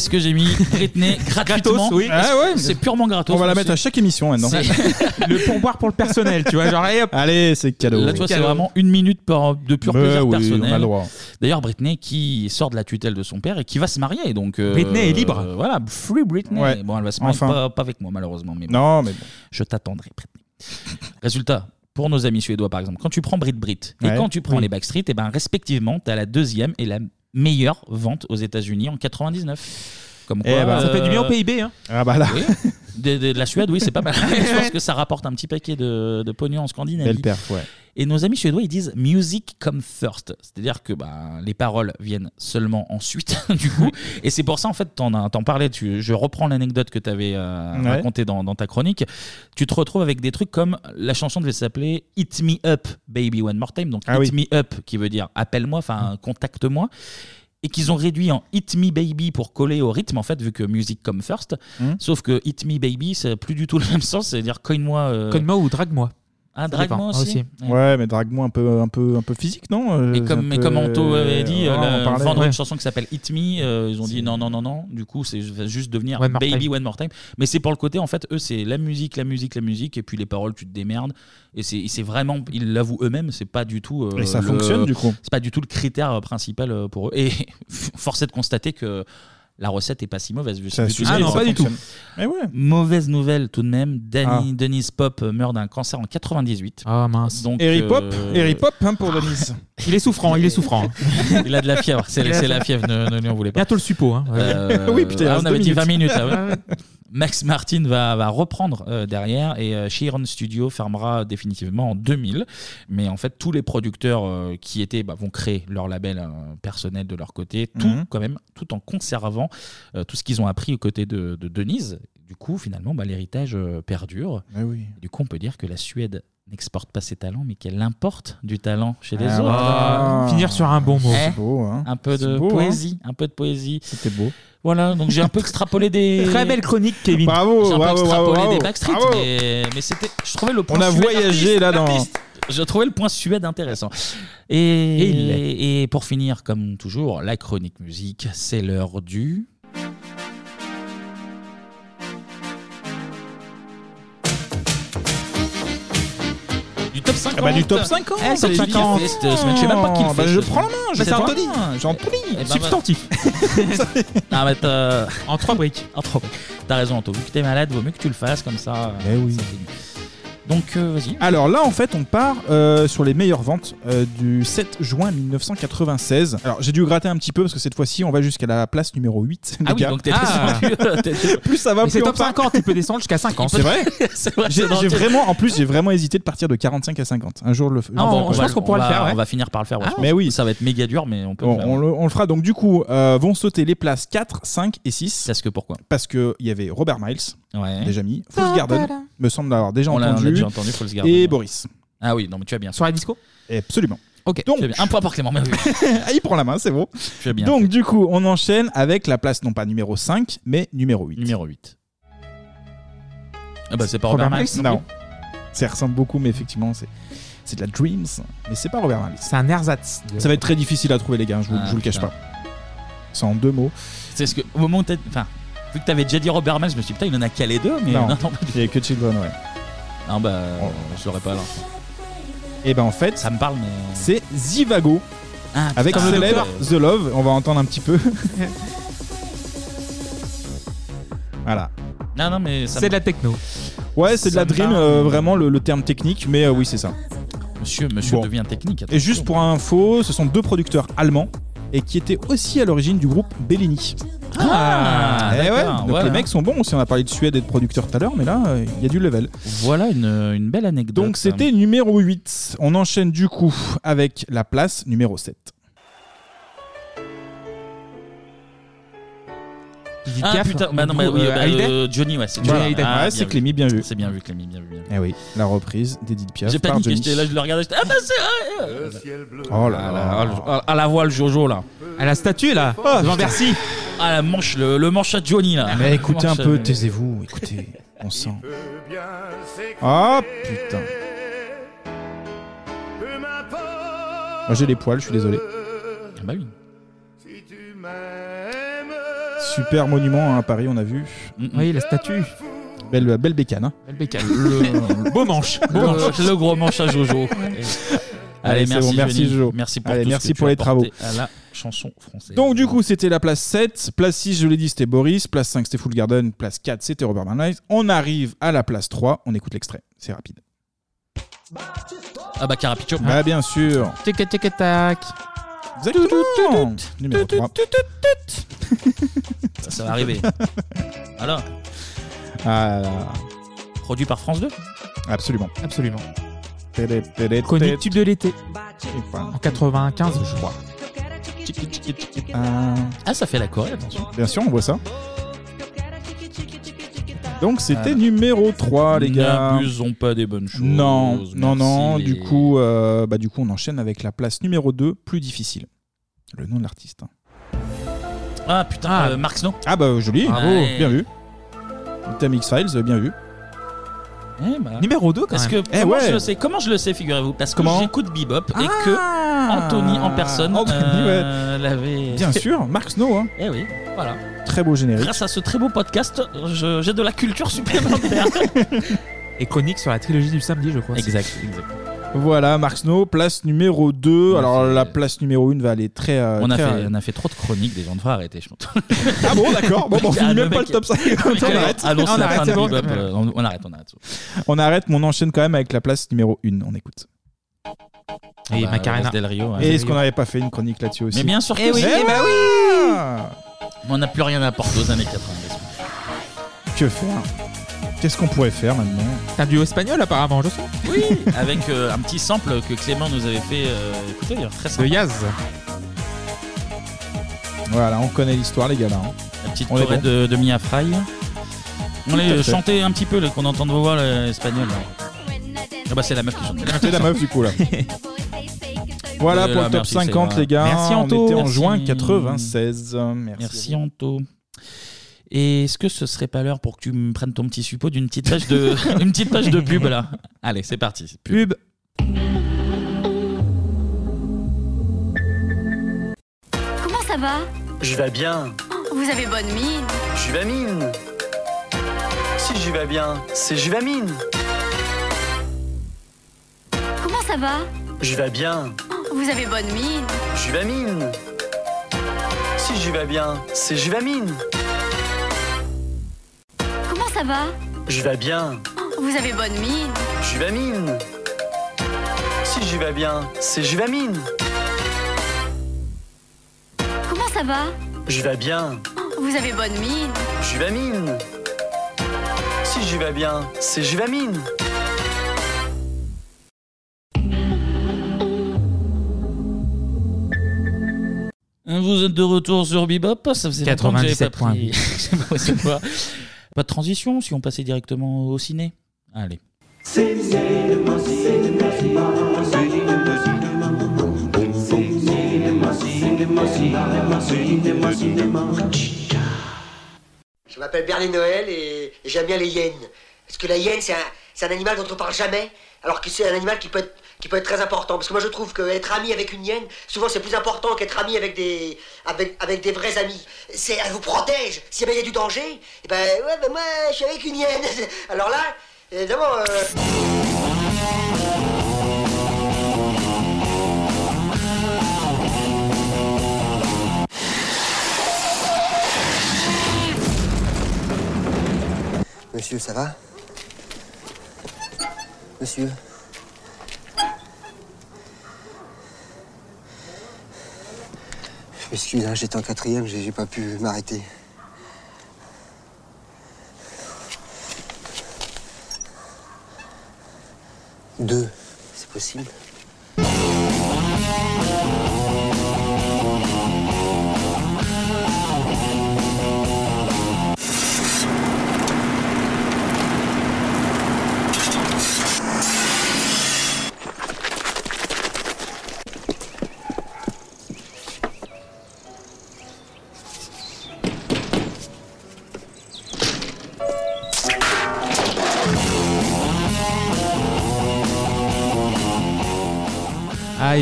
Est-ce que j'ai mis Britney gratuitement Gratos, oui. Ah ouais, C'est purement gratos. On va la mettre à chaque émission maintenant. Le pourboire pour le personnel, tu vois, genre allez, hop. Allez, c'est cadeau. Là, tu vois, c'est vraiment une minute par- de pur Mais plaisir oui, personnel. on a le droit. D'ailleurs, Britney qui sort de la tutelle de son père et qui va se marier. Donc, euh, Britney est libre. euh, voilà, free Britney. Ouais. Bon, elle va se marier Enfin. pas, pas avec moi, malheureusement. Mais bon. Non, mais bon. Je t'attendrai, Britney. Résultat. Pour nos amis suédois, par exemple, quand tu prends Brit Brit et Ouais. quand tu prends Oui. les Backstreet, et ben, respectivement, tu as la deuxième et la meilleure vente aux États-Unis en 99. Comme Eh quoi, ben, Ça fait du bien au euh, PIB, hein. Ah bah là. oui. De, de- de la Suède, oui, c'est pas mal. Je pense que ça rapporte un petit paquet de, de pognon en Scandinavie. Belle perf, ouais. Et nos amis suédois, ils disent music come first. C'est-à-dire que bah, les paroles viennent seulement ensuite, du coup. Et c'est pour ça, en fait, t'en, as- t'en parlais, tu, je reprends l'anecdote que tu avais Ouais. racontée dans, dans ta chronique. Tu te retrouves avec des trucs comme la chanson devait s'appeler Hit Me Up, Baby One More Time. Donc Ah Hit. Me Up, qui veut dire appelle-moi, enfin contacte-moi. Et qu'ils ont réduit en Hit Me Baby pour coller au rythme, en fait, vu que music come first. Hmm. Sauf que Hit Me Baby, c'est plus du tout le même sens, c'est-à-dire cogne-moi. euh, Code-moi ou drague-moi. Ah, Ça drague-moi dépend. aussi. Ouais. Ouais, mais drague-moi un peu, un peu, un peu physique, non Euh, Et comme, mais peu- comme Anto avait dit, euh, on le- parlait, vendre ouais. une chanson qui s'appelle Hit Me, euh, ils ont dit non, non, non, non. Du coup, c'est va juste devenir One More Baby Time. One More Time. Mais c'est pour le côté, en fait, eux, c'est la musique, la musique, la musique, et puis les paroles, tu te démerdes. Et c'est et c'est vraiment, ils l'avouent eux-mêmes, c'est pas du tout. euh, Et ça le- fonctionne, du coup. C'est pas du tout le critère euh, principal euh, pour eux. Et force est de constater que. La recette est pas si mauvaise vu Ça vu tout Ah non, pas du tout. Eh ouais. Mauvaise nouvelle tout de même. Danny, Ah. Denise Pop meurt d'un cancer en 98. Ah mince. Donc, Harry Pop, euh, Harry Pop hein, pour Denis. Il est souffrant, il est souffrant. Il a de la fièvre, c'est la fièvre, ne, ne lui en voulez pas. Bientôt le suppo. Hein. Euh, Oui, putain, ah, on avait dit 20 minutes. minutes. ah ouais. Max Martin va, va reprendre euh, derrière et euh, Chiron Studio fermera définitivement en 2000. Mais en fait, tous les producteurs euh, qui étaient bah, vont créer leur label euh, personnel de leur côté, tout Mhm. quand même, tout en conservant euh, tout ce qu'ils ont appris aux côtés de, de Denise. Du coup, finalement, bah, l'héritage euh, perdure. Oui. Du coup, on peut dire que la Suède n'exporte pas ses talents, mais qu'elle importe du talent chez les Ah, autres. voilà. Finir sur un bon mot. Eh, C'est beau, hein. Un peu de beau, hein. poésie, un peu de poésie. C'était beau. Voilà, donc j'ai un peu extrapolé des. Très belle chronique, Kevin. Bravo, J'ai un peu bravo, extrapolé bravo, des. Backstreet, Bravo. mais, mais c'était. Je trouvais le point. On a Suède voyagé là dans. artiste. Je trouvais le point Suède intéressant. Et, Et il l'est. et pour finir, comme toujours, la chronique musique, c'est l'heure du. Top 50 Ah bah, du top 50, Eh, c'est top 50 bien cette semaine. Je sais même pas qui le Bah, fait. je prends la main, pas. Anthony. Ah. Jean-Anthony, Eh ben, Substantif. Ah, bah, t'as- En trois briques. En trois briques. T'as raison, Anto. Vu que t'es malade, vaut mieux que tu le fasses comme ça. Eh oui. Donc, euh, vas-y. Alors là, en fait, on part euh, sur les meilleures ventes euh, du 7 juin 1996. Alors, j'ai dû gratter un petit peu parce que cette fois-ci, on va jusqu'à la place numéro 8. Ah oui, donc t'es descendu. t'es- plus ça va, Mais plus c'est on top part. 50, il peut descendre jusqu'à 50. C'est vrai C'est vrai, J'ai c'est dans j'ai le- vraiment, en plus, j'ai vraiment hésité de partir de 45 à 50. Un jour, le Ah, on- je on va- pense qu'on pourra on le va- faire. ouais. On va finir par le faire. ouais, Ah, je pense. mais oui. Ça va être méga dur, mais on peut. Bon, le faire. on, le, on le fera donc du coup, euh, vont sauter les places 4, 5 et 6. Parce que pourquoi? Parce qu'il y avait Robert Miles, Ouais. déjà mis, Fool's Garden, me semble l'avoir déjà On l'a- on l'a entendu, déjà entendu, Fool's Garden, et. Boris. Ah oui, non, mais tu as bien. La disco Absolument. Ok. Donc, bien. Un point par Clément. mais oui. Ah, il prend la main, c'est bon. Tu as bien. Donc du coup, on enchaîne avec la place non pas numéro 5, mais numéro 8. Numéro 8. Ah bah c'est pas Robert, Miles. Non. Ça ressemble beaucoup, mais effectivement, c'est c'est de la Dreams, mais c'est pas Robert Miles. C'est un ersatz. Ça va être très difficile à trouver, les gars, je vous, Ah, je vous le cache putain. pas. C'est en deux mots. C'est ce que au moment où t'as, enfin, vu que t'avais déjà dit Robert Miles, je me suis dit putain, il en a calé deux, mais non, non, non, pas du il y a que Children, ouais. Non bah, je l'aurais pas là. Et ben en fait, ça me parle, mais c'est Zivago. Ah, avec putain, célèbre le The Love, on va entendre un petit peu. voilà. Non, non, mais ça C'est me- de la techno. Ouais, c'est de la dream, euh, vraiment le, le terme technique, mais euh, oui, c'est ça. Monsieur, monsieur Bon. devient technique. Et juste pour info, ce sont deux producteurs allemands et qui étaient aussi à l'origine du groupe Bellini. Ah, Eh ouais, d'accord, donc voilà. les mecs sont bons aussi. On a parlé de Suède et de producteurs tout à l'heure, mais là, euh, il y a du level. Voilà une, une belle anecdote. Donc c'était numéro 8. On enchaîne du coup avec la place numéro 7. Ah putain, bah non, bah oui, bah, euh, Johnny, ouais, c'est. Johnny Hallyday. Ah, Ouais, bien c'est vu. Clémy, bien vu. C'est bien vu, Clémy, bien vu. bien vu. Eh oui, la reprise d'Edith Piaf. J'ai par paniqué, Johnny. j'étais là, je le regardais, j'étais ah bah c'est vrai. Oh là Ah, là. là, à la voile Jojo là. À la statue là, devant putain. Bercy. Ah la manche, le, le manche à Johnny là. Mais écoutez un peu, taisez-vous, écoutez, on sent. Ah putain. Moi j'ai les poils, je suis désolé. Ah bah oui. Super monument à Paris, on a vu. Oui, la statue. Belle, belle bécane. Hein. Belle bécane. Le, le beau manche. Beau Le, manche. le gros manche à Jojo. Allez, c'est merci, bon, merci, Johnny. Jojo. Merci pour Allez, tout ce merci que tu pour as les travaux. À la chanson française. Donc du coup c'était la place 7, place 6 je l'ai dit c'était Boris, place 5 c'était Full Garden, place 4 c'était Robert Miles. On arrive à la place 3, on écoute l'extrait, c'est rapide. Ah bah Carapicho. Bah bien sûr. Tic tic tac. Exactement. Numéro 3. Ça, ça va arriver. voilà. Ah, là. Produit par France 2 Absolument. Absolument. Télé, télé, Connu télé. tube de l'été. En 95, je crois. Ah. Ah ça fait la Corée, attention. Bien sûr, on voit ça. Donc c'était numéro 3 les gars. N'abusons pas des bonnes choses. Non, non, non. Merci, Du les- coup, euh, bah, du coup, on enchaîne avec la place numéro 2, plus difficile. Le nom de l'artiste. hein. Ah putain, Ah. euh, Mark Snow. Ah bah joli, Bravo. bien vu. Thème X-Files, bien vu. Eh bah. Numéro 2 quand Parce même. que Eh comment ouais. je le sais Comment je le sais, figurez-vous? Parce que j'écoute Bebop et que Anthony en personne Anthony, euh, l'avait. Bien sûr, Mark Snow. Hein. Eh oui, voilà. Très beau générique. Grâce à ce très beau podcast, je- j'ai de la culture supplémentaire. Et chronique sur la trilogie du samedi, je crois. exact, exact. Voilà, Mark Snow, place numéro 2. Alors la place numéro 1 va aller très. euh, On a, très, fait, euh, on a fait trop de chroniques, des gens devraient arrêter, je pense. Ah bon, d'accord. Bon, bon, on Ah, finit le même pas le top 5. on arrête. Annonce On la arrête, c'est bon. Bebop, euh, on, on arrête, on arrête. On arrête, mais on enchaîne quand même avec la place numéro 1. On écoute. Et bah, Macarena. Rose Del Rio, ouais. Et est-ce qu'on n'avait pas fait une chronique là-dessus aussi Mais bien sûr que Eh oui, si. eh bah oui On n'a plus rien à apporter aux années 90. Que faire? Qu'est-ce qu'on pourrait faire maintenant T'as un duo espagnol apparemment, je sais. Oui, avec euh, un petit sample que Clément nous avait fait euh, très De sympa. Yaz. Voilà, on connaît l'histoire, les gars là. hein. La petite On est choré bon. de, de Mia Fry. On les fait. chanter un petit peu, là, qu'on entend de vos voix là, espagnol. là. Ah bah c'est la meuf qui chante. C'est la meuf du coup là. Voilà Euh, pour là, le top merci, c'est 50 vrai. les gars. Merci, Anto. On était en Merci. juin 96. Merci. Merci Anto. Et est-ce que ce serait pas l'heure pour que tu me prennes ton petit suppôt d'une petite page de une petite page de pub là? Allez, c'est parti. Pub. Comment ça va? Je vais bien. Vous avez bonne mine. Juvamine. Si je vais bien, c'est Juvamine. Comment ça va? Je vais bien. Vous avez bonne mine. Juvamine. Si je vais bien, c'est Juvamine. Comment ça va Je vais bien. Vous avez bonne mine. Juvamine. Si je vais bien, c'est Juvamine. Comment ça va Je vais bien. Vous avez bonne mine. Juvamine. Si je vais bien, c'est Juvamine. Vous êtes de retour sur Bebop, ça faisait longtemps que j'avais pas 97 points. pris. Je sais pas, c'est quoi. Pas de transition si on passait directement au ciné. Allez. Je m'appelle Bernie Noël et, j'aime bien les hyènes. Parce que la hyène, c'est un, c'est un animal dont on parle jamais, alors que c'est un animal qui peut, être, qui peut être très important. Parce que moi, je trouve qu'être ami avec une hyène, souvent, c'est plus important qu'être ami avec des, avec, avec des vrais amis. C'est, elle vous protège. Si il y a du danger, eh ben, ouais, ben moi, je suis avec une hyène. Alors là, évidemment... euh, Monsieur, ça va? Monsieur? Je m'excuse, hein, j'étais en quatrième, j'ai pas pu m'arrêter. Deux, c'est possible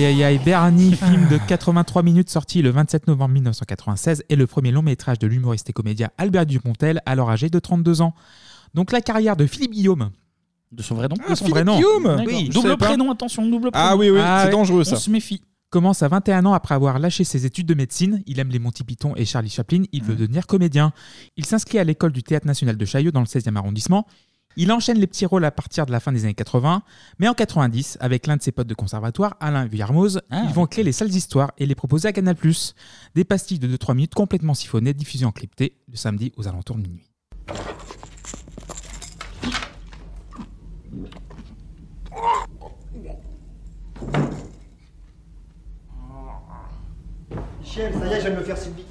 Aïe aïe aïe, Bernie, film de 83 minutes sorti le 27 novembre 1996 est le premier long métrage de l'humoriste et comédien Albert Dupontel, alors âgé de 32 ans. Donc la carrière de Philippe Guillaume. De son vrai nom De son Philippe vrai nom. Guillaume Oui, Double prénom, attention, double prénom. Ah oui, oui, c'est ouais. dangereux ça. On se méfie. Commence à 21 ans après avoir lâché ses études de médecine. Il aime les Monty Python et Charlie Chaplin. Il veut devenir comédien. Il s'inscrit à l'école du Théâtre National de Chaillot dans le 16e arrondissement. Il enchaîne les petits rôles à partir de la fin des années 80, mais en 90, avec l'un de ses potes de conservatoire, Alain Villarmoz, Ah. ils vont créer les salles d'histoire et les proposer à Canal+. Des pastilles de 2-3 minutes complètement siphonnées, diffusées en crypté le samedi aux alentours de minuit. Michel, ça y est, je viens de me faire Sylvie.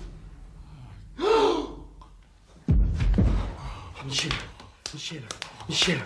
Michel, Michel, Michel.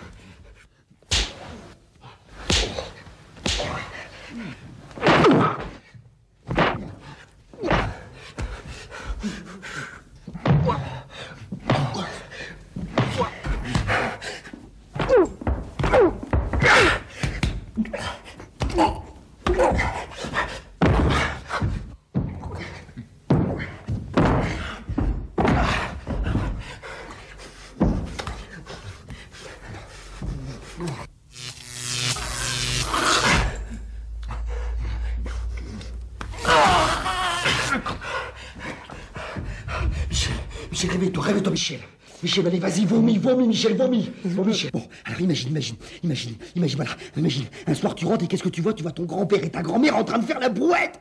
Michel, Michel, réveille-toi, réveille-toi, Michel. Michel, allez, vas-y, vomis, vomis, Michel, vomis. Vomis, Michel. Bon, alors imagine, imagine, imagine, imagine, voilà, imagine. Un soir, tu rentres et qu'est-ce que tu vois? Tu vois ton grand-père et ta grand-mère en train de faire la brouette.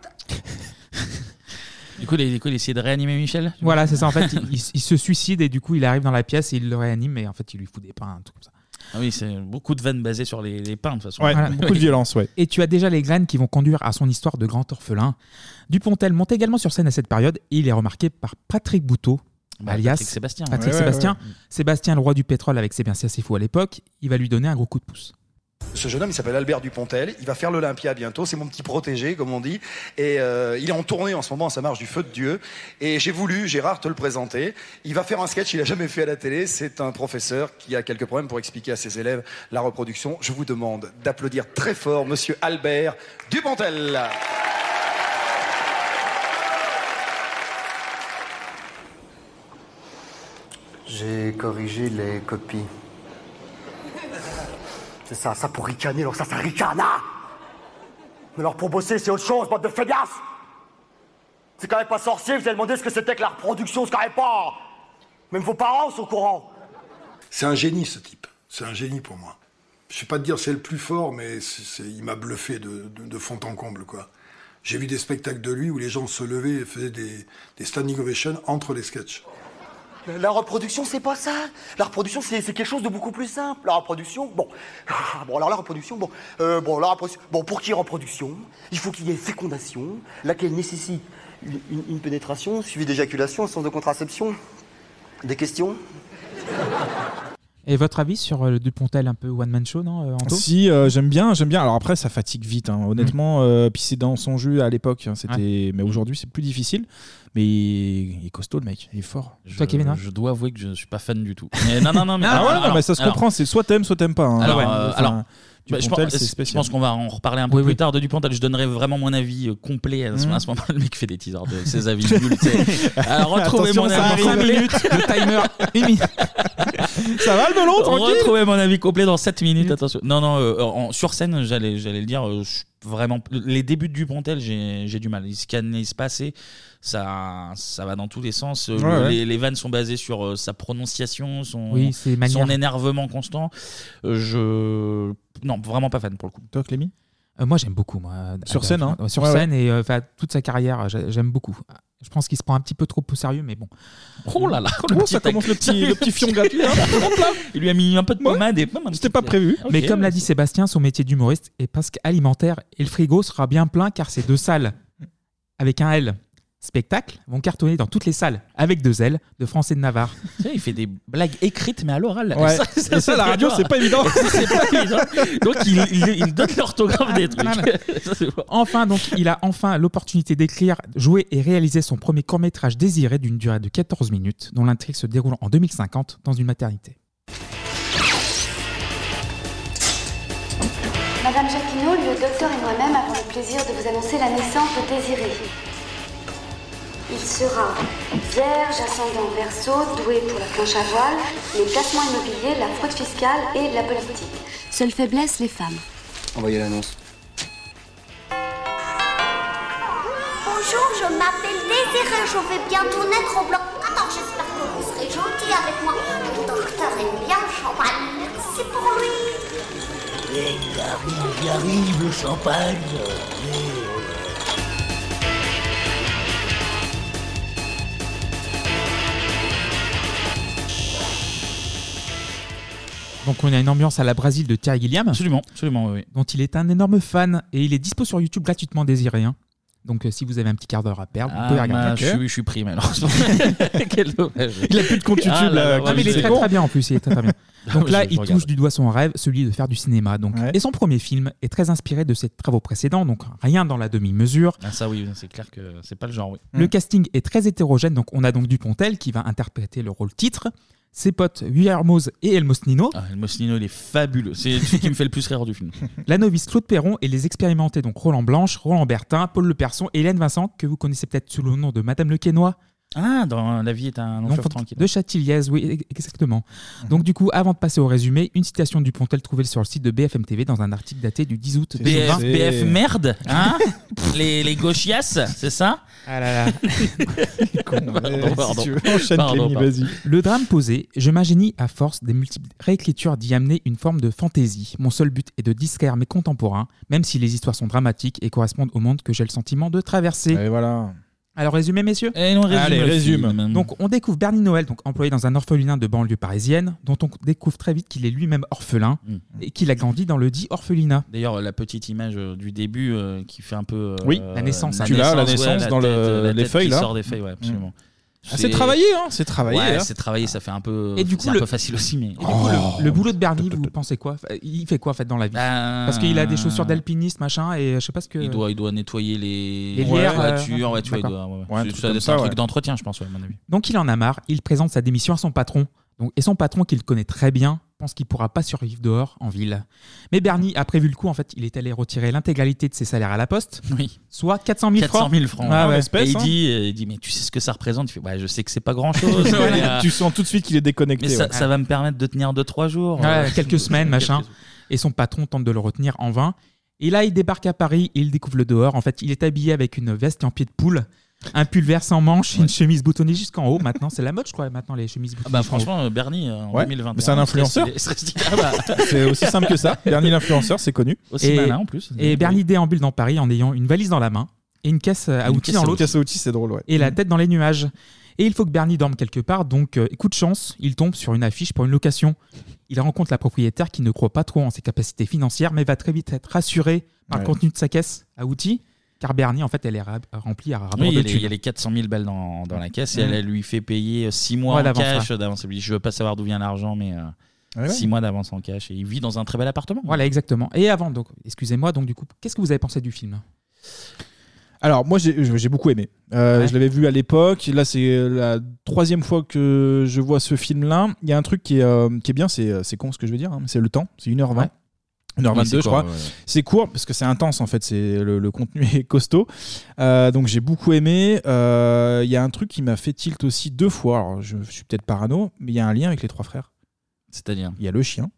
Du coup, il, du coup, il essaie de réanimer Michel Voilà, c'est ça. En fait, il, il- il se suicide et du coup, il arrive dans la pièce et il le réanime et en fait, il lui fout des pains, un truc comme ça. Ah oui, c'est beaucoup de vannes basées sur les, les pains, de toute façon. Voilà. ouais. Et tu as déjà les graines qui vont conduire à son histoire de grand orphelin. Dupontel monte également sur scène à cette période et il est remarqué par Patrick Bouteau, Bah, alias Patrick Sébastien. Patrick Ouais, ouais, Sébastien. ouais. Sébastien, le roi du pétrole avec ses biens assez fous à l'époque, il va lui donner un gros coup de pouce. Ce jeune homme, il s'appelle Albert Dupontel. Il va faire l'Olympia bientôt. C'est mon petit protégé, comme on dit. Et euh, il est en tournée en ce moment. Ça marche du feu de Dieu. Et j'ai voulu, Gérard, te le présenter. Il va faire un sketch qu'il a jamais fait à la télé. C'est un professeur qui a quelques problèmes pour expliquer à ses élèves la reproduction. Je vous demande d'applaudir très fort Monsieur Albert Dupontel. J'ai corrigé les copies. C'est ça, ça pour ricaner, alors ça, ça ricane, hein Mais alors pour bosser, c'est autre chose, bande de feignasses C'est quand même pas sorcier, vous avez demandé ce que c'était que la reproduction, c'est quand même pas... Même vos parents sont au courant C'est un génie, ce type. C'est un génie pour moi. Je sais pas te dire c'est le plus fort, mais il m'a bluffé de fond en comble, quoi. J'ai vu des spectacles de lui où les gens se levaient et faisaient des, des standing ovations entre les sketchs. La- reproduction, c'est pas ça. La reproduction, c'est quelque chose de beaucoup plus simple. La reproduction, bon. Bon, alors la reproduction, bon. Euh, bon, la reproduction. Bon, pour qu'il y ait reproduction, il faut qu'il y ait fécondation, laquelle nécessite une pénétration suivie d'éjaculation, un sens de contraception. Des questions? Et votre avis sur euh, Dupontel un peu one-man show, non, euh, Anto? Si, euh, j'aime bien, j'aime bien. Alors après, ça fatigue vite, hein, honnêtement. euh, puis c'est dans son jeu à l'époque, hein, c'était. Mais aujourd'hui, c'est plus difficile. Mais il est costaud, le mec, il est fort. Je, je dois avouer que je suis pas fan du tout. Mais non, non, non. Mais ah ouais, alors- non, mais ça se alors- comprend. C'est soit t'aimes, soit t'aimes pas. hein. Alors, Ouais, euh, enfin, alors, bah, je, Dupontel, pense, c'est je spécial. pense qu'on va en reparler un peu plus tard de Dupontel. Je donnerai vraiment mon avis euh, complet à ce, Mhm. à ce moment. Le mec fait des teasers de ses avis nuls. tu sais. Alors, retrouvez Attention, mon ça avis arrive. complet. Cinq minutes, le timer, une minute. Ça va le melon, tranquille Retrouvez mon avis complet dans 7 minutes. Attention. Non, non, euh, en- sur scène, j'allais, j'allais le dire. euh, je suis vraiment, les débuts de Dupontel, j'ai, j'ai du mal. Il se canalise pas assez. Ça, ça va dans tous les sens. Euh, Ouais, le- ouais. Les, les vannes sont basées sur euh, sa prononciation, son, Oui, ses manières. son énervement constant. Euh, je, non, vraiment pas fan pour le coup. Toi, Clémy? Euh, moi, j'aime beaucoup. Moi, Sur scène, hein. Sur Ouais, scène et euh, enfin, toute sa carrière, j'ai- j'aime beaucoup. Je pense qu'il se prend un petit peu trop au sérieux, mais bon. Oh là là, Oh, ça commence le petit, le petit fion gratuit. hein. Il lui a mis un peu de pommade et C'était pas prévu. Mais comme l'a dit Sébastien, son métier d'humoriste est presque alimentaire et le frigo sera bien plein car ces deux salles, avec un L, spectacle, vont cartonner dans toutes les salles avec deux L de France et de Navarre. Tu sais, il fait des blagues écrites mais à l'oral. Ouais. Et ça, la radio, c'est pas évident. c'est pas évident. Donc il, il- il donne l'orthographe des trucs. Ça, c'est bon. Enfin, donc, il a enfin l'opportunité d'écrire, jouer et réaliser son premier court-métrage désiré d'une durée de 14 minutes, dont l'intrigue se déroule en 2050 dans une maternité. Madame Jacquinot, le docteur et moi-même avons le plaisir de vous annoncer la naissance de Désiré. Il sera vierge, ascendant verso, doué pour la planche à voile, les placements immobiliers, la fraude fiscale et la politique. Seule faiblesse, les femmes. Envoyez l'annonce. Bonjour, je m'appelle Désiré, je vais bientôt naître au bloc 14. J'espère que vous serez gentil avec moi. Le docteur aime bien le champagne. Merci pour lui. Il arrive, il arrive, le champagne. Donc, on a une ambiance à la Brésil de Terry Gilliam. Absolument, absolument, oui. Dont il est un énorme fan et il est dispo sur YouTube gratuitement désiré. hein. Donc, euh, si vous avez un petit quart d'heure à perdre, vous Ah, pouvez regarder. je, suis, je suis pris malheureusement. Quel dommage. Il a plus de compte Ah YouTube, là là, Ah, mais il est très très bien en plus, il est très très bien. Donc Je- là, il touche du doigt son rêve, celui de faire du cinéma. Donc, Et son premier film est très inspiré de ses travaux précédents, donc rien dans la demi-mesure. Ah, ça oui, c'est clair que c'est pas le genre. Oui. Le casting est très hétérogène, donc on a donc Dupontel qui va interpréter le rôle titre, ses potes Guillermoz et Elmos Nino. Ah, Elmos Nino, il est fabuleux. C'est celui qui me fait le plus rire du film. La novice Claude Perron et les expérimentés donc Roland Blanche, Roland Bertin, Paul Le Person et Hélène Vincent, que vous connaissez peut-être sous le nom de Madame Le Quesnoy. Ah, dans La vie est un long Non, fleuve tranquille. De Châtilliez, oui, e- exactement. Donc du coup, avant de passer au résumé, une citation du Pontel trouvée sur le site de BFM TV dans un article daté du 10 août BF, 2020. BF merde, hein les, les gauchias, c'est ça Ah là là. Pardon, pardon. Pardon, Pardon, pardon. Le drame posé, je m'ingénie à force des multiples réécritures d'y amener une forme de fantaisie. Mon seul but est de distraire mes contemporains, même si les histoires sont dramatiques et correspondent au monde que j'ai le sentiment de traverser. Et voilà. Alors résumé messieurs Et non, résume Allez, le résume. film. Donc on découvre Bernie Noël, donc employé dans un orphelinat de banlieue parisienne, dont on découvre très vite qu'il est lui-même orphelin Mm. et qu'il a grandi dans le dit orphelinat. D'ailleurs, la petite image euh, du début euh, qui fait un peu. euh, Oui, la naissance, hein. Tu l'as, la naissance ouais, dans le- les tête feuilles, qui là sort des feuilles, ouais, absolument. Ah, c'est travaillé, hein, c'est travaillé, Ouais, hein. c'est travaillé, ça fait un peu. Et du coup, un le- peu facile aussi, mais. Et du coup, le, le boulot de Bernie, vous pensez quoi? Il fait quoi en fait dans la vie? Parce qu'il a des chaussures d'alpiniste, machin, et je sais pas ce que. Il doit, il doit nettoyer les, Les lierres, euh, voitures, ouais, tu vois, il doit. ouais, un C'est- un truc ouais. d'entretien, je pense, ouais, à mon avis. Donc il en a marre, il présente sa démission à son patron. Donc, et son patron, qu'il connaît très bien, pense qu'il pourra pas survivre dehors, en ville. Mais Bernie a prévu le coup, en fait, il est allé retirer l'intégralité de ses salaires à la poste, Oui. soit 400 000 francs. 400 000 francs. Ah ouais. Et il dit, euh, il dit, mais tu sais ce que ça représente? Il fait, ouais, je sais que c'est pas grand chose. tu sens tout de suite qu'il est déconnecté. Mais ça, ouais. ça va me permettre de tenir 2-3 jours. Ouais, Euh, quelques semaines, machin. quelques- Et son patron tente de le retenir en vain. Et là, il débarque à Paris et il découvre le dehors. En fait, il est habillé avec une veste en pied de poule, un pull vert sans manches, une chemise boutonnée jusqu'en haut. Maintenant, c'est la mode, je crois, maintenant, les chemises Ah boutonnées. bah jusqu'en haut. franchement, euh, Bernie, euh, en Ouais, 2021. mais c'est un influenceur. il serait stylé-. Ah bah. C'est aussi simple que ça. Bernie l'influenceur, c'est connu. Aussi malin en plus. Et Bernie déambule dans Paris en ayant une valise dans la main et une caisse à Une outils caisse dans à l'autre. Caisse à outils, c'est drôle, ouais. Et la tête dans les nuages. Et il faut que Bernie dorme quelque part, donc euh, coup de chance, il tombe sur une affiche pour une location. Il rencontre la propriétaire qui ne croit pas trop en ses capacités financières, mais va très vite être rassuré par Ouais. le contenu de sa caisse à outils, car Bernie, en fait, elle est ra- remplie à rabord Oui, il y, de a les, il y a thunes. les 400 000 balles dans, dans la caisse et Mhm. elle, elle lui fait payer 6 mois Ouais, en d'avance, cash ouais. d'avance. Elle lui dit, Je veux pas savoir d'où vient l'argent, mais Ah ouais. 6 mois d'avance en cash. Et il vit dans un très bel appartement. Voilà, exactement. Et avant, donc, excusez-moi, donc du coup, qu'est-ce que vous avez pensé du film? Alors moi j'ai j'ai beaucoup aimé. Euh, Je l'avais vu à l'époque. Là c'est la troisième fois que je vois ce film-là. Il y a un truc qui est, euh, qui est bien, c'est euh, c'est con ce que je veux dire, hein, mais c'est le temps. C'est 1h20. Ouais. 1h22 Oui, c'est je crois. ouais. C'est court parce que c'est intense en fait. C'est le, le contenu est costaud. Euh, donc j'ai beaucoup aimé. Euh, Il y a un truc qui m'a fait tilt aussi deux fois. Alors je, je suis peut-être parano, mais il y a un lien avec les trois frères. C'est-à-dire Il y a le chien.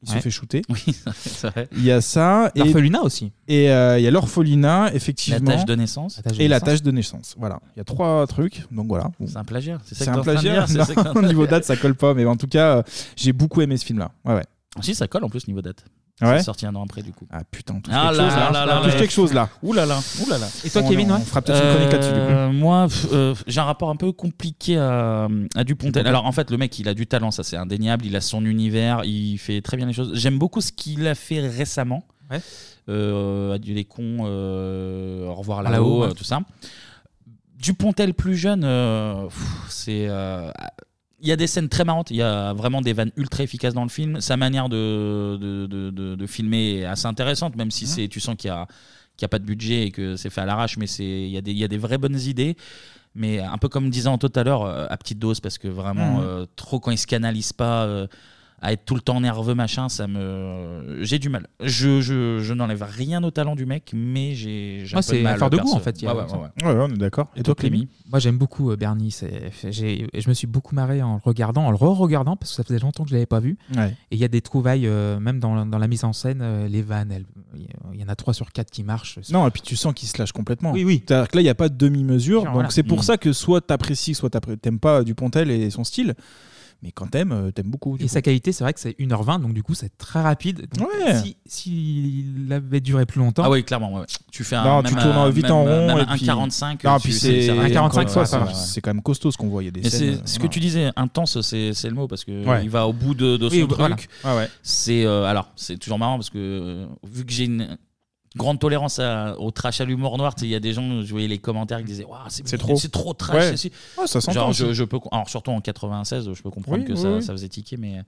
Il se Ouais. fait shooter. Oui, c'est vrai. Il y a ça. et- L'orphelinat aussi. Et euh, il y a l'orphelinat, effectivement. La tâche de naissance. La tâche de Et la tâche de naissance. Voilà. Il y a trois trucs. Donc voilà. C'est un plagiat. C'est un plagiat. de niveau date, ça colle pas. Mais en tout cas, euh, j'ai beaucoup aimé ce film-là. Ouais, ouais. Si, ça colle en plus niveau date. Ouais. C'est sorti un an après du coup. Ah putain, on touche Ah quelque là chose là. là là On touche quelque chose là. Ouh là là, ouh là là. Et toi, On- Kevin, on ouais fera peut-être une chronique là-dessus, du coup. Euh, Moi, pff, euh, j'ai un rapport un peu compliqué à, à Dupontel. Alors en fait, le mec, il a du talent, ça c'est indéniable. Il a son univers, il fait très bien les choses. J'aime beaucoup ce qu'il a fait récemment. Ouais. Euh, Adieu les cons, euh, Au revoir là-haut, là-haut, ouais. euh, tout ça. Dupontel plus jeune, euh, pff, c'est. euh, il y a des scènes très marrantes, il y a vraiment des vannes ultra efficaces dans le film. Sa manière de, de, de- de- de filmer est assez intéressante, même si c'est, tu sens qu'il n'y a, qu'il y a pas de budget et que c'est fait à l'arrache, mais c'est, il, y a des, il y a des vraies bonnes idées. Mais un peu comme disait Anto tout à l'heure, euh, à petite dose, parce que vraiment, Mhm. euh, trop quand il se canalise pas, euh, à être tout le temps nerveux, machin, ça me. J'ai du mal. Je, je, je n'enlève rien au talent du mec, mais j'ai, j'ai un Moi, peu de c'est mal. affaire de goût perso. en fait. il y a- Ouais, ouais, ouais, ouais. Ouais, on est d'accord. Et toi, Clémy Moi, j'aime beaucoup euh, Bernie. C'est, j'ai, je me suis beaucoup marré en le regardant, en le re-regardant, parce que ça faisait longtemps que je l'avais pas vu. Ouais. Et il y a des trouvailles, euh, même dans, dans la mise en scène, euh, les vannes, elles- il y en a 3 sur 4 qui marchent. Non, et puis tu sens qu'il se lâche complètement. Oui, oui. C'est-à-dire que là, il n'y a pas de demi-mesure. Genre, Donc voilà. c'est pour Mhm. ça que soit t'apprécies, soit t'appré- t'aimes pas Dupontel et son style. Mais quand t'aimes, euh, t'aimes beaucoup. Et coup. sa qualité, c'est vrai que c'est 1h20, donc du coup, c'est très rapide. Donc, Ouais. Si, s'il avait duré plus longtemps. Ah oui, clairement. ouais, ouais. Tu fais un. Non, même tu tournes un- vite même- en rond. même et un puis... 45. Non, puis c'est- un 45 ouais, ça- c'est quand même costaud ce qu'on voit. Il y a des Mais scènes. c'est ce que voilà. tu disais, intense, c'est c'est le mot parce que Ouais. il va au bout de, de son Oui, truc. voilà. Ouais, ouais. C'est euh, alors c'est toujours marrant parce que euh, vu que j'ai une grande tolérance à- au trash à l'humour noir, tu sais, il y a des gens, je voyais les commentaires qui disaient Waouh, c'est trop. c'est trop trash. Ouais. c'est- Ouais, ça s'entend Genre, aussi. je, je peux, alors surtout en 96, je peux comprendre Oui, que oui, ça, oui. ça faisait tiquer, mais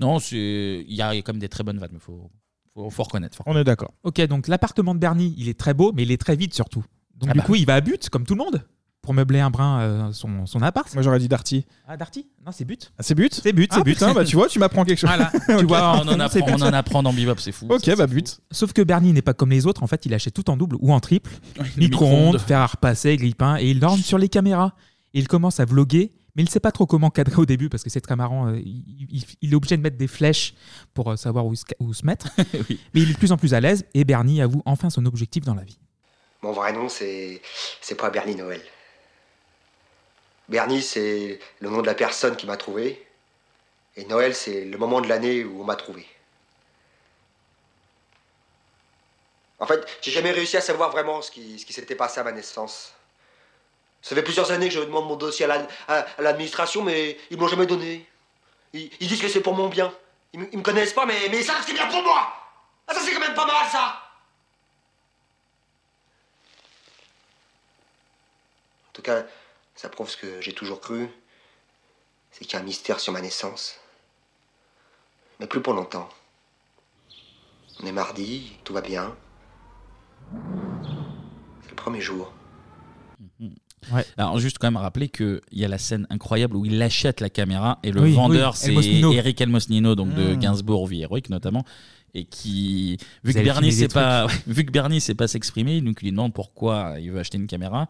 non, c'est il y a quand même des très bonnes vannes, mais faut faut, faut reconnaître. faut On est d'accord. Ok, donc l'appartement de Bernie, il est très beau, mais il est très vide surtout. Donc Ah du bah. coup, il va à but, comme tout le monde, pour meubler un brin euh, son, son appart. Moi j'aurais dit Darty. Ah, Darty? Non, c'est but. Ah, c'est but? C'est but, c'est Ah, but. putain, bah tu vois, tu m'apprends quelque chose. Voilà, tu vois, on en c'est apprend, but. on en apprend dans Bebop, c'est fou. Ok, bah but. Sauf que Bernie n'est pas comme les autres, en fait, il achète tout en double ou en triple. Micro-ondes, micro-ondes. fer à repasser, grille-pain, et il dorme sur les caméras. Et il commence à vloguer, mais il ne sait pas trop comment cadrer au début, parce que c'est très marrant. euh, Il, il- il est obligé de mettre des flèches pour euh, savoir où se, où se mettre. Mais il est de plus en plus à l'aise, et Bernie avoue enfin son objectif dans la vie. Mon vrai nom, c'est. C'est pas Bernie Noël. Bernie, c'est le nom de la personne qui m'a trouvé. Et Noël, c'est le moment de l'année où on m'a trouvé. En fait, j'ai jamais réussi à savoir vraiment ce qui, s'était passé à ma naissance. Ça fait plusieurs années que je demande mon dossier à la- à à l'administration, mais ils me l'ont jamais donné. Ils, disent que c'est pour mon bien. Ils, ils me connaissent pas, mais, mais ils savent que c'est bien pour moi. Ah, ça, c'est quand même pas mal, ça. En tout cas, Ça prouve ce que j'ai toujours cru. C'est qu'il y a un mystère sur ma naissance. Mais plus pour longtemps. On est mardi, tout va bien. C'est le premier jour. Alors juste quand même rappeler qu'il y a la scène incroyable où il achète la caméra et le Oui, vendeur oui, c'est. Eric Elmosnino donc de Mm. Gainsbourg Vie héroïque notamment et qui vu Vous que Bernie sait des pas trucs. vu que Bernie sait pas s'exprimer donc il lui demande pourquoi il veut acheter une caméra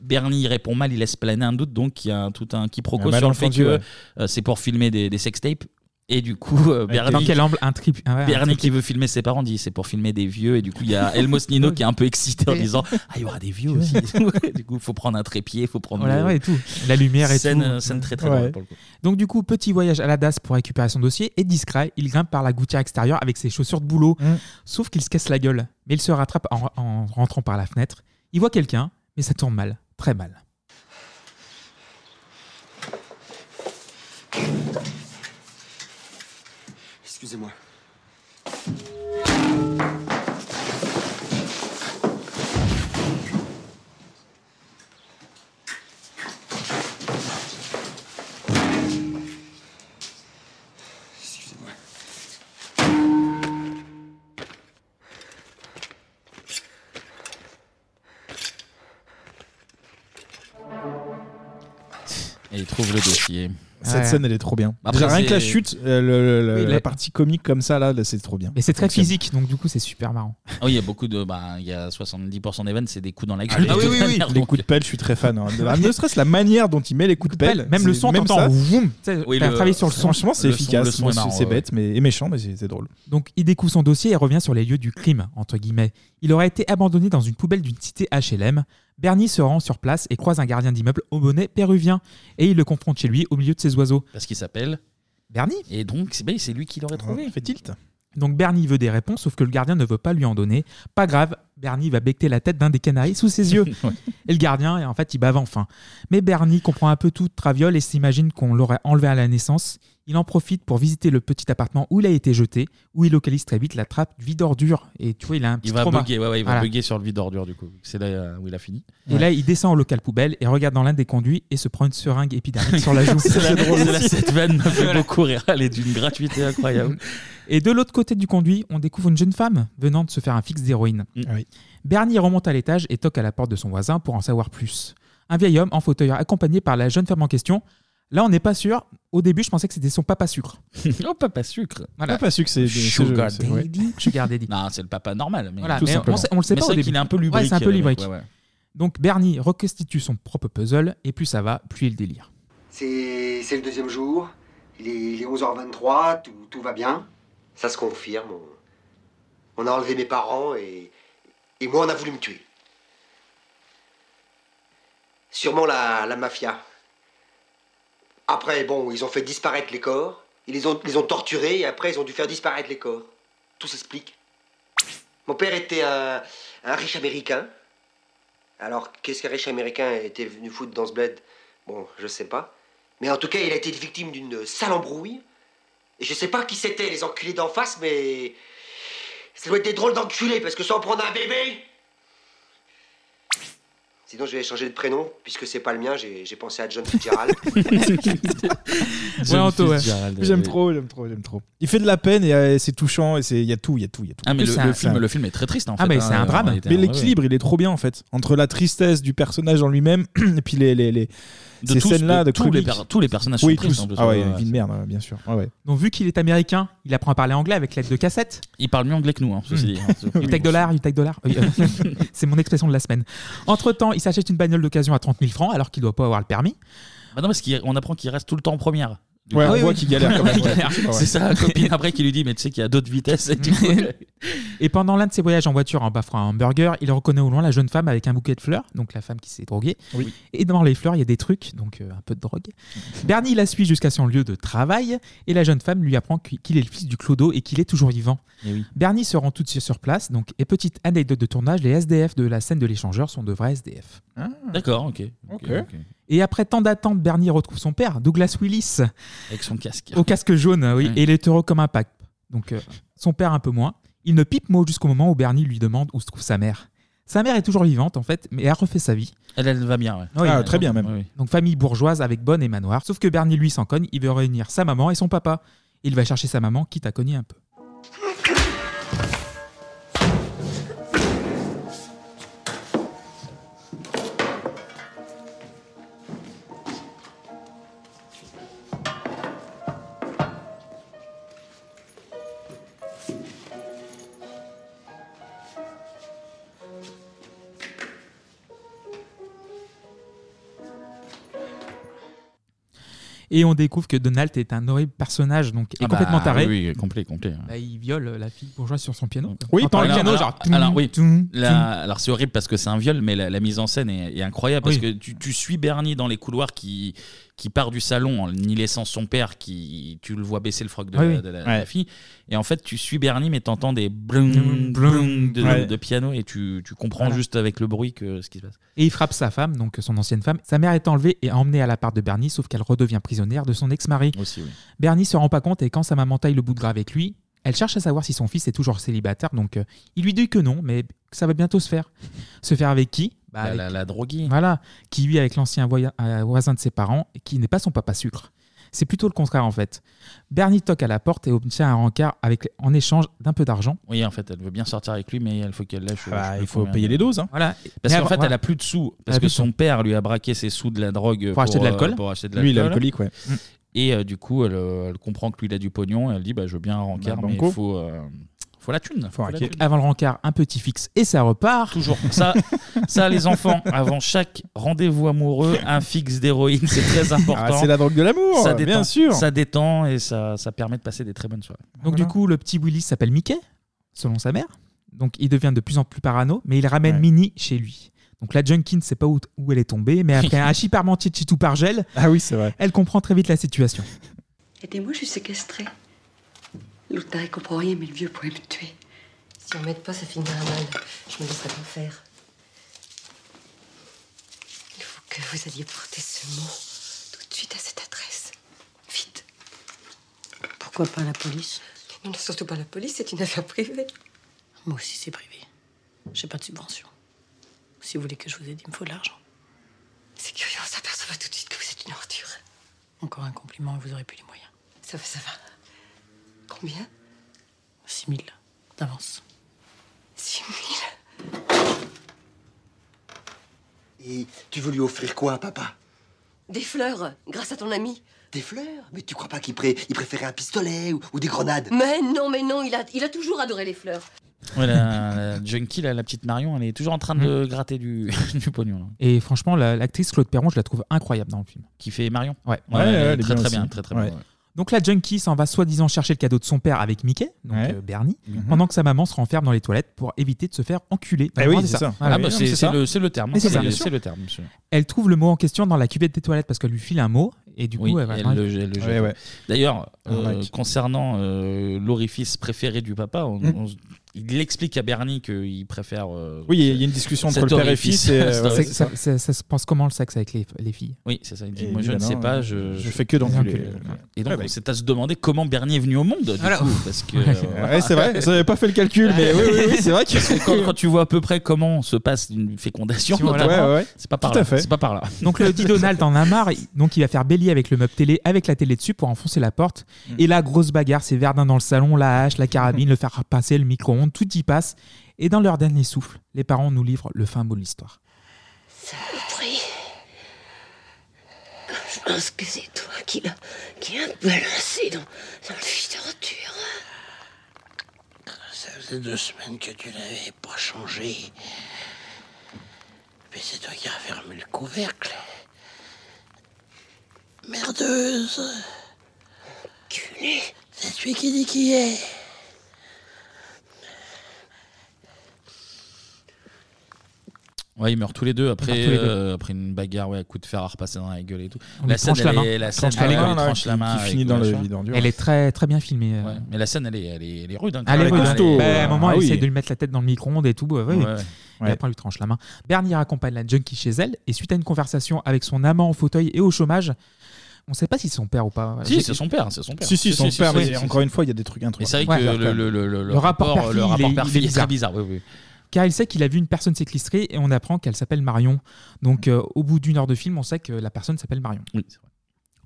Bernie répond mal, il laisse planer un doute, donc il y a tout un quiproquo Un sur le fait malentendu, que ouais. euh, c'est pour filmer des, des sextapes. Et du coup, euh, Bernie, dans quel angle Un trip- ah ouais, un Bernie trip- qui veut filmer ses parents dit c'est pour filmer des vieux. Et du coup, il y a Elmos Nino qui est un peu excité en disant Ah, il y aura des vieux aussi. du coup, il faut prendre un trépied, il faut prendre. Voilà, le- ouais, et tout. La lumière et scène, tout. euh, Scène très très Ouais. drôle pour le coup. Donc du coup, petit voyage à la DAS pour récupérer son dossier et discret, il grimpe par la gouttière extérieure avec ses chaussures de boulot. Mm. Sauf qu'il se casse la gueule. Mais il se rattrape en, en rentrant par la fenêtre. Il voit quelqu'un, mais ça tourne mal. Très mal. Excusez-moi. Et il trouve le dossier. Cette scène, elle est trop bien. Après, Déjà, rien que la chute, euh, le- le- Oui, la la- partie comique comme ça, là, là, c'est trop bien. Et c'est très Fonctionne. physique, donc du coup, c'est super marrant. Ah oui, il y a beaucoup de. Bah, il y a 70% des vannes, c'est des coups dans la Ah gueule. oui, de oui, oui, oui. Les coups de pelle, je suis très fan. hein. Ne serait-ce la manière dont il met les coups de pelle. Même le son, même ça. Oui, le- travaillé sur le son. Franchement, c'est efficace. c'est- bête, mais et méchant, mais c'est c'est drôle. Donc il découvre son dossier et revient sur les lieux du crime, entre guillemets. Il aurait été abandonné dans une poubelle d'une cité HLM. Bernie se rend sur place et croise un gardien d'immeuble au bonnet péruvien. Et il le confronte chez lui au milieu de oiseaux. Parce qu'il s'appelle Bernie. Et donc, c'est c'est lui qui l'aurait trouvé. Fait tilt. Donc Bernie veut des réponses, sauf que le gardien ne veut pas lui en donner. Pas grave, Bernie va becter la tête d'un des canaris sous ses yeux. Et le gardien, en fait, il bave enfin. Mais Bernie comprend un peu tout de Traviole et s'imagine qu'on l'aurait enlevé à la naissance. Il en profite pour visiter le petit appartement où il a été jeté, où il localise très vite la trappe vide ordure. Et tu vois, il a un petit Il va trauma. bugger, ouais, ouais, il va Voilà. bugger sur le vide d'ordure du coup. C'est là euh, où il a fini. Et là, il descend au local poubelle et regarde dans l'un des conduits et se prend une seringue épidermique sur la joue. C'est la- c'est la- cette vanne m'a fait beaucoup rire. Elle est d'une gratuité incroyable. Et de l'autre côté du conduit, on découvre une jeune femme venant de se faire un fixe d'héroïne. Bernie remonte à l'étage et toque à la porte de son voisin pour en savoir plus. Un vieil homme en fauteuil accompagné par la jeune femme en question. Là, on n'est pas sûr. Au début, je pensais que c'était son papa sucre. oh, papa sucre. Papa sucre, c'est- Sugar c'est- ouais. Daddy. Sugar Daddy. Non, c'est le papa normal. Mais Voilà, tout mais on, simplement. sait- on le sait Mais pas c'est au vrai début. qu'il est un peu Ouais, lubrique. c'est un peu euh, lubrique. ouais, ouais. Donc Bernie reconstitue son propre puzzle et plus ça va, plus il délire. C'est c'est le deuxième jour. Il est, il est 11h23, tout, tout va bien. Ça se confirme. On, on a enlevé mes parents et, et moi, on a voulu me tuer. Sûrement la, la mafia. Après, bon, ils ont fait disparaître les corps. Ils les ont, les ont torturés et après, ils ont dû faire disparaître les corps. Tout s'explique. Mon père était un, un riche américain. Alors, qu'est-ce qu'un riche américain était venu foutre dans ce bled? Bon, je sais pas. Mais en tout cas, il a été victime d'une sale embrouille. Et je sais pas qui c'était, les enculés d'en face, mais. Ça doit être des drôles d'enculés, parce que sans prendre un bébé. Sinon, je vais changer de prénom, puisque c'est pas le mien, j'ai pensé à John Fitzgerald. Ouais, Anto, ouais. J'aime trop, j'aime trop, j'aime trop. Il fait de la peine et euh, c'est touchant et c'est il y a tout, il y a tout, il y a tout. Ah, mais le- film- un- le film est très triste, en Ah, fait, mais hein, c'est un drame. Mais ouais, l'équilibre, il est trop bien en fait entre la tristesse du personnage en lui-même et puis les les, les De ces scènes-là de de, tous les tous les personnages sont oui, tous. en plus, Ah ouais, ouais, une vie de merde, bien sûr. Ouais. Donc vu qu'il est américain, il apprend à parler anglais avec l'aide de cassette. Il parle mieux anglais que nous, hein, ceci dit. You take dollar, you take dollar. Oui, euh, c'est mon expression de la semaine. Entre temps, il s'achète une bagnole d'occasion à 30 000 francs alors qu'il doit pas avoir le permis. Bah non, parce qu'on apprend qu'il reste tout le temps en première. Du Ouais, coup- on voit qu'il galère quand même. Ouais. C'est sa copine après qui lui dit Mais tu sais qu'il y a d'autres vitesses. Et du coup, Et pendant l'un de ses voyages en voiture en baffrant un hamburger, il reconnaît au loin la jeune femme avec un bouquet de fleurs, donc la femme qui s'est droguée. Oui. Et dans les fleurs, il y a des trucs, donc euh, un peu de drogue. Bernie la suit jusqu'à son lieu de travail et la jeune femme lui apprend qu'il est le fils du clodo et qu'il est toujours vivant. Eh oui. Bernie se rend tout de suite sur place. Donc, et petite anecdote de tournage, les SDF de la scène de l'échangeur sont de vrais SDF. D'accord, ok. Ok. ok. Et après tant d'attentes, Bernie retrouve son père, Douglas Willis. Avec son casque. Au casque jaune, oui. Et il est heureux comme un pack. Donc, euh, son père un peu moins. Il ne pipe mot jusqu'au moment où Bernie lui demande où se trouve sa mère. Sa mère est toujours vivante en fait, mais elle refait sa vie. Elle, elle va bien, ouais. Oui, Ah, elle- très bien même. Oui, oui. Donc famille bourgeoise avec bonne et manoir. Sauf que Bernie lui s'en cogne, il veut réunir sa maman et son papa. Il va chercher sa maman, quitte à cogner un peu. Et on découvre que Donald est un horrible personnage, donc est Ah bah, complètement taré. Oui, oui, complet, complet. Bah, il viole la fille bourgeoise sur son piano. Oui, T'entends le alors, piano, alors, genre. alors, oui. toum, La- alors c'est horrible parce que c'est un viol, mais la, la mise en scène est, est incroyable parce Oui. que tu, tu suis Bernie dans les couloirs qui, qui part du salon en y laissant son père, qui tu le vois baisser le froc de, Oui, la, oui. de la- de Ouais. la fille, et en fait tu suis Bernie mais t'entends des Blung, blung de, ouais. de piano et tu, tu comprends Voilà. juste avec le bruit que ce qui se passe. Et il frappe sa femme, donc son ancienne femme. Sa mère est enlevée et emmenée à l'appart de Bernie, sauf qu'elle redevient prisonnière de son ex-mari. Bernie se rend pas compte et quand sa maman taille le bout de gras avec lui, elle cherche à savoir si son fils est toujours célibataire, donc euh, il lui dit que non, mais que ça va bientôt se faire. Se faire avec qui? Bah, La- avec- la- la droguée. Voilà, qui vit avec l'ancien euh, voisin de ses parents, qui n'est pas son papa sucre. C'est plutôt le contraire en fait. Bernie toque à la porte et obtient un rencard avec, en échange d'un peu d'argent. Oui, en fait, elle veut bien sortir avec lui, mais il faut qu'elle lâche. Ah bah, il faut combien payer les doses, hein. Voilà. Parce qu'en fait, voilà. elle a plus de sous. Parce que son père lui a braqué ses sous de la drogue Pour acheter de euh, l'alcool. Pour acheter de Lui, il est alcoolique, ouais. Et euh, du coup, elle, euh, elle comprend que lui, il a du pognon. Et elle dit bah, Je veux bien un rencard, Bah, mais il faut, euh, faut la thune. Faut la thune. Avant le rencard, un petit fixe et ça repart. Toujours. Ça, ça, les enfants, avant chaque rendez-vous amoureux, un fixe d'héroïne, c'est très important. Ah, c'est la drogue de l'amour, Ça bien détend, sûr. Ça détend et ça, ça permet de passer des très bonnes soirées. Donc du coup, le petit Willy s'appelle Mickey, selon sa mère. Donc il devient de plus en plus parano, mais il ramène Minnie chez lui. Donc la junkie ne sait pas où, où elle est tombée, mais après un chiparmentier de chitou par gel, ah oui, c'est vrai. elle comprend très vite la situation. Aidez-moi, je suis séquestrée. L'autre taré comprend rien, mais le vieux pourrait me tuer. Si on m'aide pas, ça finira mal. Je me laisserai pas faire. Il faut que vous alliez porter ce mot tout de suite à cette adresse. Vite. Pourquoi pas la police? Non, non, surtout pas la police, c'est une affaire privée. Moi aussi, c'est privé. J'ai pas de subvention. Si vous voulez que je vous aide, il me faut de l'argent. C'est curieux, on s'aperçoit tout de suite que vous êtes une ordure. Encore un compliment et vous aurez plus les moyens. Ça va, ça va. Combien 6 000 d'avance. 6 000 Et tu veux lui offrir quoi, papa? Des fleurs, grâce à ton ami. Des fleurs? Mais tu crois pas qu'il pré- il préférait un pistolet ou, ou des grenades? Mais non, mais non, il a, il a toujours adoré les fleurs. Ouais, la, la junkie, là, la petite Marion, elle est toujours en train de Mm. gratter du, du pognon. là. Et franchement, la- l'actrice Claude Perron, je la trouve incroyable dans le film. Qui fait Marion? Ouais. Ouais, elle est elle est très, bien très aussi. bien, très, très bien, ouais. Donc la junkie s'en va soi-disant chercher le cadeau de son père avec Mickey, donc Ouais. euh, Bernie, Mhm. pendant que sa maman se renferme dans les toilettes pour éviter de se faire enculer. Eh oui, Vraiment, c'est ça. Voilà. Ah bah, c'est- c'est le- c'est le terme. Mais c'est C'est ça. le- c'est le terme, monsieur. Elle trouve le mot en question dans la cuvette des toilettes parce qu'elle lui file un mot et du coup Oui, elle va elle le- elle le jette. D'ailleurs, euh, concernant euh, l'orifice préféré du papa, on- Mm. on- il explique à Bernie qu'il préfère. euh, Oui, il y a une discussion entre le père et fils et, ouais, ça, ça- ça se passe comment le sexe avec les, les filles? Oui, c'est ça. Il dit, moi je ne sais pas, je, je fais que d'enculer. Et donc, Ouais, c'est à se demander comment Bernie est venu au monde, du Voilà. coup, parce que. Ouais, euh, ouais, c'est vrai, j'avais pas fait le calcul, mais oui, oui, oui, c'est vrai que- quand, quand tu vois à peu près comment se passe une fécondation, Ouais, ouais. c'est pas par là. fait. C'est pas par là. Donc le dit Donald en a marre, donc il va faire bélier avec le meuble télé, avec la télé dessus pour enfoncer la porte. Mm. Et la grosse bagarre, c'est Verdun dans le salon, la hache, la carabine, le faire passer, le micro-ondes, tout y passe. Et dans leur dernier souffle, les parents nous livrent le fin mot de l'histoire. Je pense que c'est toi qui l'as qui a balancé dans, dans le fidanture. Ça faisait deux semaines que tu l'avais pas changé. Puis c'est toi qui as fermé le couvercle. Merdeuse. Culé. C'est lui qui dit qui est. Ouais, ils meurent tous les deux après, les deux. euh, après une bagarre, ouais, coup de fer à repasser dans la gueule et tout. On lui tranche la elle main. est- la Tranche scène, la elle est- main, elle là, tranche la main qui avec finit le dans le machin. vide endure. Elle est très très bien filmée. euh. Ouais, mais la scène, elle est, elle est, elle est rude. hein, Elle est même. rude. hein. Elle Bah, à un moment, Ah elle oui. essaie de lui mettre la tête dans le micro-ondes et tout. ouais, ouais, Ouais, ouais. ouais. Et Ouais. après, on lui tranche la main. Bernie raccompagne la junkie chez elle et suite à une conversation avec son amant au fauteuil et au chômage, on ne sait pas si c'est son père ou pas. Si, c'est son père, c'est son père. Si, si, son père, mais si, encore une fois, il y a des trucs Mais introuvables. c'est vrai que le, le, le, le, Le rapport rapport, père-fille, le il est- rapport il est père-fille est bizarre. très bizarre. Oui, oui. car il sait qu'il a vu une personne séquestrée et on apprend qu'elle s'appelle Marion. Donc euh, au bout d'une heure de film, on sait que la personne s'appelle Marion.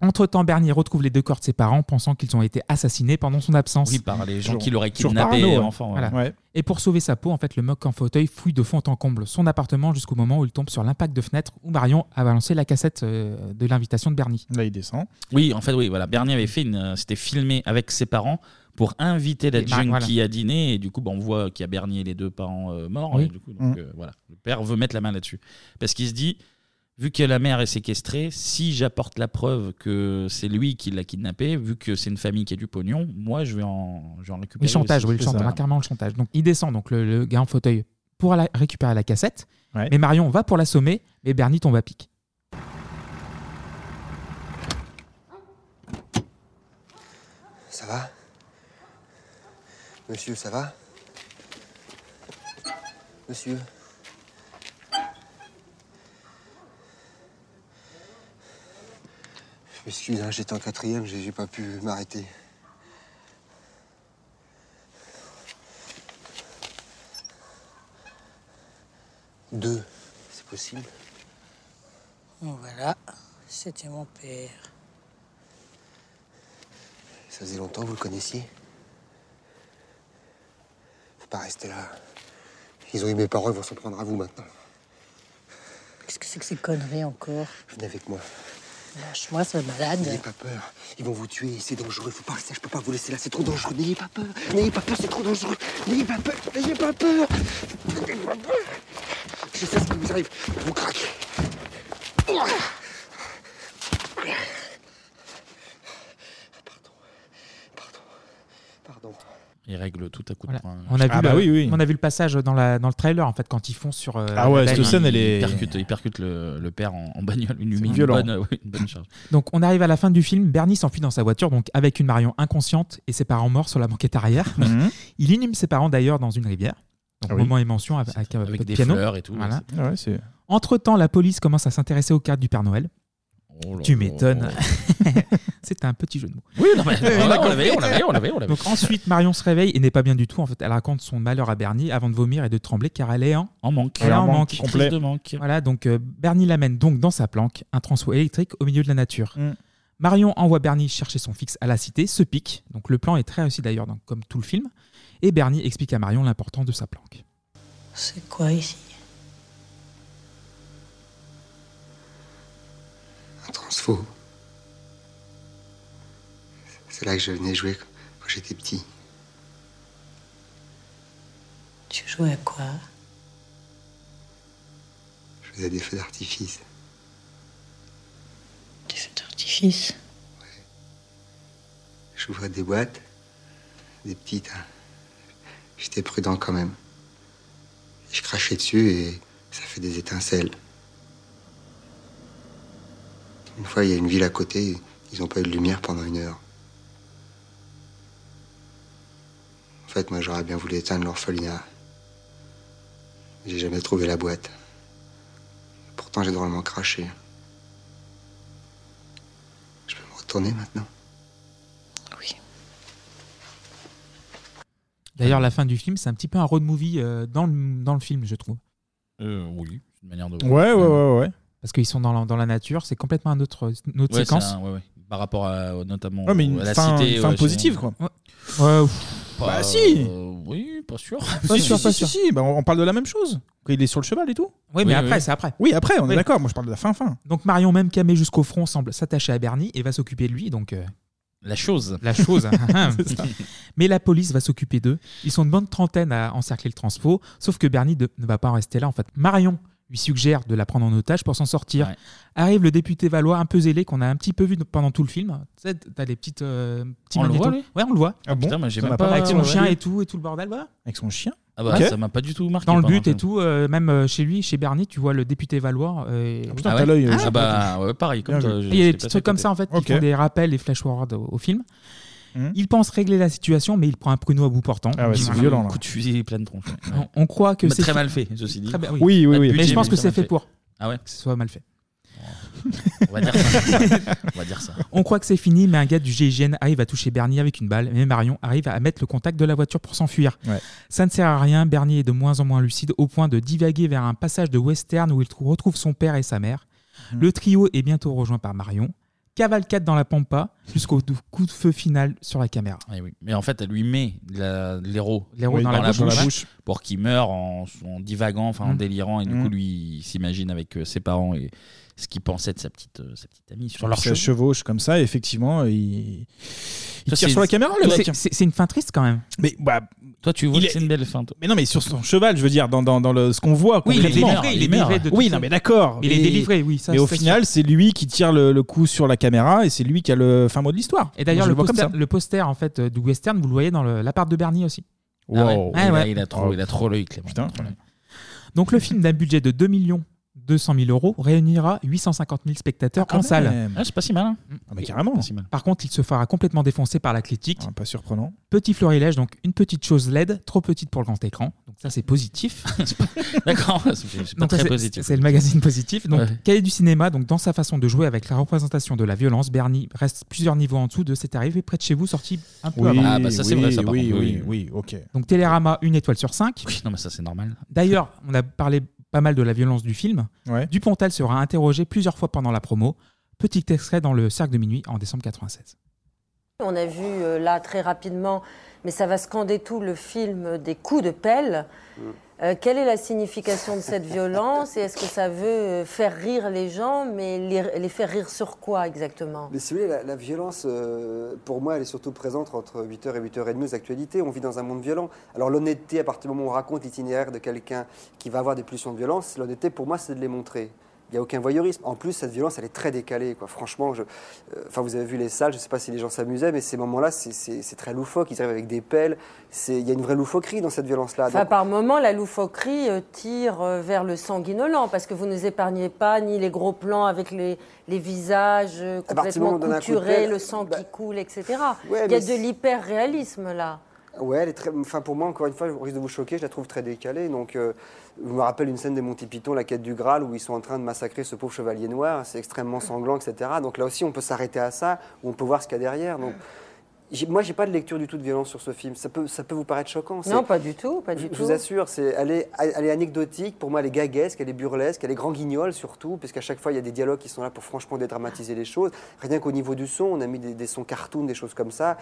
Entre-temps, Bernie retrouve les deux corps de ses parents, pensant qu'ils ont été assassinés pendant son absence. Oui, par les gens qui l'auraient toujours kidnappé parano, ouais. enfant, ouais. Voilà. Ouais. Et pour sauver sa peau, en fait, le moque en fauteuil fouille de fond en comble son appartement jusqu'au moment où il tombe sur l'impact de fenêtre où Marion a balancé la cassette euh, de l'invitation de Bernie. Là, il descend. Oui, en fait, oui, voilà. Bernie avait fait une. euh, C'était filmé avec ses parents pour inviter la Et Mar- junkie voilà. à dîner. Et du coup, bah, on voit qu'il y a Bernie et les deux parents euh, morts. Oui. Et du coup, donc, Mm. euh, voilà. Le père veut mettre la main là-dessus. Parce qu'il se dit. Vu que la mère est séquestrée, si j'apporte la preuve que c'est lui qui l'a kidnappé, vu que c'est une famille qui a du pognon, moi je vais en, je vais en récupérer. Le chantage, aussi. oui, le chantage, carrément le chantage. Donc il descend, donc le, le gars en fauteuil, pour récupérer la cassette. Mais Marion va pour l'assommer, mais Bernie tombe à pic. Ça va? Monsieur, ça va? Monsieur? Je m'excuse, hein, j'étais en quatrième, j'ai j'ai pas pu m'arrêter. Deux, c'est possible? Voilà, c'était mon père. Ça faisait longtemps que vous le connaissiez? Faut pas rester là. Ils ont eu mes paroles, ils vont s'en prendre à vous maintenant. Qu'est-ce que c'est que ces conneries encore? Venez avec moi. Lâche-moi, ce malade. N'ayez pas peur. Ils vont vous tuer. C'est dangereux. Faut pas rester. Je peux pas vous laisser là. C'est trop dangereux. N'ayez pas peur. N'ayez pas peur. C'est trop dangereux. N'ayez pas peur. N'ayez pas peur. N'ayez pas peur. Je sais ce qui vous arrive. Vous craquez. Règle tout à coup de Voilà. poing. On a, vu Ah bah le, oui, oui. on a vu le passage dans, la, dans le trailer, en fait, quand ils font sur. euh, Ah ouais, cette scène, elle est- Il percute, il percute le, le père en, en bagnole. Une, une violent. bonne, ouais, une bonne charge. Donc on arrive à la fin du film, Bernie s'enfuit dans sa voiture, donc avec une Marion inconsciente et ses parents morts sur la banquette arrière. Mhm. Il inhume ses parents d'ailleurs dans une rivière. Donc Ah oui. moment émotion avec, avec, de des piano. fleurs et tout, Voilà. Ah ouais, c'est- Entre-temps, la police commence à s'intéresser aux cartes du Père Noël. Oh là tu m'étonnes. C'était un petit jeu de mots. Oui, non, mais- on l'a- on l'avait, on l'avait, on l'avait, on l'avait. Donc ensuite, Marion se réveille et n'est pas bien du tout. En fait, elle raconte son malheur à Bernie avant de vomir et de trembler car elle est en, En manque. Elle est en En manque, Complet. de manque. Voilà, donc euh, Bernie l'amène donc dans sa planque, un transfo électrique au milieu de la nature. Mm. Marion envoie Bernie chercher son fixe à la cité, se pique. Donc le plan est très réussi d'ailleurs, donc, comme tout le film. Et Bernie explique à Marion l'importance de sa planque. C'est quoi ici? Un transfo. C'est là que je venais jouer quand j'étais petit. Tu jouais à quoi? Je faisais des feux d'artifice. Des feux d'artifice? J'ouvrais des boîtes, des petites. hein. J'étais prudent quand même. Je crachais dessus et ça fait des étincelles. Une fois, il y a une ville à côté, ils n'ont pas eu de lumière pendant une heure. En fait, moi, j'aurais bien voulu éteindre l'orphelinat. J'ai jamais trouvé la boîte. Pourtant, j'ai drôlement craché. Je peux me retourner maintenant? D'ailleurs, la fin du film, c'est un petit peu un road movie euh, dans, le, dans le film, je trouve. Euh, oui, c'est une manière de. Ouais, ouais, ouais, ouais. Parce qu'ils sont dans la, dans la nature, c'est complètement un autre, une autre Ouais, séquence. un- ouais, ouais. Par rapport à, notamment Ouais, mais une à la fin- cité. fin ouais, positive, quoi. Ouais. Ouais, Pas- Bah, si. euh, Oui, pas sûr. Pas sûr, pas sûr. Si, si, bah, on on parle de la même chose. Il est sur le cheval et tout. Oui, mais après, c'est après. Oui, après, on est Oui. d'accord. Moi, je parle de la fin, fin. Donc Marion, même camée jusqu'au front, semble s'attacher à Bernie et va s'occuper de lui. Donc euh, La chose. La chose. C'est ça. Mais la police va s'occuper d'eux. Ils sont une bonne trentaine à encercler le transfo, sauf que Bernie de- ne va pas en rester là en fait. Marion lui suggère de la prendre en otage pour s'en sortir. Arrive le député valois un peu zélé qu'on a un petit peu vu pendant tout le film. Tu sais, t'as les petites euh, petits On le magnétos. voit, lui Ouais, on le voit. Ah bon Putain, mais j'ai Ça même m'a pas- Avec son ouais, chien et tout et tout le bordel, voilà. Avec son chien Ah bah ça m'a pas du tout marqué. Dans le pendant but et film. tout, euh, même euh, chez lui, chez Bernie, tu vois le député valois. euh, putain, t'as l'œil, euh, Ah bah, ouais, pareil, comme Bien toi, vu. je- Il y a des petits passé trucs comme côté. ça en fait qui font des rappels, des flash forward au, au film. Il pense régler la situation, mais il prend un pruneau à bout portant. Ah ouais, c'est violent, là. Coup de fusil plein de tronche. ouais. On, on croit que Bah, c'est très fait- mal fait, ceci dit. Très bien, Oui, oui, oui. budget, Mais je pense que c'est fait pour. Ah ouais Que ce soit mal fait. On va dire ça. On va dire ça. On croit que c'est fini, mais un gars du GIGN arrive à toucher Bernie avec une balle, mais Marion arrive à mettre le contact de la voiture pour s'enfuir. Ouais. Ça ne sert à rien, Bernie est de moins en moins lucide au point de divaguer vers un passage de western où il trou- retrouve son père et sa mère. Mhm. Le trio est bientôt rejoint par Marion. Cavalcade dans la pampa jusqu'au coup de feu final sur la caméra. Eh oui. Mais en fait, elle lui met la- l'héros dans la bouche, dans la bouche. pour qu'il meure en, en divagant, enfin en Mm. délirant. Et du Mm. coup, lui, il s'imagine avec euh, ses parents et ce qu'il pensait de sa petite, euh, sa petite amie sur leur Ça chevauche comme ça, et effectivement, il, il Ça, tire c'est- sur la caméra, le mec. c'est- C'est c'est une fin triste quand même. Mais bah, toi, tu vois il que c'est une belle fin. toi. Mais non, mais sur son cheval, je veux dire, dans, dans, dans le, ce qu'on voit. Oui, il est concrètement. délivré, il est délivré de Oui, tout non, ça. mais d'accord. Il est délivré, oui, ça, Mais au c'est final, c'est lui qui tire le, le coup sur la caméra, et c'est lui qui a le fin mot de l'histoire. Et d'ailleurs, Moi, je le, vois comme poster, ça. le poster en fait, euh, du western, vous le voyez dans le- l'appart de Bernie aussi. Ah ouais. Wow. Il a- il a trop- il a trop l'œil, Clément. Putain. Trop l'œil. Donc le film d'un budget de 2 millions 200 000 euros réunira 850 000 spectateurs Ah, en salle. Ah, c'est pas si mal. hein. Ah, mais carrément. Pas si mal. Par contre, il se fera complètement défoncer par la critique. pas surprenant. Petit florilège, donc une petite chose LED, trop petite pour le grand écran. Donc ça, c'est positif. D'accord, c'est- c'est pas Donc ça, très c'est- positif. C'est le magazine positif. Donc Ouais. cahier du cinéma, donc dans sa façon de jouer avec la représentation de la violence, Bernie reste plusieurs niveaux en dessous de cet arrivé près de chez vous, sorti un peu Oui, avant. Ah, bah ça, c'est oui, vrai, ça, par oui, contre, oui, oui. oui, ok. Donc Télérama, une étoile sur 5. Oui, non, mais ça, c'est normal. D'ailleurs, on a parlé pas mal de la violence du film. Ouais. Dupontel sera interrogé plusieurs fois pendant la promo. Petit extrait dans le Cercle de Minuit en décembre 96. On a vu euh, là très rapidement, mais ça va scander tout le film des coups de pelle. Euh, quelle est la signification de cette violence et est-ce que ça veut euh, faire rire les gens, mais les, faire rire sur quoi exactement? La violence, euh, pour moi, elle est surtout présente entre 8h et 8h30 aux actualités. On vit dans un monde violent. Alors l'honnêteté, à partir du moment où on raconte l'itinéraire de quelqu'un qui va avoir des pulsions de violence, l'honnêteté, pour moi, c'est de les montrer. Il n'y a aucun voyeurisme. En plus, cette violence, elle est très décalée. Quoi. Franchement, je, euh, enfin, vous avez vu les salles, je ne sais pas si les gens s'amusaient, mais ces moments-là, c'est- très loufoque. Ils arrivent avec des pelles. Il y a une vraie loufoquerie dans cette violence-là. Enfin, Donc- par moments, la loufoquerie euh, tire euh, vers le sanguinolent, parce que vous ne nous épargnez pas ni les gros plans avec les, les visages moment complètement couturés, pelle, le sang qui coule, etc. Ouais, Il y a de l'hyper-réalisme là. Ouais, elle est très. Enfin, pour moi, encore une fois, je risque de vous choquer, je la trouve très décalée. Donc, euh, je me rappelle une scène des Monty Python, la quête du Graal, où ils sont en train de massacrer ce pauvre chevalier noir. C'est extrêmement sanglant, etc. Donc là aussi, on peut s'arrêter à ça, ou on peut voir ce qu'il y a derrière. Donc, moi, j'ai pas de lecture du tout de violence sur ce film. Ça peut, ça peut vous paraître choquant. Non, pas du tout, pas du je, tout. je vous assure, c'est, elle, est, elle est anecdotique. Pour moi, elle est gaguesque, elle est burlesque, elle est grand guignol surtout, parce qu'à chaque fois, il y a des dialogues qui sont là pour franchement dédramatiser les choses. Rien qu'au niveau du son, on a mis des, des sons cartoon, des choses comme ça.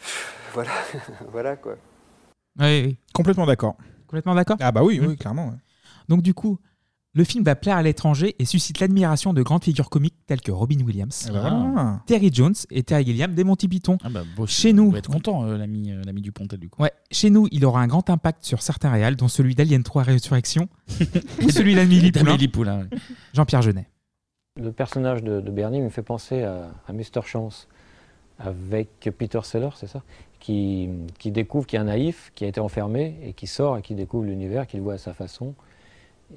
Voilà, voilà quoi. Oui, oui. Complètement d'accord. Complètement d'accord Ah bah oui, oui, clairement. ouais. Donc du coup, le film va plaire à l'étranger et suscite l'admiration de grandes figures comiques telles que Robin Williams, Ah bah voilà. Terry Jones et Terry Gilliam des Monty Python. Ah bah, beau- Chez nous, On va être content, euh, l'ami euh, l'ami du Pontel, du coup. Ouais, chez nous, il aura un grand impact sur certains réals, dont celui d'Alien 3 Résurrection ou celui d'Amélie Poulain. D'Amélie Poulain, ouais. Jean-Pierre Jeunet. Le personnage de, de Bernie me fait penser à, à Mr. Chance avec Peter Sellers, c'est ça qui, qui découvre qu'il est un naïf, qui a été enfermé et qui sort et qui découvre l'univers, qu'il voit à sa façon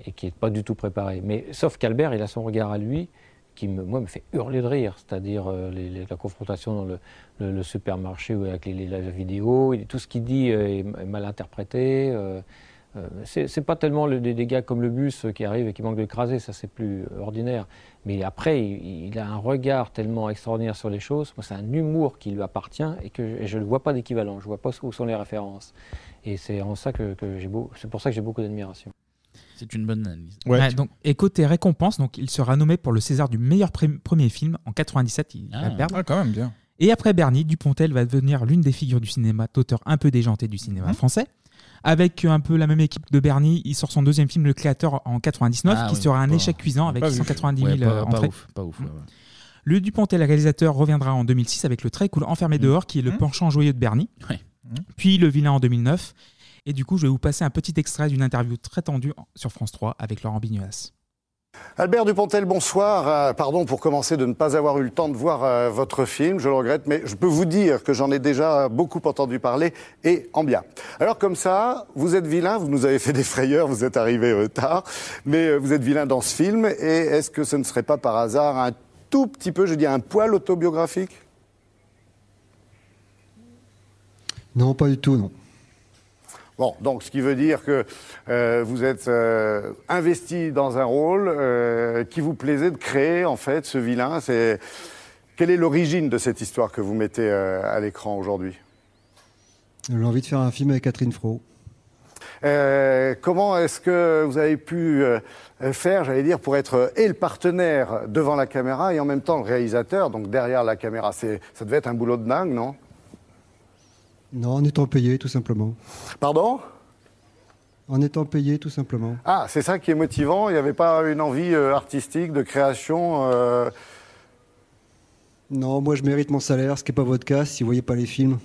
et qui n'est pas du tout préparé. Mais sauf qu'Albert, il a son regard à lui qui me, moi, me fait hurler de rire, c'est-à-dire euh, la confrontation dans le, le- le supermarché avec les, les- la vidéo, tout ce qu'il dit euh, est, est mal interprété. euh, euh, c'est pas tellement le- des, des gars comme le bus euh, qui arrive et qui manque de l'écraser, ça c'est plus euh, ordinaire. Mais après, il, il a un regard tellement extraordinaire sur les choses. Moi, c'est un humour qui lui appartient et que je- et je ne vois pas d'équivalent. Je vois pas où sont les références. Et c'est en ça que, que j'ai beau, c'est pour ça que j'ai beaucoup d'admiration. C'est une bonne analyse. Ouais, donc, et côté récompense, donc, il sera nommé pour le César du meilleur premier film en 97. Il va Ah. perdre. Ah, quand même, bien. Et après Bernie, Dupontel va devenir l'une des figures du cinéma, d'auteur un peu déjanté du cinéma Mhm. français. Avec un peu la même équipe de Bernie, il sort son deuxième film, Le Créateur, en 99, Ah qui oui, sera un pas- échec cuisant avec pas vu. 190 000 Ouais, pas- euh, pas entrées. ouf, pas ouf, ouais. Le Dupontel réalisateur reviendra en 2006 avec Le Très Cool Enfermé dehors, qui est le Mhm. penchant joyeux de Bernie. Puis Le Vilain en 2009. Et du coup, je vais vous passer un petit extrait d'une interview très tendue sur France 3 avec Laurent Bignolas. Albert Dupontel, bonsoir. Euh, pardon pour commencer de ne pas avoir eu le temps de voir euh, votre film, je le regrette, mais je peux vous dire que j'en ai déjà beaucoup entendu parler et en bien. Alors comme ça, vous êtes vilain, vous nous avez fait des frayeurs, vous êtes arrivé euh, tard, mais vous êtes vilain dans ce film, et est-ce que ce ne serait pas par hasard un tout petit peu, je dis un poil autobiographique? Non, pas du tout, non. Bon, donc ce qui veut dire que euh, vous êtes euh, investi dans un rôle euh, qui vous plaisait de créer en fait ce vilain. C'est quelle est l'origine de cette histoire que vous mettez à l'écran aujourd'hui? J'ai envie de faire un film avec Catherine Fro. Comment est-ce que vous avez pu faire, j'allais dire, pour être et le partenaire devant la caméra et en même temps le réalisateur, donc derrière la caméra? C'est, Ça devait être un boulot de dingue, non? Non, en étant payé, tout simplement. Pardon? En étant payé, tout simplement. Ah, c'est ça qui est motivant Il n'y avait pas une envie euh, artistique, de création euh, Non, moi je mérite mon salaire, ce qui n'est pas votre cas si vous voyez pas les films.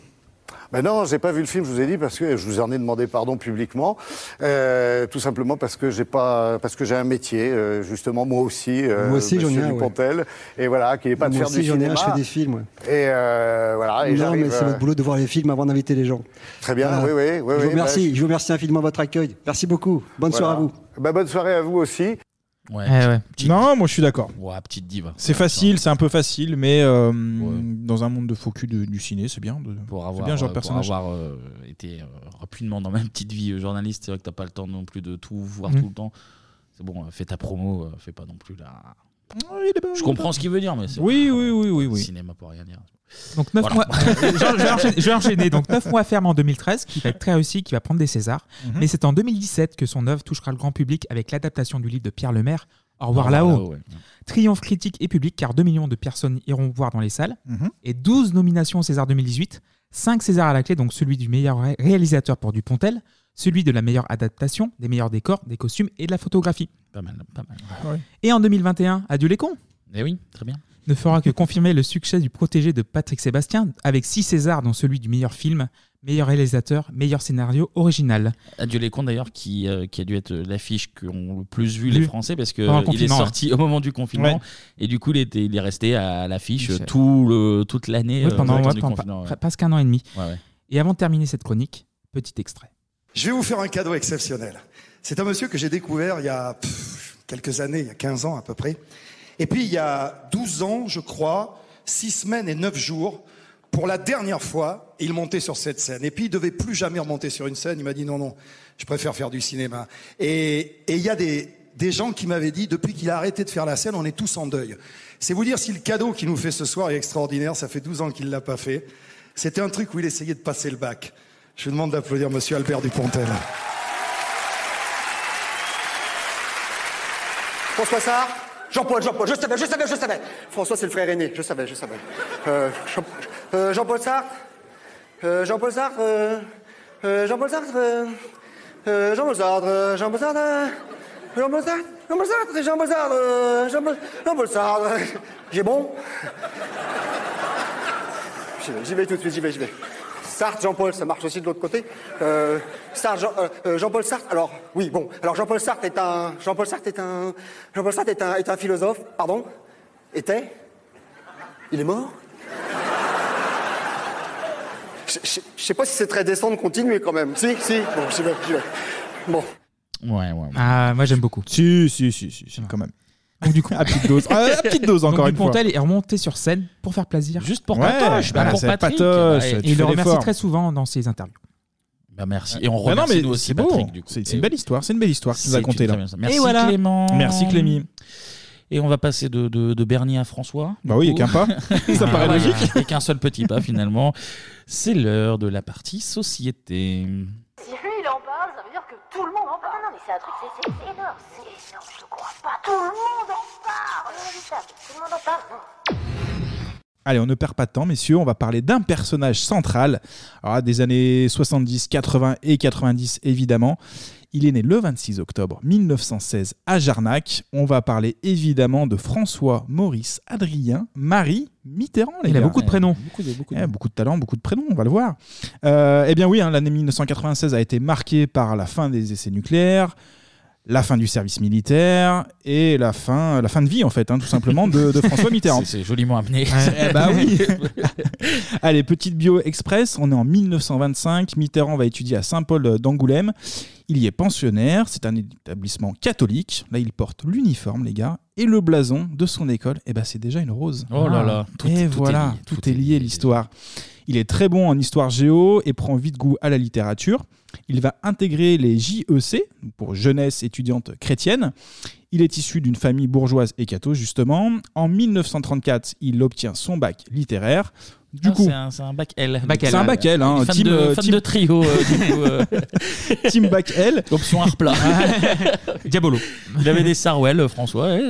Ben non, j'ai pas vu le film, je vous ai dit, parce que je vous en ai demandé pardon publiquement, euh, tout simplement parce que j'ai pas, parce que j'ai un métier, euh, justement moi aussi, euh, Moi aussi, j'en ai Monsieur un, ouais. Dupontel, et voilà, qui n'est pas de Moi faire aussi, du j'en ai cinéma. un, je fais des films. ouais. Et euh, voilà, et non, mais c'est euh, votre boulot de voir les films avant d'inviter les gens. Très bien, oui, oui, oui, Je vous remercie, bah, je vous remercie infiniment de votre accueil. Merci beaucoup. Bonne Voilà. soirée à vous. Bah, bonne soirée à vous aussi. Ouais. Non, moi je suis d'accord. Ouais, petite diva. C'est facile, c'est un peu facile, mais euh, dans un monde de faux cul de- du ciné, c'est bien. De, Pour c'est avoir, bien genre de euh, pour avoir euh, été rapidement dans ma petite vie euh, journaliste, c'est vrai que t'as pas le temps non plus de tout voir Mhm. tout le temps. C'est bon, fais ta promo, fais pas non plus la. Je comprends ce qu'il veut dire, mais c'est. Oui, oui, oui, oui, oui. Cinéma pour rien dire. Donc 9 Voilà. mois. je, vais enchaîner, je vais enchaîner. Donc 9 mois ferme en 2013, qui va être très réussi, qui va prendre des Césars. Mhm. Mais c'est en 2017 que son œuvre touchera le grand public avec l'adaptation du livre de Pierre Lemaire, Au revoir Au revoir là-haut. Triomphe critique et public, car 2 millions de personnes iront voir dans les salles. Mhm. Et 12 nominations au César 2018, 5 Césars à la clé, donc celui du meilleur ré- réalisateur pour Dupontel, celui de la meilleure adaptation, des meilleurs décors, des costumes et de la photographie. Pas mal, pas mal. Ouais. Et en 2021, Adieu les cons Eh oui, très bien. ne fera que confirmer le succès du protégé de Patrick Sébastien, avec 6 Césars, dont celui du meilleur film, meilleur réalisateur, meilleur scénario original. Adieu les cons d'ailleurs, qui, euh, qui a dû être l'affiche qu'ont le plus vu les Français parce que Pendant le il est sorti au moment du confinement Ouais. et du coup il, était, il est resté à l'affiche tout le, toute l'année Ouais, euh, pendant, pendant presque un an et demi. Ouais, ouais. Et avant de terminer cette chronique, petit extrait. Je vais vous faire un cadeau exceptionnel. C'est un monsieur que j'ai découvert il y a quelques années, il y a 15 ans à peu près. Et puis il y a 12 ans, je crois, 6 semaines et 9 jours, pour la dernière fois, il montait sur cette scène. Et puis il devait plus jamais remonter sur une scène. Il m'a dit non, non, je préfère faire du cinéma. Et il y a des, des gens qui m'avaient dit, depuis qu'il a arrêté de faire la scène, on est tous en deuil. C'est vous dire si le cadeau qu'il nous fait ce soir est extraordinaire, ça fait 12 ans qu'il l'a pas fait. C'était un truc où il essayait de passer le bac. Je vous demande d'applaudir monsieur Albert Dupontel. François Sarr Jean-Paul, Jean-Paul, je savais, je savais, je savais. François, c'est le frère aîné, je savais, je savais. Jean- Jean-Paul Sartre Jean-Paul Sartre Jean-Paul Sartre Jean-Paul Sartre Jean-Paul Sartre Jean-Paul Sartre Jean-Paul Sartre Jean-Paul Sartre Jean-Paul Jean-Paul Sartre J'ai bon J'y vais, j'y vais tout de suite, j'y vais, j'y vais. Sartre, Jean-Paul, ça marche aussi de l'autre côté. Euh, Sartre, Jean, euh, euh, Jean-Paul Sartre. Alors, oui, bon. Alors, Jean-Paul Sartre est un, Jean-Paul Sartre est un, Jean-Paul Sartre est un, est un philosophe. Pardon Était? Il est mort? Je je- je sais pas si c'est très décent de continuer quand même. Si, si. Bon, j'y vais, j'y vais. Bon. Ouais, ouais, ouais. Ah, moi j'aime beaucoup. Si, si, si, si, si, quand même. Donc du coup, à petite dose. Ah, à petite dose encore Donc, une fois. Dupontel est remonté sur scène pour faire plaisir. Juste pour Ouais, Patoche, bah, bah, pour c'est Patrick. Patoche, tu Et il fais le remercie l'effort. très souvent dans ses interviews. Bah, merci. Et on Bah non, remercie mais nous aussi c'est beau. Patrick du coup. C'est c'est une belle histoire, c'est une belle histoire tu nous as C'est contée une là. très Merci Et voilà. Clément. Merci Clémy. Et on va passer de, de, de Bernier à François. Bah oui, et qu'un pas. Ça paraît logique. Et qu'un seul petit pas finalement. C'est l'heure de la partie société lui il en parle, ça veut dire que tout le monde en parle. Non, non, mais c'est un truc, c'est énorme. C'est énorme, je le crois pas. Tout le monde en parle. Tout le monde en parle. non. Allez, on ne perd pas de temps, messieurs. On va parler d'un personnage central Alors, des années 70, 80 et 90, évidemment. Il est né le 26 octobre 1916 à Jarnac. On va parler évidemment de François Maurice Adrien Marie Mitterrand. Les Il a beaucoup de prénoms. Beaucoup de, beaucoup Eh, beaucoup de talent, beaucoup de prénoms, on va le voir. Euh, eh bien oui, hein, l'année 1996 a été marquée par la fin des essais nucléaires, la fin du service militaire et la fin, la fin de vie en fait, hein, tout simplement, de, de François Mitterrand. C'est c'est joliment amené. Eh bah oui. Allez, petite bio express. On est en 1925. Mitterrand va étudier à Saint-Paul d'Angoulême. Il y est pensionnaire. C'est un établissement catholique. Là, il porte l'uniforme, les gars. Et le blason de son école, eh ben, c'est déjà une rose. Oh là là, tout- et tout est voilà, lié, tout, tout est est lié, l'histoire. Il est très bon en histoire géo et prend vite goût à la littérature. Il va intégrer les JEC, pour jeunesse étudiante chrétienne. Il est issu d'une famille bourgeoise et catho, justement. En 1934, il obtient son bac littéraire. Du Ah, coup, c'est un, c'est un bac L. C'est un bac L, hein. Fan, Team, de, euh, fan team- de trio, euh, du coup. euh. Team bac L. Option art plat. Diabolo. Il avait des Sarwell, François. ouais.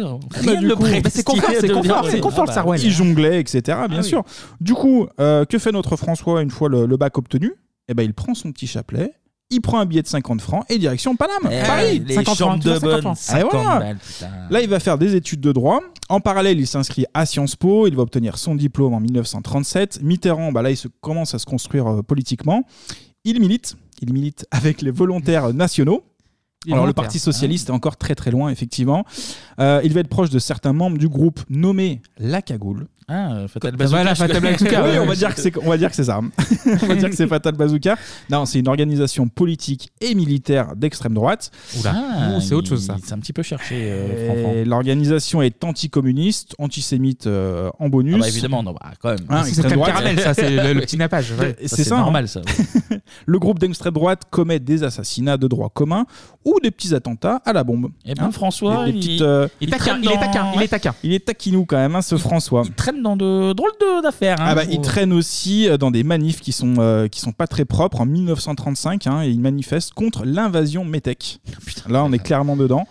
Bah, du coup- Bah, c'est confort, c'est confort, c'est confort, Ah, le bah, Sarwell. Il jonglait, etc. Bien Ah oui. sûr. Du coup, euh, que fait notre François une fois le, le bac obtenu? Eh ben, il prend son petit chapelet. Il prend un billet de 50 francs et direction Paname, Eh, Paris. les chambres de bonne, Et 50 voilà. balles, putain. Là, il va faire des études de droit. En parallèle, il s'inscrit à Sciences Po. Il va obtenir son diplôme en 1937. Mitterrand, bah là, il se, commence à se construire euh, politiquement. Il milite. Il milite avec les volontaires nationaux. Alors, le. Parti socialiste est encore très très loin, effectivement. Euh, il va être proche de certains membres du groupe nommé La Cagoule. Ah, Fatal Bazooka. voilà, Fatal. Bazooka. Oui, on va dire que c'est, on va dire que c'est ça. on va dire que c'est Fatal Bazooka. Non, c'est une organisation politique et militaire d'extrême droite. Ah, Ouh, c'est autre chose, ça. il s'est un petit peu cherché, euh, L'organisation est anticommuniste, antisémite euh, en bonus. Ah bah, évidemment, non, bah, quand même. Hein, C'est droite. caramel, ça, c'est le- le petit nappage, ouais. C'est Ça, c'est c'est ça. normal, hein. ça. Le groupe d'extrême droite commet des assassinats de droit commun ou des petits attentats à la bombe. Eh ben, François, Des- des il- petites, euh, il taquin, il est taquin, il est taquin. Il est taquinou quand même, hein, ce François. Il traîne dans de drôles de- d'affaires. hein, Ah bah, il traîne aussi euh, dans des manifs qui sont, euh, qui sont pas très propres. En 1935, hein, et il manifeste contre l'invasion Métèque. Là, on est clairement dedans.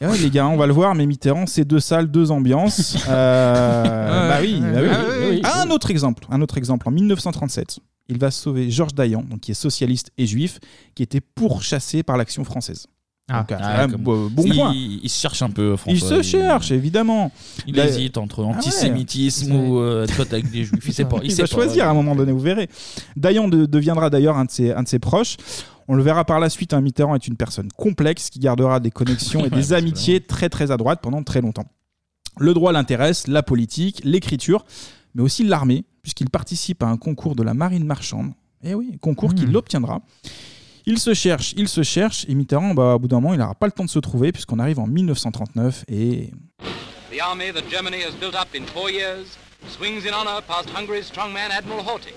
Et ouais, les gars, on va le voir, mais Mitterrand, c'est deux salles, deux ambiances. Euh, bah oui, bah oui. Ah oui, oui. Un autre exemple, un autre exemple. En 1937, il va sauver Georges Dayan, donc qui est socialiste et juif, qui était pourchassé par l'action française. Donc, euh, Ah, quand même, comme- bon, bon il, point. il se cherche un peu, Il François. se cherche, évidemment. Il Là- hésite entre Ah ouais. antisémitisme ou euh, pote avec des juifs. Il sait pas. Il, sait va pas, choisir ouais. à un moment donné, vous verrez. Dayan de- deviendra d'ailleurs un, de ses- un de ses proches. On le verra par la suite, un Mitterrand est une personne complexe qui gardera des connexions et Ouais, des amitiés très très à droite pendant très longtemps. Le droit l'intéresse, la politique, l'écriture, mais aussi l'armée, puisqu'il participe à un concours de la marine marchande. Et oui, concours Hmm. qu'il obtiendra. Il se cherche, il se cherche, et Mitterrand, bah, au bout d'un moment, il n'aura pas le temps de se trouver, puisqu'on arrive en 1939, et The army that Germany has built up in four years swings in honor past Hungary's strongman Admiral Horthy.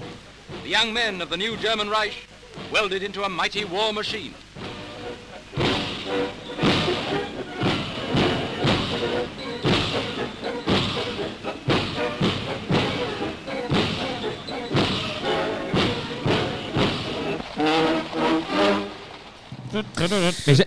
The young men of the new German Reich welded into a mighty war machine.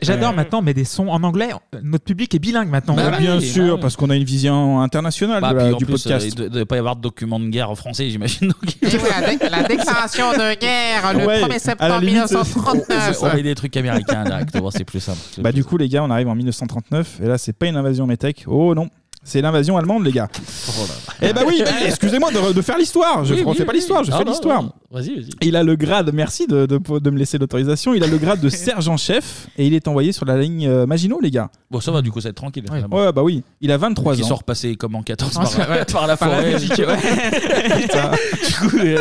J'adore maintenant, mais des sons en anglais. Notre public est bilingue maintenant. Bah, Voilà. bien sûr, parce qu'on a une vision internationale Bah, de la- puis en du plus, podcast. euh, il ne devait pas y avoir de document de guerre en français, j'imagine. donc- la, déclaration de guerre le Ouais, 1er septembre la limite, c'est- 1939. On met des trucs américains directement, c'est plus simple. Bah du coup les gars on arrive en 1939 et là c'est pas une invasion métèque, oh non, c'est l'invasion allemande les gars. Eh bah oui, excusez-moi de, de faire l'histoire, je Oui, refais oui, pas oui. l'histoire, je fais non, l'histoire. non. Vas-y, vas-y. Il a le grade, merci de, de, de me laisser l'autorisation, il a le grade de sergent-chef et il est envoyé sur la ligne euh, Maginot les gars. Bon, ça va, du coup, ça va être tranquille. Ouais, bah oui, il a 23 Qui ans. sort passer comme en 14 Ah, par, ouais. par la Par la forêt. Belgique, ouais. Putain. du coup, euh,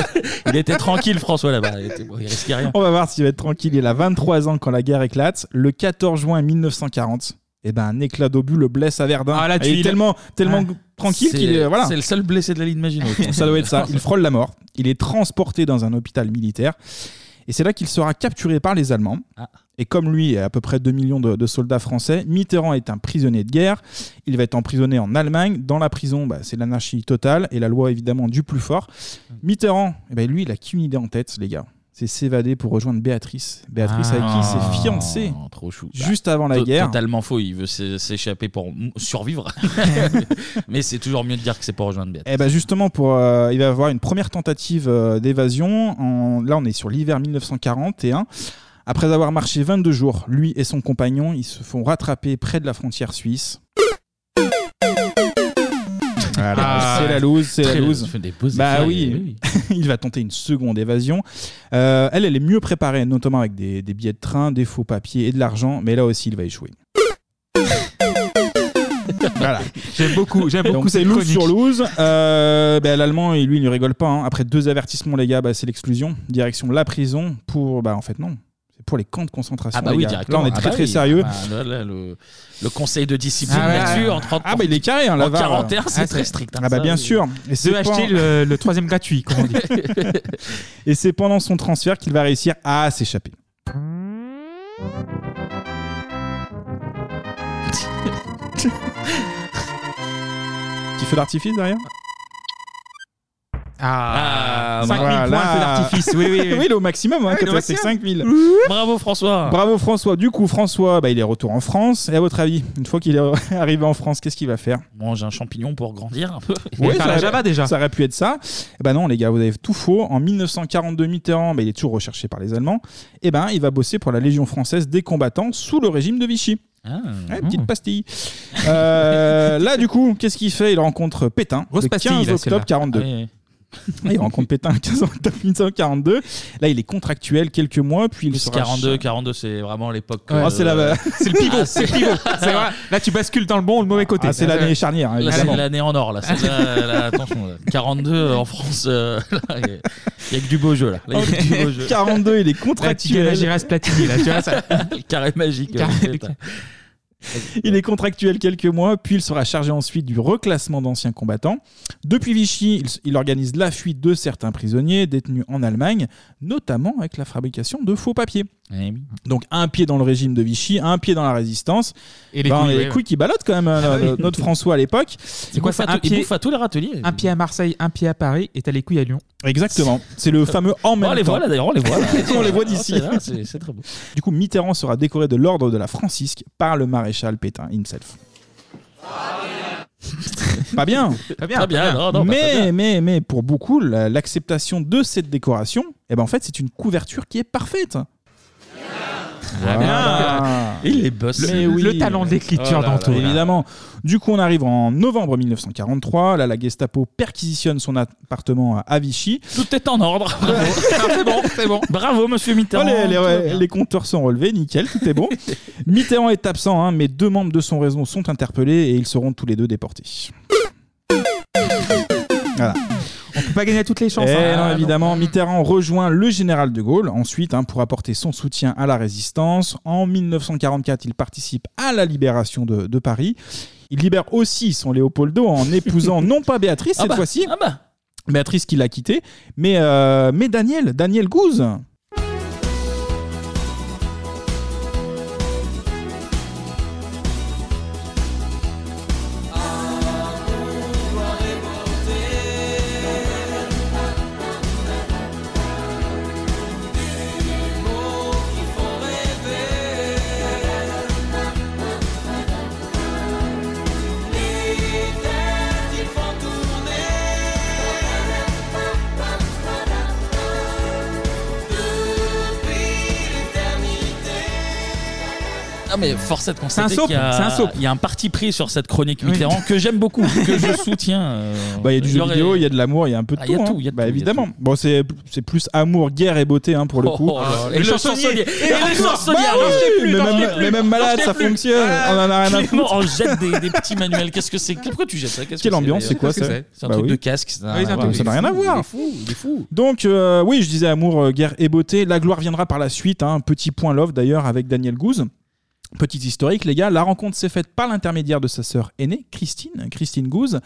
il était tranquille, François, là-bas. Il, était- bon, il risquait rien. On va voir s'il va être tranquille. Il a 23 ans quand la guerre éclate. Le 14 juin 1940, eh ben, un éclat d'obus le blesse à Verdun. Ah, là, il est tellement, tellement Ah. tranquille C'est- qu'il est. Voilà. C'est le seul blessé de la ligne Maginot. ça doit être ça. Il frôle la mort. Il est transporté dans un hôpital militaire. Et c'est là qu'il sera capturé par les Allemands. Ah. Et comme lui et à peu près 2 millions de, de soldats français, Mitterrand est un prisonnier de guerre. Il va être emprisonné en Allemagne. Dans la prison, bah, c'est l'anarchie totale et la loi évidemment du plus fort. Mitterrand, eh ben, lui, il a qu'une idée en tête, les gars. C'est s'évader pour rejoindre Béatrice. Béatrice avec qui il s'est fiancé Ah, Trop chou. juste avant la To- guerre. Totalement faux. Il veut s'é- s'échapper pour m- survivre. Mais c'est toujours mieux de dire que c'est pour rejoindre Béatrice. Eh ben justement, pour, euh, il va y avoir une première tentative euh, d'évasion. En- Là, on est sur l'hiver 1941. Après avoir marché 22 jours, lui et son compagnon, ils se font rattraper près de la frontière suisse. Voilà, Ah, c'est la loose, c'est la loose. Bah oui, il va tenter une seconde évasion. Euh, elle, elle est mieux préparée, notamment avec des, des billets de train, des faux papiers et de l'argent, mais là aussi, il va échouer. voilà. J'aime beaucoup, j'aime beaucoup c'est cette loose sur loose. Euh, bah, L'allemand, lui, il ne rigole pas. hein. Après deux avertissements, les gars, bah, c'est l'exclusion. Direction la prison pour. Bah, en fait, non. C'est pour les camps de concentration. Ah bah les oui, gars. directement. Là, on est Ah très bah très oui. sérieux. Ah bah, là, le, le conseil de discipline Ah ouais. là-dessus, en 30 Ah bah il est carré, hein, la en VAR. 41, c'est Ah, très strict. hein, Ah bah ça, bien oui. sûr. Et c'est De acheter le, le troisième gratuit, comme on dit. Et c'est pendant son transfert qu'il va réussir à s'échapper. Petit feu d'artifice derrière? Ah, Ah, 5000 voilà. points feu d'artifice. Oui, oui, oui. oui, au maximum, hein, 85 5000. Bravo François. Bravo François. Du coup, François, bah, il est retour en France. Et à votre avis, une fois qu'il est arrivé en France, qu'est-ce qu'il va faire? Mange un champignon pour grandir un peu. Ouais, faire ça la Java, déjà. Ça aurait pu être ça. Eh ben non, les gars, vous avez tout faux. En 1942, Mitterrand, bah, il est toujours recherché par les Allemands. Et ben, il va bosser pour la Légion française des combattants sous le régime de Vichy. Ah. Ouais, petite pastille. Euh, là, du coup, qu'est-ce qu'il fait? Il rencontre Pétain Grosse le pastille, 15 là, octobre celle-là. 42. Ah oui, oui. il rencontre Pétain le 15 octobre 1942. Là, il est contractuel quelques mois, puis il Plus sera 42, 42, c'est vraiment l'époque. Ouais. euh, c'est la- C'est le pivot, Ah, c'est le pivot. C'est vrai. Là, tu bascules dans le bon ou le mauvais côté. Ah, c'est l'année charnière, Là, c'est l'année en or. Là. C'est là, là, attention, là. 42 euh, en France, euh, il y a- il y a que du beau jeu. Là. Là, il y a que du beau jeu. 42, il est Là, tu la contractuel. Platini. Là, tu vois, ça. Le carré magique. Carré- euh. Il est contractuel quelques mois, puis il sera chargé ensuite du reclassement d'anciens combattants. Depuis Vichy, il, il organise la fuite de certains prisonniers détenus en Allemagne, notamment avec la fabrication de faux papiers. Eh oui. Donc un pied dans le régime de Vichy, un pied dans la résistance. Et les Ben, couilles, les ouais. couilles qui ballottent quand même, Ah euh, oui. notre- notre François à l'époque. C'est quoi ça Il Un pied, bouffe à tous les râteliers. un pied à Marseille, un pied à Paris et t'as les couilles à Lyon. Exactement. C'est le fameux en même Oh, on les temps. voit là d'ailleurs, on les voit. Là. on les voit Ah, d'ici. c'est là, C'est c'est très beau. Du coup, Mitterrand sera décoré de l'ordre de la Francisque par le maréchal Pétain himself. pas bien. Pas bien. Pas bien, non, non, pas mais, bien. mais, mais pour beaucoup, la- l'acceptation de cette décoration, eh ben en fait, c'est une couverture qui est parfaite. Voilà. Il les bosse. Le- oui. le talent d'écriture Oh là d'Anto. là. Évidemment. Du coup, on arrive en novembre 1943. Là, la Gestapo perquisitionne son appartement à- à Vichy. Tout est en ordre. c'est bon, c'est bon. Bravo, monsieur Oh, Mitterrand. les, les- Tout va bien. les compteurs sont relevés, nickel, tout est bon. Mitterrand est absent, hein, mais deux membres de son réseau sont interpellés et ils seront tous les deux déportés. Voilà. Pas toutes les chances. Eh hein. non, évidemment, Mitterrand rejoint le général de Gaulle ensuite hein, pour apporter son soutien à la résistance. En 1944, il participe à la libération de, de Paris. Il libère aussi son Léopoldo en épousant non pas Béatrice Ah cette bah, fois-ci, Ah bah. Béatrice qui l'a quitté, mais, euh, mais Daniel, Daniel Gouze. Mais force est de C'est un constater soap, qu'il y, a- c'est un soap. il y a un parti pris sur cette chronique Mitterrand que j'aime beaucoup, que je soutiens. euh, Bah, il y a du jeu vidéo, il y a de l'amour, il y a un peu de Ah, tout. il y a hein. tout, il y a Bah, tout, il y a évidemment. Bon, c'est c'est plus amour, guerre et beauté hein, pour le Oh, coup. oh là là, Et le chansonnier. Et le. Bah oui, plus, mais j'en même, fais plus. mais même J'en malade, ça plus. fonctionne. Ah. On en a rien à Clément foutre. en jette des, des petits manuels. Qu'est-ce que c'est? Pourquoi tu jettes ça? Qu'est-ce que Quelle ambiance, c'est quoi Qu'est-ce que ça? c'est? C'est un Bah truc oui. de casque. Ça n'a Oui, c'est un rien à truc Ça n'a rien à voir. Il est fou, il est fou. Donc, euh, oui, je disais amour, euh, guerre et beauté. La gloire viendra par la suite. hein. Petit point love d'ailleurs avec Daniel Gouze. Petit historique, les gars, la rencontre s'est faite par l'intermédiaire de sa sœur aînée, Christine, Christine Gouze,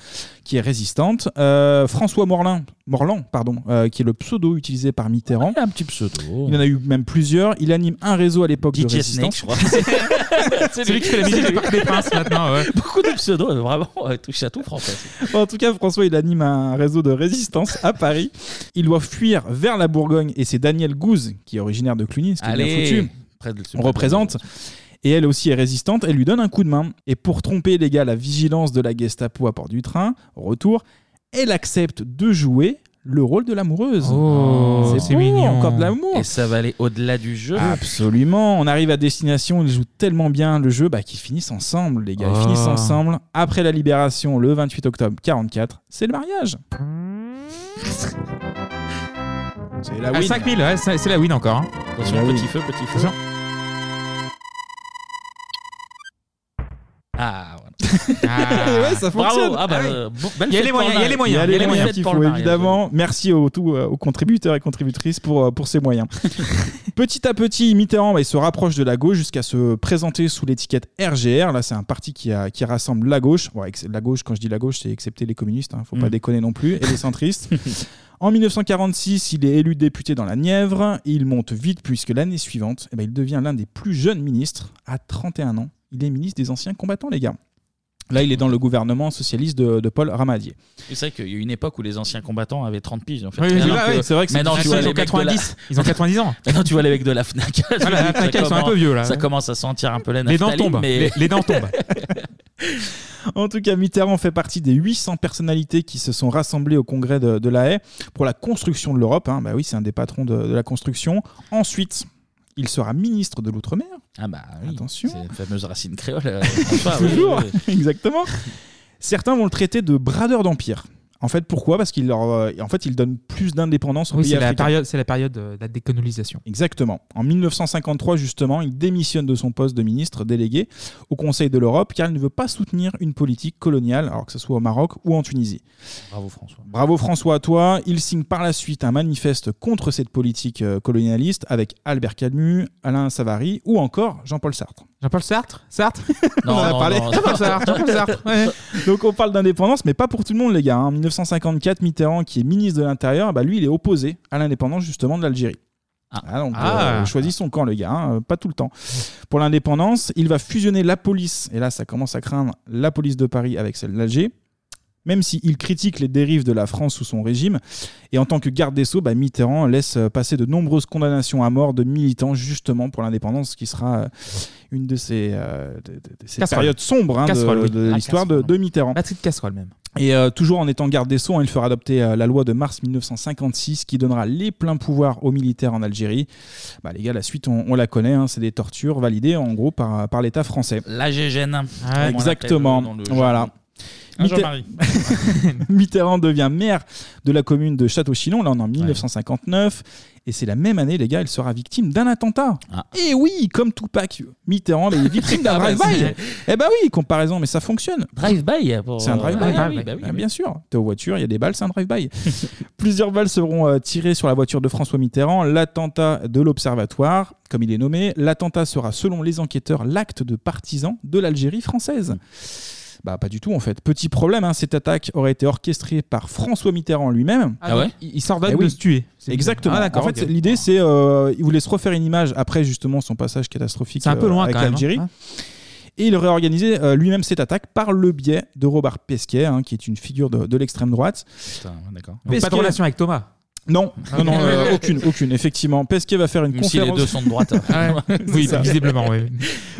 qui est résistante. Euh, François Morlin, Morland, pardon, euh, qui est le pseudo utilisé par Mitterrand. Il y a un petit pseudo. Il en a eu même plusieurs. Il anime un réseau à l'époque de DJ Snake, résistance. je crois. C'est lui qui fait la musique du Parc des Princes maintenant. ouais. Beaucoup de pseudos, euh, vraiment, ouais, touche à tout, François. En tout cas, François, il anime un réseau de résistance à Paris. Il doit fuir vers la Bourgogne et c'est Daniel Gouze, qui est originaire de Cluny, ce qui est bien Allez, foutu. près de- c'est On représente. Et elle aussi est résistante, elle lui donne un coup de main. Et pour tromper les gars la vigilance de la Gestapo à bord du train, au retour, elle accepte de jouer le rôle de l'amoureuse. Oh, c'est beau, mignon. encore de l'amour. Et ça va aller au-delà du jeu. Absolument. On arrive à destination, ils jouent tellement bien le jeu bah, qu'ils finissent ensemble, les gars. Ils Oh. finissent ensemble. Après la libération, le 28 octobre 44, c'est le mariage. C'est la À win. 5000, ouais, c'est c'est la win encore. hein. Attention, Ah petit feu, petit feu. Attention. Ah, voilà. ouais, ça Bravo. fonctionne. Ah bah, Ah oui. euh, bon, belle Il y a fête les pour moyens, il y a les moyens. Il y a les Belle moyens fête qu'il pour faut, évidemment. Merci aux, tout, euh, aux contributeurs et contributrices pour, euh, pour ces moyens. petit à petit, Mitterrand bah, il se rapproche de la gauche jusqu'à se présenter sous l'étiquette RGR. Là, c'est un parti qui, a- qui rassemble la gauche. Bon, ex- la gauche, quand je dis la gauche, c'est excepté les communistes, hein, faut pas Mm. déconner non plus, et les centristes. En 1946, il est élu député dans la Nièvre. Il monte vite puisque l'année suivante, eh ben, il devient l'un des plus jeunes ministres. À 31 ans, il est ministre des anciens combattants, les gars. Là, il est dans le gouvernement socialiste de, de Paul Ramadier. C'est vrai qu'il y a eu une époque où les anciens combattants avaient 30 piges. En fait. Oui, oui, Maintenant oui, que- c'est vrai que c'est maintenant, tu vois Ils les ont mecs de la- 90. Ils ont 90 ans. Maintenant, tu vois les mecs de la Fnac. Ah, la Fnac, ils sont un commence- peu vieux, là. Ça commence à sentir un peu la Les dents tombent. Mais... Les- les dents tombent. En tout cas, Mitterrand fait partie des 800 personnalités qui se sont rassemblées au congrès de, de La Haye pour la construction de l'Europe. hein. Bah oui, c'est un des patrons de, de la construction. Ensuite, il sera ministre de l'Outre-mer. Ah bah oui, Attention. C'est la fameuse racine créole. euh, François, oui, Toujours, oui, oui. exactement. Certains vont le traiter de bradeur d'empire. En fait, pourquoi? Parce qu'il leur, euh, en fait, il donne plus d'indépendance aux Oui, pays c'est la africains. période, c'est la période euh, de la décolonisation. Exactement. En 1953, justement, il démissionne de son poste de ministre délégué au Conseil de l'Europe car il ne veut pas soutenir une politique coloniale, alors que ce soit au Maroc ou en Tunisie. Bravo François. Bravo François à toi. Il signe par la suite un manifeste contre cette politique euh, colonialiste avec Albert Camus, Alain Savary ou encore Jean-Paul Sartre. Jean-Paul Sartre? Sartre? On en a parlé. Jean-Paul Sartre, Jean-Paul Sartre. ouais. Donc on parle d'indépendance, mais pas pour tout le monde, les gars. hein. En 1954, Mitterrand, qui est ministre de l'Intérieur, bah, lui, il est opposé à l'indépendance justement de l'Algérie. Ah, donc, Ah. euh, choisit son camp, le gars, hein, pas tout le temps. Pour l'indépendance, il va fusionner la police, et là, ça commence à craindre la police de Paris avec celle d'Alger. Même s'il critique les dérives de la France sous son régime, et en tant que garde des Sceaux, bah, Mitterrand laisse passer de nombreuses condamnations à mort de militants justement pour l'indépendance, ce qui sera euh, une de ces, euh, de- de- de ces Casserole. périodes sombres hein, de- Casserole, oui. de, Ah, l'histoire de, de Mitterrand. De casserole même. Et euh, toujours en étant garde des Sceaux, hein, il fera adopter euh, la loi de mars 1956 qui donnera les pleins pouvoirs aux militaires en Algérie. Bah, les gars, la suite, on, on la connaît, hein, c'est des tortures validées en gros par, par l'État français. La GGN. Exactement. Voilà. Mitter-. Mitterrand devient maire de la commune de Château-Chinon, là on est en 1959. Et c'est la même année, les gars, il sera victime d'un attentat. Et oui, comme Tupac, Mitterrand il est victime d'un Ah bah, drive-by. Eh bah oui, comparaison, mais ça fonctionne. Drive-by pour- C'est un drive-by. Ah oui, bah oui, Ah, bien sûr. T'es aux voitures, il y a des balles, c'est un drive-by. Plusieurs balles seront euh, tirées sur la voiture de François Mitterrand. L'attentat de l'Observatoire, comme il est nommé, l'attentat sera, selon les enquêteurs, l'acte de partisan de l'Algérie française. Bah pas du tout en fait. Petit problème, hein, cette attaque aurait été orchestrée par François Mitterrand lui-même. Ah ouais Il il s'ordonne de se tuer. C'est Exactement. Ah, d'accord, en fait, ok. l'idée c'est euh, il voulait se refaire une image après justement son passage catastrophique C'est un peu euh, loin, avec quand même, l'Algérie. hein. Et il aurait organisé euh, lui-même cette attaque par le biais de Robert Pesquet, hein, qui est une figure de, de l'extrême droite. Putain, d'accord. Donc, pas de relation avec Thomas Non, non, non, euh, aucune, aucune, effectivement. Pesquet va faire une Même si les conférence. deux sont de droite. Ah ouais. Oui, ça. visiblement, oui.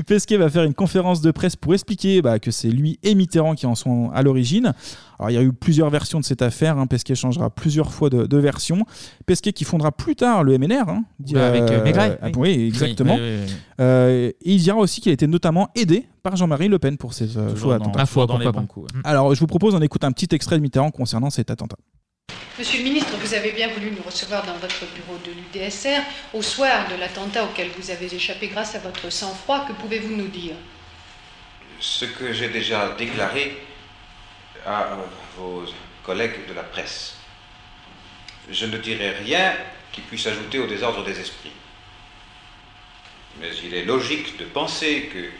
Pesquet va faire une conférence de presse pour expliquer bah, que c'est lui et Mitterrand qui en sont à l'origine. Alors, il y a eu plusieurs versions de cette affaire. hein. Pesquet changera plusieurs fois de, de version. Pesquet qui fondera plus tard le MNR. hein. Ouais, avec, euh, Maigret, ah, oui. oui, exactement. Oui, oui, oui, oui. Euh, et il dira aussi qu'il a été notamment aidé par Jean-Marie Le Pen pour euh, pas. coups, ouais. Alors, je vous propose d'en écouter un petit extrait de Mitterrand concernant cet attentat. Monsieur le ministre, vous avez bien voulu nous recevoir dans votre bureau de l'UDSR au soir de l'attentat auquel vous avez échappé grâce à votre sang-froid. Que pouvez-vous nous dire? Ce que j'ai déjà déclaré à euh, vos collègues de la presse. Je ne dirai rien qui puisse ajouter au désordre des esprits. Mais il est logique de penser que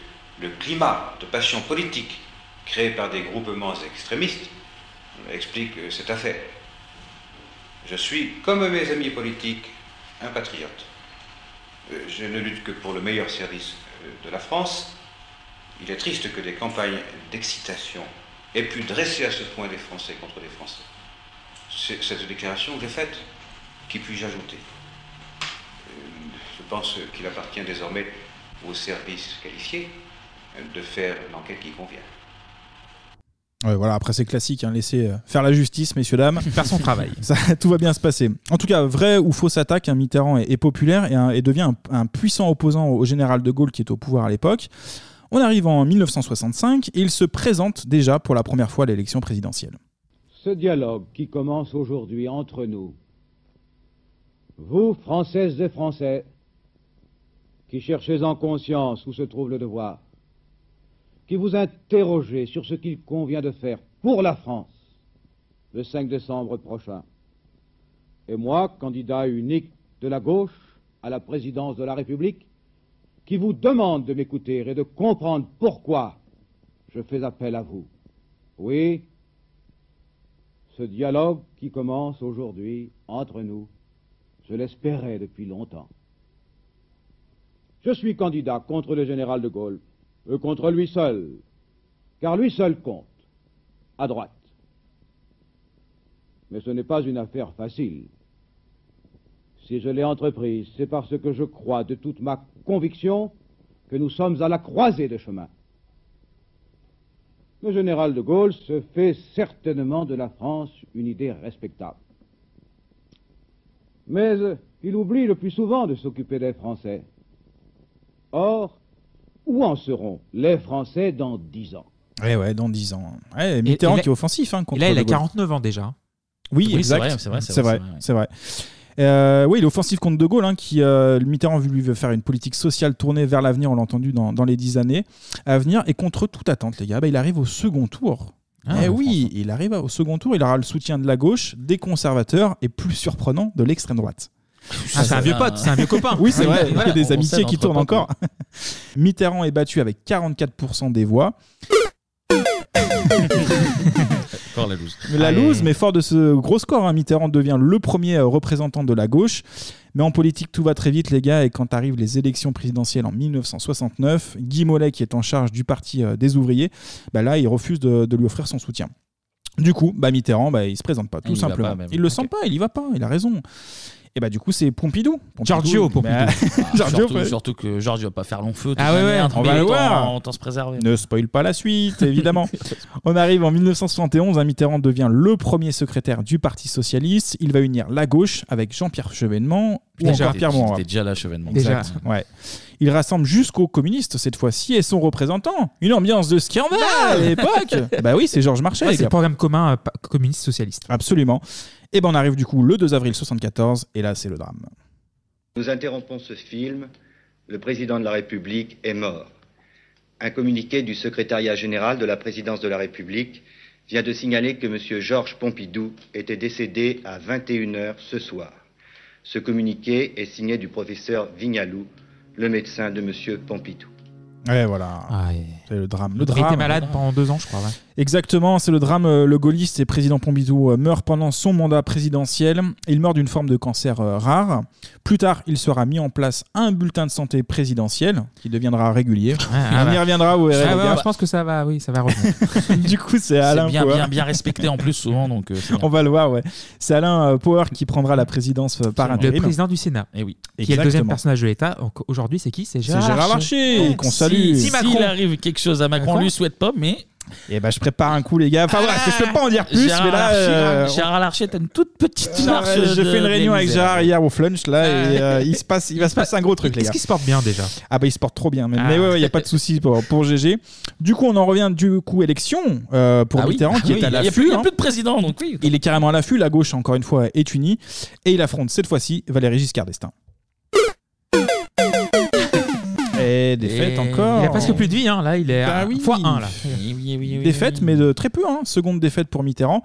le climat de passion politique créé par des groupements extrémistes explique cette affaire. Je suis, comme mes amis politiques, un patriote. Euh, Je ne lutte que pour le meilleur service euh, de la France. Il est triste que des campagnes d'excitation aient pu dresser à ce point des Français contre des Français. Cette déclaration que j'ai faite. Qui puis-je ajouter? Euh, Je pense qu'il appartient désormais aux services qualifiés de faire l'enquête qui convient. Ouais, voilà, après c'est classique, hein, laissez euh, faire la justice, messieurs, dames. Faire son travail. Ça, tout va bien se passer. En tout cas, vrai ou fausse attaque, hein, Mitterrand est, est populaire et, un- et devient un, un puissant opposant au général de Gaulle qui est au pouvoir à l'époque. On arrive en 1965 et il se présente déjà pour la première fois à l'élection présidentielle. Ce dialogue qui commence aujourd'hui entre nous, vous, Françaises et Français, qui cherchez en conscience où se trouve le devoir, qui vous interrogez sur ce qu'il convient de faire pour la France le 5 décembre prochain. Et moi, candidat unique de la gauche à la présidence de la République, qui vous demande de m'écouter et de comprendre pourquoi je fais appel à vous. Oui, ce dialogue qui commence aujourd'hui entre nous, je l'espérais depuis longtemps. Je suis candidat contre le général de Gaulle, contre lui seul, car lui seul compte, à droite. Mais ce n'est pas une affaire facile. Si je l'ai entreprise, c'est parce que je crois de toute ma conviction que nous sommes à la croisée des chemins. Le général de Gaulle se fait certainement de la France une idée respectable. Mais euh, il oublie le plus souvent de s'occuper des Français. Or, où en seront les Français dans dix ans? Ouais, ouais, dans 10 ans. Ouais, Mitterrand et là- qui est offensif. Hein, Et contre là, il De a Gaulle. 49 ans déjà. Oui, Oui, c'est exact. vrai, c'est vrai, c'est C'est vrai, vrai. c'est vrai. C'est vrai. Euh, oui, il est offensif contre De Gaulle, hein, qui euh, Mitterrand lui veut faire une politique sociale tournée vers l'avenir, on l'a entendu dans, dans les dix années à venir, et contre toute attente, les gars, bah, il arrive au second tour. Ah, eh oui, il arrive au second tour, il aura le soutien de la gauche, des conservateurs et plus surprenant de l'extrême droite. Ah, c'est un vieux pote, c'est un vieux copain. Oui, c'est vrai, il y a des amitiés qui tournent encore. Mitterrand est battu avec 44% des voix. Encore la loose. Mais la loose, mais fort de ce gros score, hein, Mitterrand devient le premier euh, représentant de la gauche. Mais en politique, tout va très vite, les gars. Et quand arrivent les élections présidentielles en 1969, Guy Mollet, qui est en charge du Parti euh, des ouvriers, bah là, il refuse de, de lui offrir son soutien. Du coup, bah Mitterrand, bah, il se présente pas, tout Il y va simplement. pas, même. il le sent pas, il y va pas, il a raison. Et bah du coup, c'est Pompidou. Pompidou, Giorgio Pompidou. bah, Ah, Giorgio, surtout, ouais. surtout que Georges va pas faire long feu. Ah ouais, ouais, on mais va le autant- voir. Autant se préserver. Ne spoil pas la suite, évidemment. On arrive en 1971, hein, Mitterrand devient le premier secrétaire du Parti Socialiste. Il va unir la gauche avec Jean-Pierre Chevènement ou Déjà. encore Pierre Il était Mauroy. déjà là, Chevènement. Exact, ouais. Il rassemble jusqu'aux communistes cette fois-ci et son représentant. Une ambiance de scandale à l'époque. bah oui, c'est Georges Marchais. Ouais, les c'est le programme commun euh, pa- communiste-socialiste. Absolument. Et ben on arrive du coup le 2 avril 74 et là c'est le drame. Nous interrompons ce film. Le président de la République est mort. Un communiqué du secrétariat général de la présidence de la République vient de signaler que M. Georges Pompidou était décédé à 21h ce soir. Ce communiqué est signé du professeur Vignalou, le médecin de M. Pompidou. Ouais, voilà. C'est le drame. Le Il drame. était malade pendant deux ans, je crois. ouais. Exactement, c'est le drame. euh, Le gaulliste et président Pompidou euh, meurt pendant son mandat présidentiel. Il meurt d'une forme de cancer euh, rare. Plus tard, il sera mis en place un bulletin de santé présidentiel qui deviendra régulier. ah On y bah. reviendra, vous verrez. Ah les ouais, gars. je pense que ça va, oui, ça va revenir. du coup, c'est Alain bien, Poher. bien, bien respecté en plus souvent. Donc, euh, c'est bien. On va le voir, ouais. C'est Alain euh, Power qui prendra la présidence euh, par Le intérim. président du Sénat. Et oui. Qui est le deuxième personnage de l'État. Donc, Aujourd'hui, c'est qui? C'est C'est Gérard, Gérard Larcher, qu'on salue. Si, Si S'il arrive quelque chose à Macron, Quoi lui souhaite pas, mais. Et ben, je prépare un coup, les gars. Enfin, voilà, je peux pas en dire plus, Gérard mais là. Larcher, euh, Gérard Larcher, t'as une toute petite Gérard- marche. J'ai de- fait une réunion avec. Gérard hier au flunch là et euh, il se passe, il va se passer un gros truc les Est-ce gars. qu'il se porte bien déjà? Ah bah il se porte trop bien. même. Ah. Mais ouais, il y a pas de souci pour, pour GG. Du coup, on en revient du coup élection euh, pour Ah oui. Mitterrand Ah qui oui, est à il y a l'affût. plus- il y a hein. plus de président, donc oui. Il est carrément à l'affût. La gauche encore une fois est unie et il affronte cette fois-ci Valéry Giscard d'Estaing. Et défaite Et encore. Il a presque plus de vie, hein. là, il est Bah à oui. fois 1 là. Défaite, mais de très peu. Hein. Seconde défaite pour Mitterrand.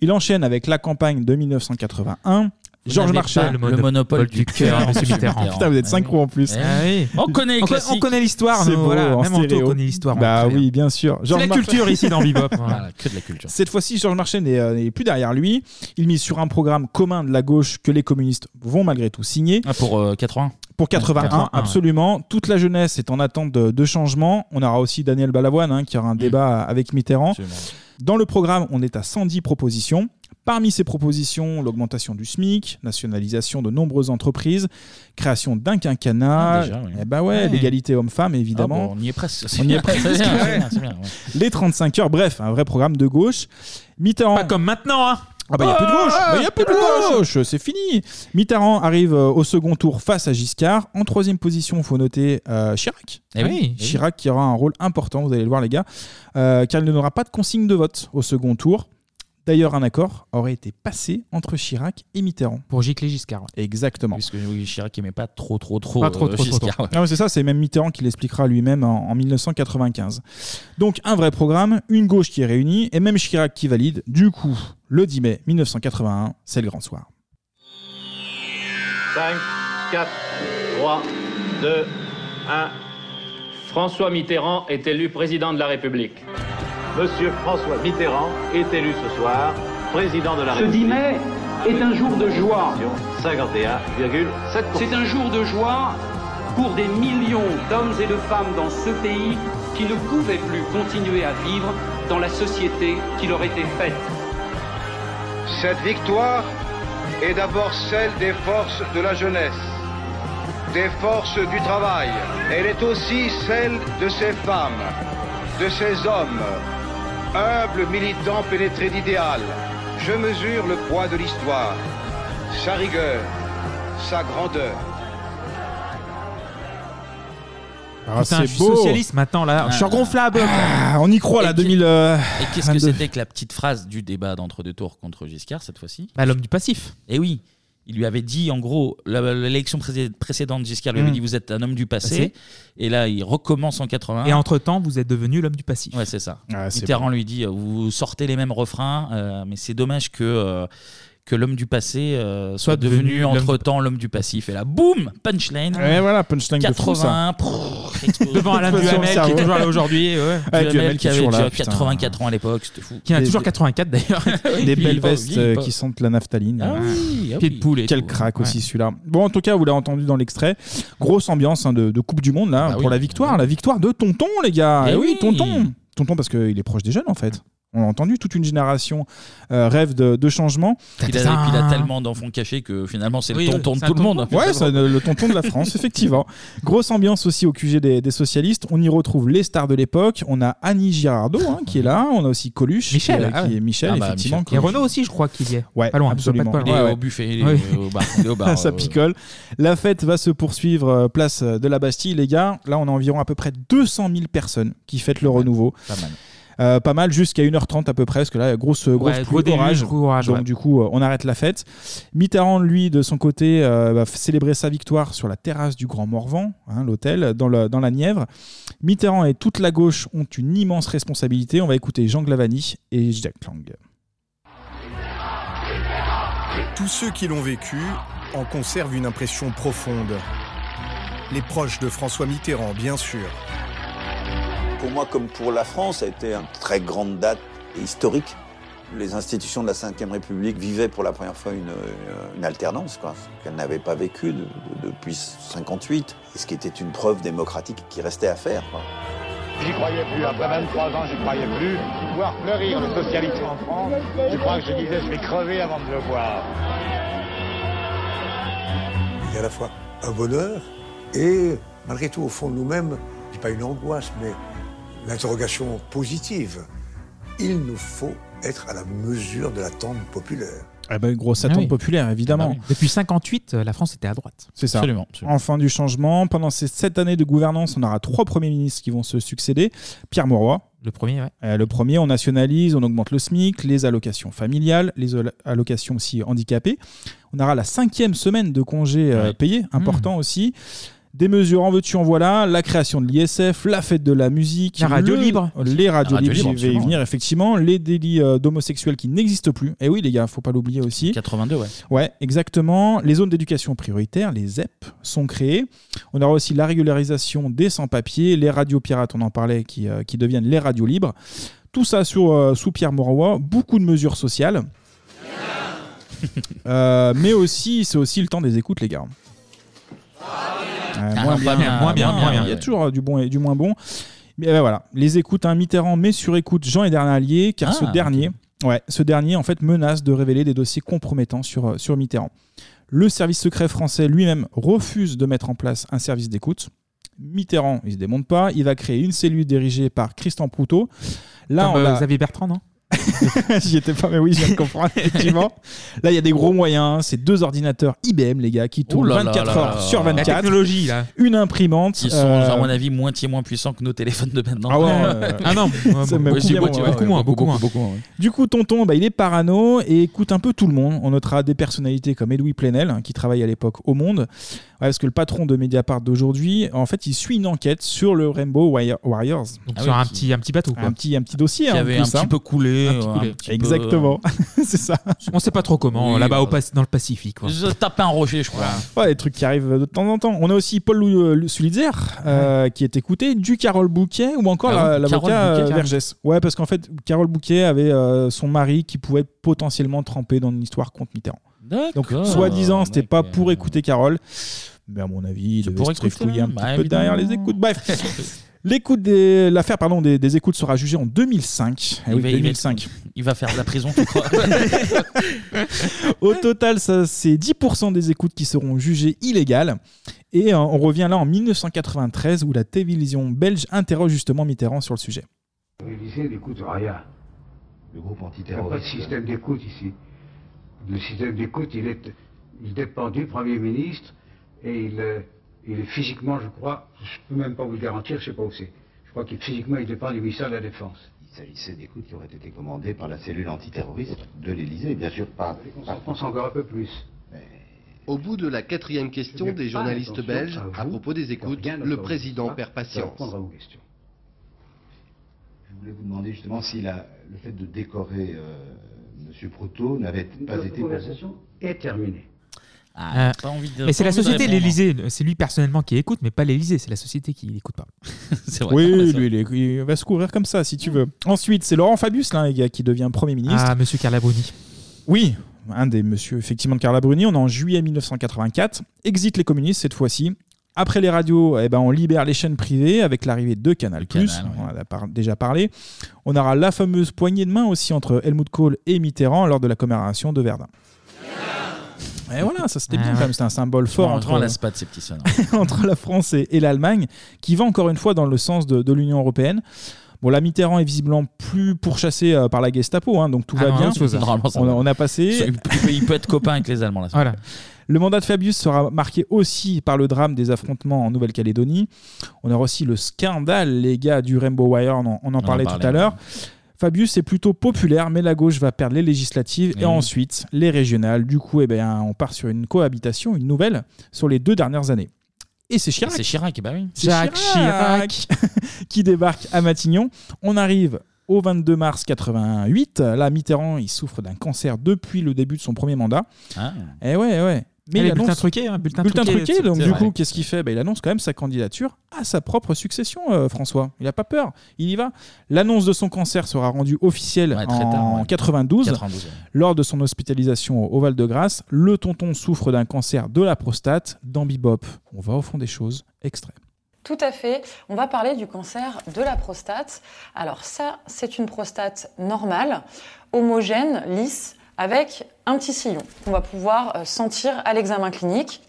Il enchaîne avec la campagne de 1981. Vous Georges n'avez Marchais. pas le monopole Le monopole du cœur, monsieur Mitterrand. Putain, vous êtes synchro en plus. Eh oui. On connaît les On, classiques. on connaît l'histoire, C'est nous, beau, voilà. en Même Anto stéréo. connaît l'histoire. on Bah bien. oui, bien sûr. C'est la culture ici dans Bebop. Voilà, que de la culture. Cette fois-ci, Georges Marchais n'est euh, n'est plus derrière lui. Il mise sur un programme commun de la gauche que les communistes vont malgré tout signer. Ah, pour euh, 80 Pour 81, 81, absolument. Toute la jeunesse est en attente de, de changement. On aura aussi Daniel Balavoine hein, qui aura un débat avec Mitterrand. Dans le programme, on est à 110 propositions. Parmi ces propositions, l'augmentation du SMIC, nationalisation de nombreuses entreprises, création d'un quinquennat, Ah, déjà, oui. eh ben ouais, Ouais. l'égalité homme-femme évidemment. Ah bon, on y est presque. On y est presque. bien, bien, ouais. Les 35 heures, bref, un vrai programme de gauche. Mitterrand. Pas comme maintenant, hein Ah bah il y a plus de gauche, Ah, Bah, y a plus de gauche, c'est fini. Mitterrand arrive euh, au second tour face à Giscard. En troisième position, il faut noter euh, Chirac. Eh oui, eh oui. Chirac qui aura un rôle important, vous allez le voir les gars, euh, car il n'aura pas de consigne de vote au second tour. D'ailleurs, un accord aurait été passé entre Chirac et Mitterrand. Pour gicler Giscard. ouais. Exactement. Puisque oui, Chirac aimait pas trop, trop, trop. Pas trop, euh, trop, trop, Giscard, trop. ouais. Ah ouais, c'est ça, c'est même Mitterrand qui l'expliquera lui-même en, en 1995. Donc un vrai programme, une gauche qui est réunie et même Chirac qui valide. Du coup, le 10 mai 1981, c'est le grand soir. 5, 4, 3, 2, 1. François Mitterrand est élu président de la République. Monsieur François Mitterrand est élu ce soir président de la Ce 10 République. mai est un jour de joie. 51,7%. C'est un jour de joie pour des millions d'hommes et de femmes dans ce pays qui ne pouvaient plus continuer à vivre dans la société qui leur était faite. Cette victoire est d'abord celle des forces de la jeunesse, des forces du travail. Elle est aussi celle de ces femmes, de ces hommes, humbles militants pénétrés d'idéal. Je mesure le poids de l'histoire, sa rigueur, sa grandeur. Ah, Putain, je suis socialiste maintenant là. Je suis regonflable. Ah, on y croit là, Et 2000. euh, Et qu'est-ce que 22. c'était que la petite phrase du débat d'entre-deux tours contre Giscard cette fois-ci? Bah, L'homme du passif. Et oui. Il lui avait dit, en gros, la- l'élection précé- précédente, Giscard lui avait Mm. dit Vous êtes un homme du passé. Passé. Et là, il recommence en 81. Et entre-temps, vous êtes devenu l'homme du passif. Ouais, c'est ça. Ah, c'est Mitterrand lui dit euh, Vous sortez les mêmes refrains, euh, mais c'est dommage que. euh, que l'homme du passé euh, soit, devenu, devenu l'homme entre temps l'homme du passif. Et là, boum Punchline Ouais, voilà, punchline de fou, 80, ça. prrr, explose. Devant Alain Duhamel, qui est toujours là aujourd'hui. Ouais. Ah, Duhamel, Duhamel qui est avait toujours là, déjà putain. 84 ans à l'époque, c'était fou. Qui en a Des- toujours 84 d'ailleurs. Des belles vestes euh, qui sentent la naphtaline. Ah oui, ah Pied de oui. poule et Quel tout. crack aussi celui-là. Bon, en tout cas, vous l'avez entendu dans l'extrait. Grosse ambiance hein, de, de Coupe du Monde là Ah pour oui. la victoire. La victoire de Tonton, les gars. Eh Eh oui, oui. Tonton. Tonton parce qu'il est proche des jeunes en fait. On l'a entendu, toute une génération euh, rêve de, de changement. Il, a, puis il a tellement d'enfants cachés que finalement c'est Oui, le tonton de c'est tout le monde. tonton. Ouais, c'est le tonton de la France, effectivement. Grosse ambiance aussi au QG des, des socialistes. On y retrouve les stars de l'époque. On a Annie Girardot hein, qui est là. On a aussi Coluche, Michel, qui, est- ah qui ouais. est Michel, Ah bah, effectivement. Michel. Et Renaud aussi, je crois qu'il y est. Ouais, Pas loin, absolument. pas loin. Il est Ouais, au buffet, il est Oui. au bar. il est au bar, Ça euh, picole. La fête va se poursuivre euh, place de la Bastille, les gars. Là, on a environ à peu près 200 000 personnes qui fêtent le renouveau. Pas mal. Euh, pas mal jusqu'à 1h30 à peu près, parce que là, grosse, grosse Ouais, pluie, gros déluge, orage. gros orage, Donc ouais. du coup, euh, on arrête la fête. Mitterrand, lui, de son côté, euh, va célébrer sa victoire sur la terrasse du Grand Morvan, hein, l'hôtel, dans, le- dans la Nièvre. Mitterrand et toute la gauche ont une immense responsabilité. On va écouter Jean Glavani et Jacques Lang. Tous ceux qui l'ont vécu en conservent une impression profonde. Les proches de François Mitterrand, bien sûr. Pour moi, comme pour la France, ça a été une très grande date et historique. Les institutions de la Ve République vivaient pour la première fois une, euh, une alternance, quoi, ce qu'elles n'avaient pas vécu de- de- depuis 58, et ce qui était une preuve démocratique qui restait à faire. quoi. J'y croyais plus. Après 23 ans, j'y croyais plus. Voir fleurir le socialisme en France, je crois que je disais, je vais crever avant de le voir. Il y a à la fois un bonheur et, malgré tout, au fond de nous-mêmes, je dis pas une angoisse, mais l'interrogation positive. Il nous faut être à la mesure de l'attente populaire. Eh ben, grosse attente Ah oui. populaire, évidemment. Depuis 58, euh, la France était à droite. C'est ça. Enfin du changement. Pendant ces sept années de gouvernance, on aura trois premiers ministres qui vont se succéder. Pierre Mauroy. Le premier, ouais. Euh, le premier, on nationalise, on augmente le SMIC, les allocations familiales, les al- allocations aussi handicapées. On aura la cinquième semaine de congés euh, payés, important aussi. Des mesures en veux-tu en voilà, la création de l'ISF, la fête de la musique, La radio le- libre. les radios La radio libres, libre, j'y vais y absolument. venir effectivement, les délits euh, d'homosexuels qui n'existent plus. Et oui les gars, faut pas l'oublier aussi. 82, ouais. Ouais, exactement. Les zones d'éducation prioritaire, les ZEP, sont créées. On aura aussi la régularisation des sans-papiers, les radios pirates, on en parlait, qui, euh, qui deviennent les radios libres. Tout ça sur, euh, sous Pierre Mauroy. Beaucoup de mesures sociales. Euh, mais aussi, c'est aussi le temps des écoutes, les gars. Euh, Ah, bien, moins moins bien, moins bien. Il y a toujours euh, du bon et du moins bon. Mais euh, voilà, les écoutes, un Mitterrand met sur écoute Jean et Allier, car Ah, ce dernier, ouais, ce dernier en fait menace de révéler des dossiers compromettants sur, euh, sur Mitterrand. Le service secret français lui-même refuse de mettre en place un service d'écoute. Mitterrand, il se démonte pas, il va créer une cellule dirigée par Christian Proutot. Là, Comme, on euh, a- Xavier Bertrand, non? J'y étais pas, mais oui, je viens de comprendre, effectivement. Là, il y a des gros moyens. C'est deux ordinateurs IBM, les gars, qui tournent là là 24 là heures sur La 24. technologie, là. Une imprimante. Ils sont, euh, à mon avis, moitié moins puissants que nos téléphones de maintenant. Ah ouais. Ah non, C'est même Ouais, beaucoup, ouais, beaucoup moins, beaucoup, moins. beaucoup moins. Du coup, Tonton, bah, il est parano et écoute un peu tout le monde. On notera des personnalités comme Edoui Plenel, hein, qui travaille à l'époque au Monde. Ouais, parce que le patron de Mediapart d'aujourd'hui, en fait, il suit une enquête sur le Rainbow Wire- Warriors. Donc sur un petit- un petit bateau, quoi. Un petit, un petit dossier. Qui hein, avait plus, un petit hein. peu coulé, Petit euh, Exactement. c'est ça. On sait pas trop comment, Oui, là-bas au bah. Dans le Pacifique. quoi. Je tapais un rocher, je crois. Ouais, les trucs qui arrivent de temps en temps. On a aussi Paul Lou- euh, Sulitzer, euh, qui est écouté, du Carole Bouquet ou encore Ah la- oui, Carole l'avocat Bouquet, euh, Vergès. Ouais, parce qu'en fait, Carole Bouquet avait euh, son mari qui pouvait être potentiellement trempé dans une histoire contre Mitterrand. Donc, soi-disant, c'était pas pour écouter Carole. Mais à mon avis, il devait pour se écouter, trifouiller un bah, petit peu derrière les écoutes. Bref. L'écoute des, l'affaire pardon des, des écoutes sera jugée en 2005. Eh Il oui, va- il va- 2005. Il va faire de la prison, tu crois Au total, ça, c'est 10% des écoutes qui seront jugées illégales. Et euh, on revient là en 1993 où la télévision belge interroge justement Mitterrand sur le sujet. L'Élysée n'écoute rien. Le groupe Il n'y a pas de système d'écoute ici. Le système d'écoute, il, est, il dépend du Premier ministre et il, euh, il est physiquement, je crois, je ne peux même pas vous le garantir, je ne sais pas où c'est. Je crois qu'il physiquement, il dépend du ministère de la Défense. Il s'agissait d'écoutes qui auraient été commandées par la cellule antiterroriste de l'Élysée, bien sûr pas. On pense encore un peu plus. Au bout de la quatrième question des journalistes belges, à propos des écoutes, le président perd patience. Je voulais vous demander justement si la- le fait de décorer euh, M. Proto n'avait pas été. conversation est terminée. Euh, pas envie de- mais c'est la société, l'Élysée. C'est lui personnellement qui écoute, mais pas l'Élysée. C'est la société qui l'écoute pas. c'est Oui, lui, il, est- il va se couvrir comme ça si tu veux. Ensuite, c'est Laurent Fabius là, les gars, qui devient Premier ministre. Ah, monsieur Carla Bruni. Oui, un des monsieur effectivement de Carla Bruni. On est en juillet 1984. Exit les communistes cette fois-ci. Après les radios, eh ben, on libère les chaînes privées avec l'arrivée de Canal+. Canal, On en a par- déjà parlé. On aura la fameuse poignée de main aussi entre Helmut Kohl et Mitterrand lors de la commémoration de Verdun. Et voilà, ça c'était bien quand même, c'était un symbole fort entre, la France et, et l'Allemagne, qui va encore une fois dans le sens de, de l'Union européenne. Bon, là, Mitterrand est visiblement plus pourchassé euh, par la Gestapo, hein, donc tout Ah va non, bien. normalement, ça on, a, va. on a passé. Il peut, il peut être copain avec les Allemands là. Voilà. Le mandat de Fabius sera marqué aussi par le drame des affrontements en Nouvelle-Calédonie. On aura aussi le scandale, les gars, du Rainbow Wire, on en, on en parlait, tout à l'heure. Fabius est plutôt populaire, mais la gauche va perdre les législatives et ensuite les régionales. Du coup, eh ben, on part sur une cohabitation, une nouvelle, sur les deux dernières années. Et c'est Chirac. C'est Chirac, bah oui. C'est Chirac qui débarque à Matignon. On arrive au 22 mars 88. Là, Mitterrand, il souffre d'un cancer depuis le début de son premier mandat. Ah. Eh ouais, ouais. Ah, il les annonce- bulletins truqués, hein, bulletin truqué, donc du vrai. coup, qu'est-ce qu'il fait? Bah, Il annonce quand même sa candidature à sa propre succession, euh, François. Il n'a pas peur, il y va. L'annonce de son cancer sera rendue officielle Ouais, en tard, ouais. 92, 92, ouais. lors de son hospitalisation au Val-de-Grâce. Le tonton souffre d'un cancer de la prostate. Dans Bebop, on va au fond des choses. Extrait. Tout à fait. On va parler du cancer de la prostate. Alors ça, c'est une prostate normale, homogène, lisse, avec un petit sillon qu'on va pouvoir euh, sentir à l'examen clinique.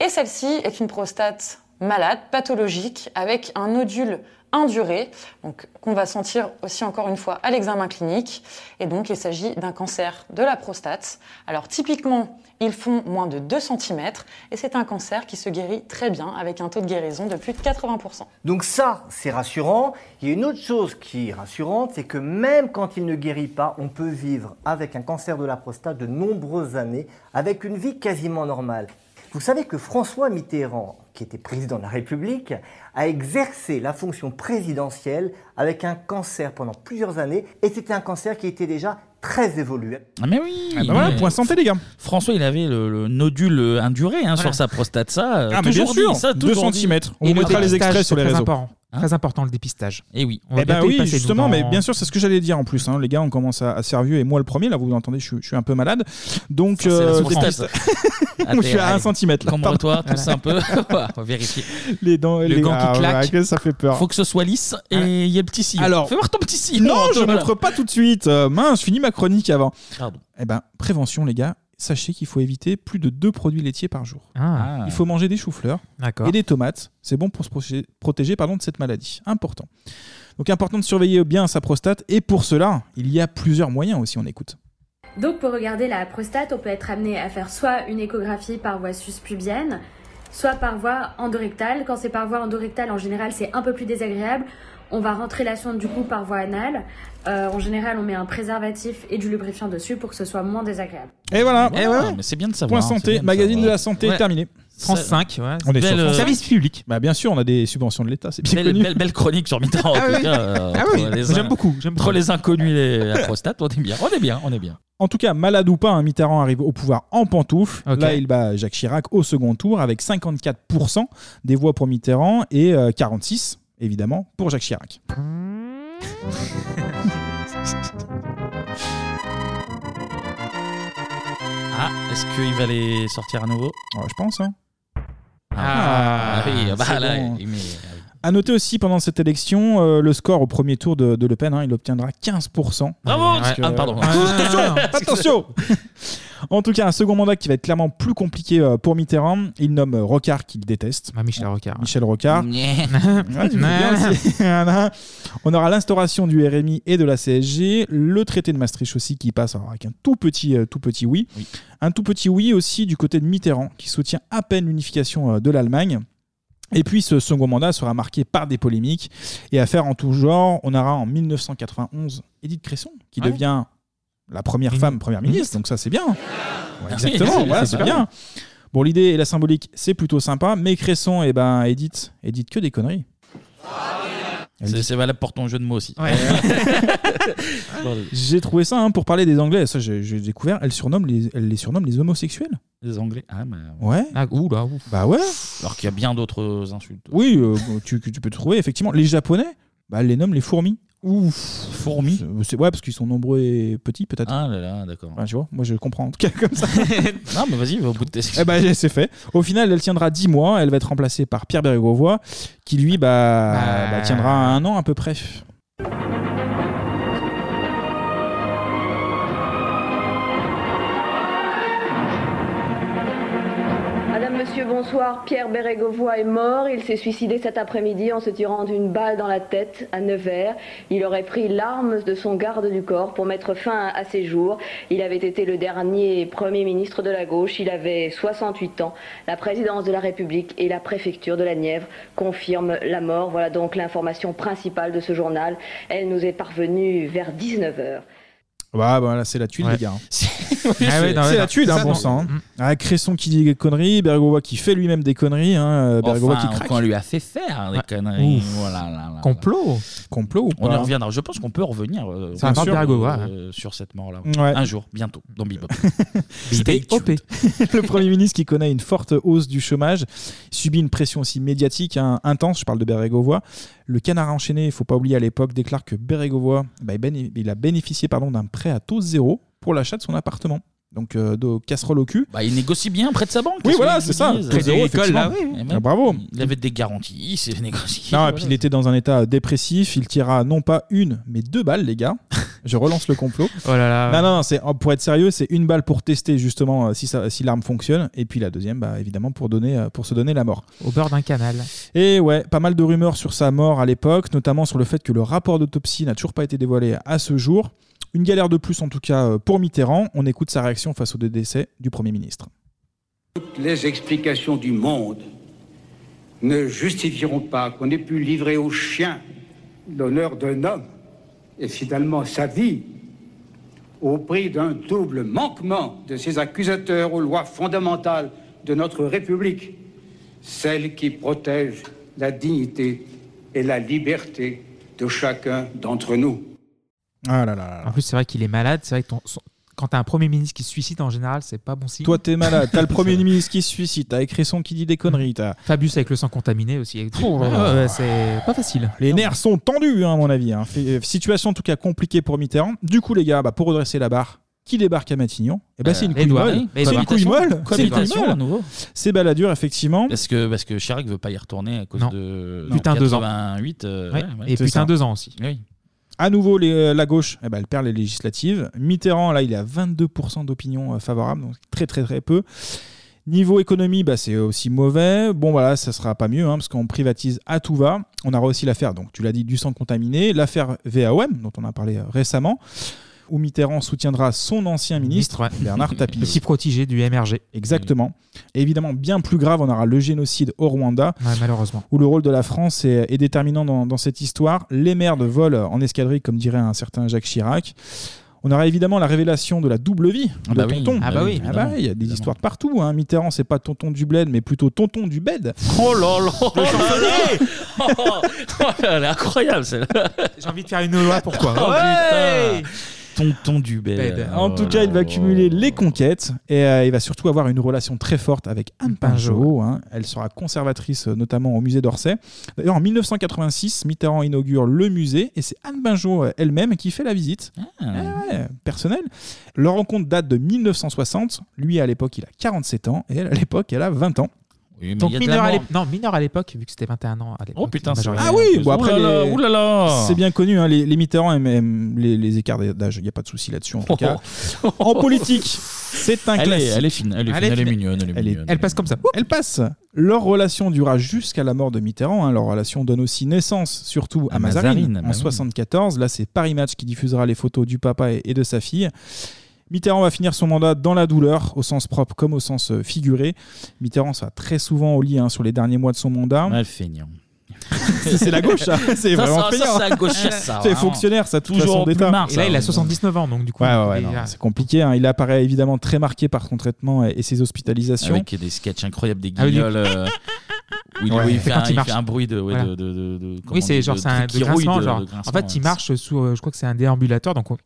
Et celle-ci est une prostate malade, pathologique, avec un nodule induré, donc qu'on va sentir aussi encore une fois à l'examen clinique. Et donc il s'agit d'un cancer de la prostate. Alors typiquement, ils font moins de 2 cm et c'est un cancer qui se guérit très bien avec un taux de guérison de plus de 80%. Donc ça, c'est rassurant. Il y a une autre chose qui est rassurante, c'est que même quand il ne guérit pas, on peut vivre avec un cancer de la prostate de nombreuses années, avec une vie quasiment normale. Vous savez que François Mitterrand, qui était président de la République, a exercé la fonction présidentielle avec un cancer pendant plusieurs années, et c'était un cancer qui était déjà très évolué. Ah mais oui Ah bah voilà, mais- point santé, les gars. François, il avait le, le nodule euh, induré hein, sur sa prostate. Ça, euh, Ah, mais toujours bien sûr, ça, 2 toujours dit. centimètres. On Et vous le mettra les dépistage, extraits sur c'est les très réseaux. important. Très important le dépistage. Et oui. On va Eh ben bientôt y oui, justement, dans- mais bien sûr, c'est ce que j'allais dire en plus. hein. Les gars, on commence à, à vieux et moi le premier. Là, vous entendez, je, suis- je suis un peu malade. Donc, Ça, euh, Ah, je suis à 1 allez, cm là. Cambre-toi, Pardon. tous un peu. on va vérifier. Les dents, Le les gant qui ah, claque. ouais, ça fait peur. Faut que ce soit lisse et il y a le petit sillon. Alors, fais voir ton petit sillon. Non, je Antoine. montre pas tout de suite. Euh, mince, je finis ma chronique avant. Pardon. Eh ben, prévention, les gars. Sachez qu'il faut éviter plus de deux produits laitiers par jour. Ah. Il faut manger des choux-fleurs et des tomates. C'est bon pour se protéger, protéger, pardon, de cette maladie. Important. Donc important de surveiller bien sa prostate. Et pour cela, il y a plusieurs moyens aussi. On écoute. Donc pour regarder la prostate, on peut être amené à faire soit une échographie par voie suspubienne, soit par voie endorectale. Quand c'est par voie endorectale, en général, c'est un peu plus désagréable. On va rentrer la sonde du coup par voie anale. Euh, en général, on met un préservatif et du lubrifiant dessus pour que ce soit moins désagréable. Et voilà. Et ouais, mais c'est bien de savoir, Point hein, c'est santé, bien de magazine savoir. de la santé Ouais. terminé. France Ça- 5, ouais, On est belle, sur euh, service 5. public. Bah bien sûr, on a des subventions de l'État, c'est bien Belle, connu. belle, belle chronique sur Mitterrand. en Ah tout oui. cas, euh, Ah entre les j'aime in- beaucoup, j'aime Entre beaucoup. les inconnus et la prostate, on est bien. On est bien, on est bien. En tout cas, malade ou pas, un Mitterrand arrive au pouvoir en pantoufle. Ok. Là, il bat Jacques Chirac au second tour avec 54% des voix pour Mitterrand et euh, 46 évidemment pour Jacques Chirac. Ah, est-ce qu'il va les sortir à nouveau? Je pense. hein. Ah, oui, bah c'est là, bon. il met- À noter aussi pendant cette élection, euh, le score au premier tour de, de Le Pen, hein, il obtiendra 15%. Bravo Ah, pardon. attention, attention En tout cas, un second mandat qui va être clairement plus compliqué euh, pour Mitterrand. Il nomme euh, Rocard qu'il déteste. Michel Rocard. Michel Rocard. Ouais. Voilà. On aura l'instauration du RMI et de la CSG, le traité de Maastricht aussi qui passe alors, avec un tout petit, euh, tout petit oui. Un tout petit oui aussi du côté de Mitterrand qui soutient à peine l'unification de l'Allemagne. Et puis ce second mandat sera marqué par des polémiques et affaires en tout genre. On aura en 1991 Édith Cresson qui Ouais. devient la première femme première ministre, donc ça c'est bien. Ouais, Merci. exactement, voilà, c'est bien. Bon, l'idée et la symbolique, c'est plutôt sympa, mais Cresson, et ben, Edith, Edith que des conneries. C'est c'est valable pour ton jeu de mots aussi. J'ai trouvé ça hein, pour parler des Anglais. Ça, j'ai j'ai découvert. Elle surnomme les, elle les surnomme les homosexuels. Les Anglais. Ah, mais... Ouais. Ah, ouh là. Bah ouais. Alors qu'il y a bien d'autres insultes. Oui, euh, tu, tu peux trouver effectivement. Les Japonais, bah, elle les nomme les fourmis. Ouf. Fourmis. C'est ouais parce qu'ils sont nombreux et petits peut-être. Ah là là, d'accord. Ouais, tu vois, moi je comprends en tout cas comme ça. non, mais vas-y, va au bout de tes Eh ben, c'est fait. Au final, elle tiendra 10 mois. Elle va être remplacée par Pierre Bérégovoy, qui lui bah, bah, tiendra un an à peu près. Bonsoir. Pierre Bérégovoy est mort. Il s'est suicidé cet après-midi en se tirant d'une balle dans la tête à Nevers. Il aurait pris l'arme de son garde du corps pour mettre fin à ses jours. Il avait été le dernier Premier ministre de la gauche. Il avait 68 ans. La présidence de la République et la préfecture de la Nièvre confirment la mort. Voilà donc l'information principale de ce journal. Elle nous est parvenue vers 19h. Bah, bah là, c'est la tuile, Ouais. les gars. C'est- c'est Ah ouais, non, ouais, la non, tuile, c'est hein, ça, bon non. sang. hein. Mm. Ah, Cresson qui dit des conneries, Bérégovoy qui fait lui-même des conneries, hein, euh, Enfin, qui craque. qu'on lui a fait faire des conneries. Ouf. Voilà, là, là, là. Complot. Complot ou On y pas reviendra. Je pense qu'on peut revenir euh, Ça Bérégovoy, euh, sur cette mort-là. Ouais. Un jour, bientôt, dans Bebop. BOP. le Premier ministre qui connaît une forte hausse du chômage, subit une pression aussi médiatique hein, intense, je parle de Bérégovoy. Le canard enchaîné, il faut pas oublier à l'époque, déclare que Bérégovoy, bah, il, a bénéficié pardon, d'un prêt à taux zéro pour l'achat de son appartement. Donc, euh, de casserole au cul. Bah, il négocie bien près de sa banque. Oui, voilà, c'est ça. Ah, bravo. Il avait des garanties, il s'est négocié. Non, et puis il était dans un état dépressif. Il tira non pas une, mais deux balles, les gars. Je relance le complot. Oh là là. Non, non, non, c'est, pour être sérieux, c'est une balle pour tester justement euh, si, ça, si l'arme fonctionne. Et puis la deuxième, bah, évidemment, pour, donner, euh, pour se donner la mort. Au bord d'un canal. Et ouais, pas mal de rumeurs sur sa mort à l'époque, notamment sur le fait que le rapport d'autopsie n'a toujours pas été dévoilé à ce jour. Une galère de plus en tout cas euh, pour Mitterrand. On écoute sa réaction face au décès du Premier ministre. Toutes les explications du monde ne justifieront pas qu'on ait pu livrer aux chiens l'honneur d'un homme et finalement sa vie au prix d'un double manquement de ses accusateurs aux lois fondamentales de notre République, celles qui protègent la dignité et la liberté de chacun d'entre nous. Ah là là là. En plus, c'est vrai qu'il est malade. C'est vrai que ton- son- quand t'as un premier ministre qui se suicide, en général, c'est pas bon signe. Toi, t'es malade, t'as le Premier ministre qui se suicide, t'as Cresson qui dit des conneries, t'as. Fabius avec le sang contaminé aussi. Oh Ouais, ouais, c'est pas facile. Les nerfs sont tendus, hein, à mon avis. hein. Fait- Situation en tout cas compliquée pour Mitterrand. Du coup, les gars, bah, pour redresser la barre, qui débarque à Matignon? Et ben Euh, c'est une couille molle. oui. C'est une couille molle. C'est une couille Cohabitation, molle. à nouveau. C'est Balladur, effectivement. Parce que, parce que Chirac veut pas y retourner à cause Non. de Putain, deux ans. 88. euh, Ouais. ouais, ouais. Et putain, ça. deux ans aussi. Oui. À nouveau, les- la gauche, eh ben, elle perd les législatives. Mitterrand, là, il est à 22% d'opinion euh, favorable, donc très très très peu. Niveau économie, bah, c'est aussi mauvais. Bon, voilà, ça sera pas mieux, hein, parce qu'on privatise à tout va. On aura aussi l'affaire, donc tu l'as dit, du sang contaminé, l'affaire VAOM, dont on a parlé euh, récemment, où Mitterrand soutiendra son ancien ministre, Bernard Tapie. Petit protégé du MRG. Exactement. Et évidemment, bien plus grave, on aura le génocide au Rwanda, Ouais, malheureusement. où le rôle de la France est, est déterminant dans, dans cette histoire. Les maires de vol en escadrille, comme dirait un certain Jacques Chirac. On aura évidemment la révélation de la double vie Ah de bah oui, Tonton. ah bah oui, Ah bah, il y a des histoires de partout. Hein. Mitterrand, c'est pas Tonton du bled, mais plutôt Tonton du bed. Oh là là oh. Oh, Elle est incroyable celle-là. J'ai envie de faire une loi pour toi. Oh, Ouais. Tonton du bed. En tout cas, il va cumuler les conquêtes et euh, il va surtout avoir une relation très forte avec Anne Pinjot. hein. Elle sera conservatrice euh, notamment au musée d'Orsay. D'ailleurs, en 1986, Mitterrand inaugure le musée et c'est Anne Pinjot euh, elle-même qui fait la visite. Ah. Ouais, personnelle. Leur rencontre date de 1960. Lui, à l'époque, il a 47 ans et elle, à l'époque, elle a 20 ans. Donc mineur à l'époque. Non, mineur à l'époque, vu que c'était 21 ans à l'époque. Oh putain, c'est majoritaire. Ah oui, bon après, Oulala, les- oulala. c'est bien connu, hein, les, les Mitterrand aiment, aiment les, les écarts d'âge, il n'y a pas de souci là-dessus en tout cas. en politique, c'est un Elle est- classique. elle est fine, elle est fine, elle est mignonne, elle est mignonne. Elle passe comme ça. Elle passe. Leur relation dura jusqu'à la mort de Mitterrand. hein. Leur relation donne aussi naissance, surtout à, À Mazarine, Mazarine, bah en oui. 74. Là, c'est Paris Match qui diffusera les photos du papa et, et de sa fille. Mitterrand va finir son mandat dans la douleur, au sens propre comme au sens euh, figuré. Mitterrand sera très souvent au lit hein, sur les derniers mois de son mandat. Ouais, feignant. C'est la gauche, ça. c'est vraiment ça, feignant. c'est la ça, C'est fonctionnaire, ça, Toujours d'État. Et là, il a 79 ans, donc du coup. Ouais, ouais, c'est compliqué. hein. Il apparaît évidemment très marqué par son traitement et, et ses hospitalisations. Avec des sketchs incroyables, des Ah oui, guignols. euh, où il, Ouais. où il fait, Quand un, il fait un bruit de. ouais, Voilà. de, de, de- de- comment Oui, c'est genre c'est un de grincement, genre. en fait, il marche sous, euh, je crois que c'est un déambulateur, donc on-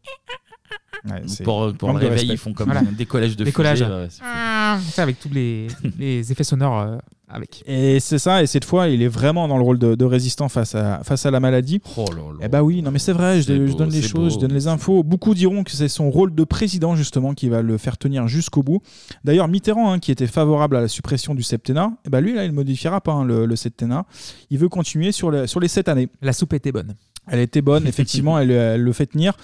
c'est- Pour, pour le réveil, ils font comme Voilà. des collages de Des collages. ouais. Ah, avec tous les, les effets sonores euh, avec. Et c'est ça, et cette fois, il est vraiment dans le rôle de, de résistant face à, face à la maladie. Oh là là. Eh bah oui, non mais c'est vrai, je, donne les choses, beau. je donne les infos. Beaucoup diront que c'est son rôle de président justement qui va le faire tenir jusqu'au bout. D'ailleurs, Mitterrand, hein, qui était favorable à la suppression du septennat, eh bah lui là, il modifiera pas hein, le, le septennat. Il veut continuer sur, le- sur les sept années. La soupe était bonne. Elle était bonne, effectivement, elle, elle le fait tenir.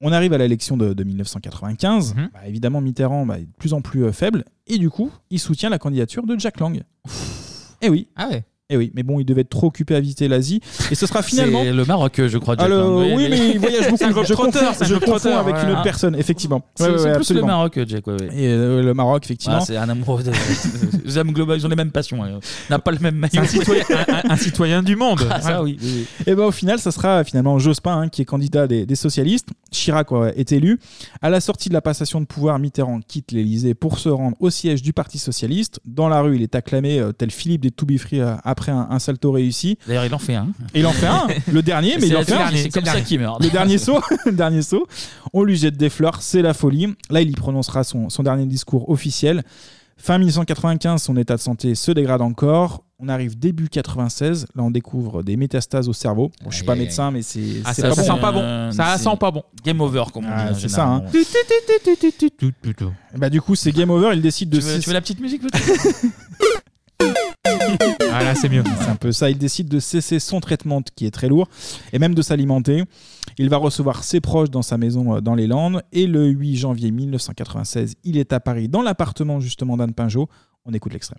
On arrive à l'élection de, de 1995. Mhm. Bah, évidemment, Mitterrand bah, est de plus en plus euh, faible. Et du coup, il soutient la candidature de Jack Lang. Eh oui. Ah ouais. Eh oui, mais bon, il devait être trop occupé à visiter l'Asie. Et ce sera finalement. C'est le Maroc, je crois. Jack Alors, Lang. oui, mais il voyage beaucoup. Je confonds, je confonds avec ouais. une autre personne, effectivement. C'est Ouais, ouais, c'est ouais, plus absolument. le Maroc, Jack. Ouais, ouais. Et euh, le Maroc, effectivement. Ah, c'est un amoureux. de- J'aime global, ils ont les mêmes passions. hein. On n'a pas le même maillot. Un citoyen, un- citoyen du monde. Ah, ça, oui. oui, oui. Et ben au final, ça sera finalement Jospin hein, qui est candidat des, des socialistes. Chirac ouais, est élu. À la sortie de la passation de pouvoir, Mitterrand quitte l'Élysée pour se rendre au siège du Parti socialiste. Dans la rue, il est acclamé euh, tel Philippe des Toubifri euh, après un, un salto réussi. D'ailleurs, il en fait un. Et il en fait un, le dernier, mais il en fait un. c'est comme ça qu'il meurt. Le dernier saut, le dernier saut. On lui jette des fleurs, c'est la folie. Là, il y prononcera son, son dernier discours officiel. Fin 1995, son état de santé se dégrade encore. On arrive début 96. Là, on découvre des métastases au cerveau. Bon, je suis pas Aïe, aïe, médecin, mais c'est Ah, ça, pas ça bon. sent pas bon. Ça c'est sent pas bon. Game over, comme on Ah, dit. c'est ça, hein. Bah, du coup, c'est game over. Il décide de. Tu veux, tu veux la petite musique peut-être? Ah là, c'est mieux. C'est un peu ça. Il décide de cesser son traitement qui est très lourd et même de s'alimenter. Il va recevoir ses proches dans sa maison euh, dans les Landes et le 8 janvier 1996, il est à Paris dans l'appartement justement d'Anne Pinjot. On écoute l'extrait.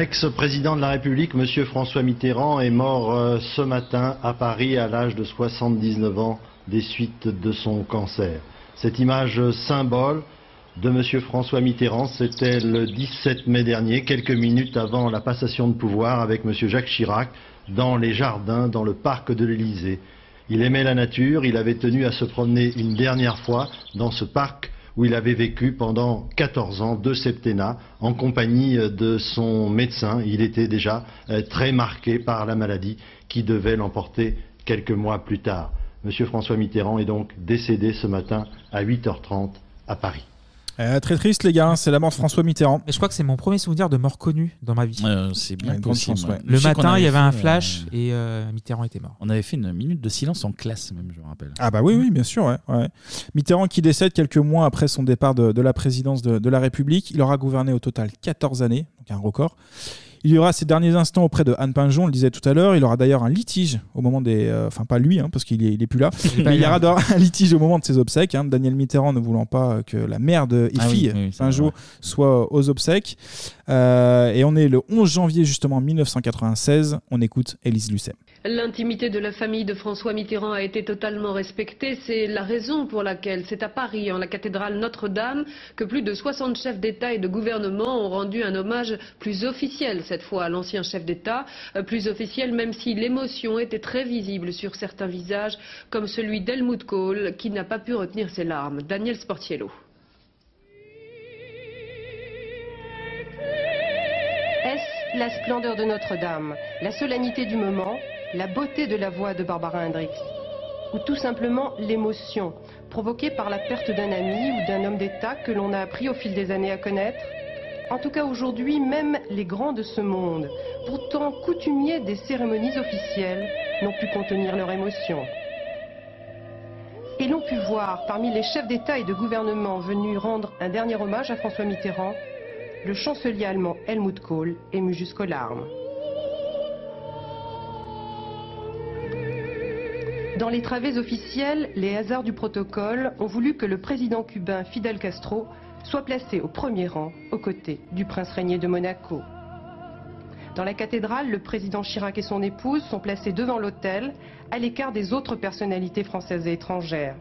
L'ex-président de la République, M. François Mitterrand, est mort euh, ce matin à Paris à l'âge de 79 ans des suites de son cancer. Cette image symbole de M. François Mitterrand, c'était le 17 mai dernier, quelques minutes avant la passation de pouvoir avec M. Jacques Chirac, dans les jardins, dans le parc de l'Élysée. Il aimait la nature, il avait tenu à se promener une dernière fois dans ce parc où il avait vécu pendant 14 ans, deux septennats, en compagnie euh, de son médecin. Il était déjà euh, très marqué par la maladie qui devait l'emporter quelques mois plus tard. Monsieur François Mitterrand est donc décédé ce matin à 8h30 à Paris. Euh, très triste, les gars, hein, c'est la mort de François Mitterrand. Je crois que c'est mon premier souvenir de mort connu dans ma vie. Euh, c'est bien Ouais, une grande possible, chance, ouais. ouais. Je Le sais qu'on matin, il y avait un fait, euh, flash et euh, Mitterrand était mort. On avait fait une minute de silence en classe, même, je me rappelle. Ah bah oui, oui, bien sûr. ouais, ouais. Mitterrand qui décède quelques mois après son départ de, de la présidence de, de la République. Il aura gouverné au total 14 années, donc un record. Il y aura ses derniers instants auprès de Anne Pinjon, on le disait tout à l'heure. Il aura d'ailleurs un litige au moment des... euh, Enfin, pas lui, hein, parce qu'il est, il est plus là. Mais il y aura d'ailleurs un litige au moment de ses obsèques. hein. Daniel Mitterrand ne voulant pas que la mère de, et Ah fille oui, vrai. soit aux obsèques. Euh, et on est le 11 janvier, justement, 1996. On écoute Élise Lucet. L'intimité de la famille de François Mitterrand a été totalement respectée. C'est la raison pour laquelle c'est à Paris, en la cathédrale Notre-Dame, que plus de 60 chefs d'État et de gouvernement ont rendu un hommage plus officiel cette fois à l'ancien chef d'État. Euh, Plus officiel même si l'émotion était très visible sur certains visages, comme celui d'Helmut Kohl, qui n'a pas pu retenir ses larmes. Daniel Sportiello. Est-ce la splendeur de Notre-Dame, la solennité du moment, la beauté de la voix de Barbara Hendricks Ou tout simplement l'émotion provoquée par la perte d'un ami ou d'un homme d'État que l'on a appris au fil des années à connaître En tout cas aujourd'hui, même les grands de ce monde, pourtant coutumiers des cérémonies officielles, n'ont pu contenir leur émotion. Et l'on pu voir parmi les chefs d'État et de gouvernement venus rendre un dernier hommage à François Mitterrand, le chancelier allemand Helmut Kohl ému jusqu'aux larmes. Dans les travées officielles, les hasards du protocole ont voulu que le président cubain Fidel Castro soit placé au premier rang aux côtés du prince régné de Monaco. Dans la cathédrale, le président Chirac et son épouse sont placés devant l'autel, à l'écart des autres personnalités françaises et étrangères.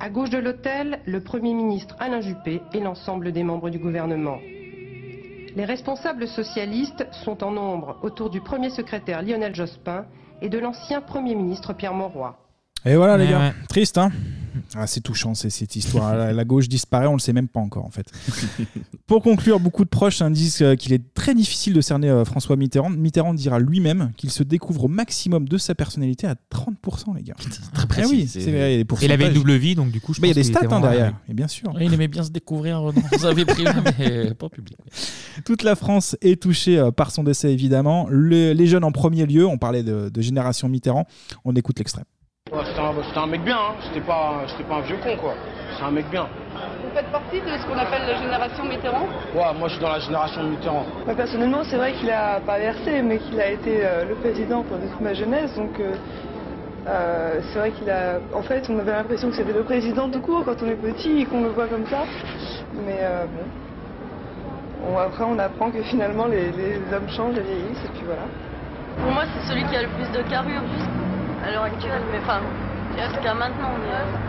À gauche de l'autel, le Premier ministre Alain Juppé et l'ensemble des membres du gouvernement. Les responsables socialistes sont en nombre autour du premier secrétaire Lionel Jospin et de l'ancien Premier ministre Pierre Mauroy. Et voilà, les Ouais, gars. ouais. Triste, hein ah, C'est touchant, c'est cette histoire. La, la gauche disparaît, on le sait même pas encore, en fait. Pour conclure, beaucoup de proches disent euh, qu'il est très difficile de cerner euh, François Mitterrand. Mitterrand dira lui-même qu'il se découvre au maximum de sa personnalité à 30%, les gars. Très Ah précis, oui, c'est- vrai. les Il avait une double vie, donc du coup, je Mais il y a pense des qu'il stats était hein, vraiment- derrière, et bien sûr. Il aimait bien se découvrir euh, dans sa vie privée, mais pas public. Toute la France est touchée euh, par son décès, évidemment. Le- les jeunes en premier lieu, on parlait de, de génération Mitterrand. On écoute l'extrait. Ouais, c'était un, mec bien, hein. c'était pas, c'était pas un vieux con quoi. C'est un mec bien. Vous faites partie de ce qu'on appelle la génération Mitterrand Ouais, moi je suis dans la génération de Mitterrand. Moi, Personnellement, c'est vrai qu'il a pas versé, mais qu'il a été euh, le président pendant toute ma jeunesse. Donc, euh, euh, c'est vrai qu'il a. En fait, on avait l'impression que c'était le président tout court quand on est petit et qu'on le voit comme ça. Mais euh, bon. Bon, après, on apprend que finalement, les, les hommes changent et vieillissent, et puis voilà. Pour moi, c'est celui qui a le plus de carrure à l'heure actuelle, mais enfin, jusqu'à maintenant. Mais, euh,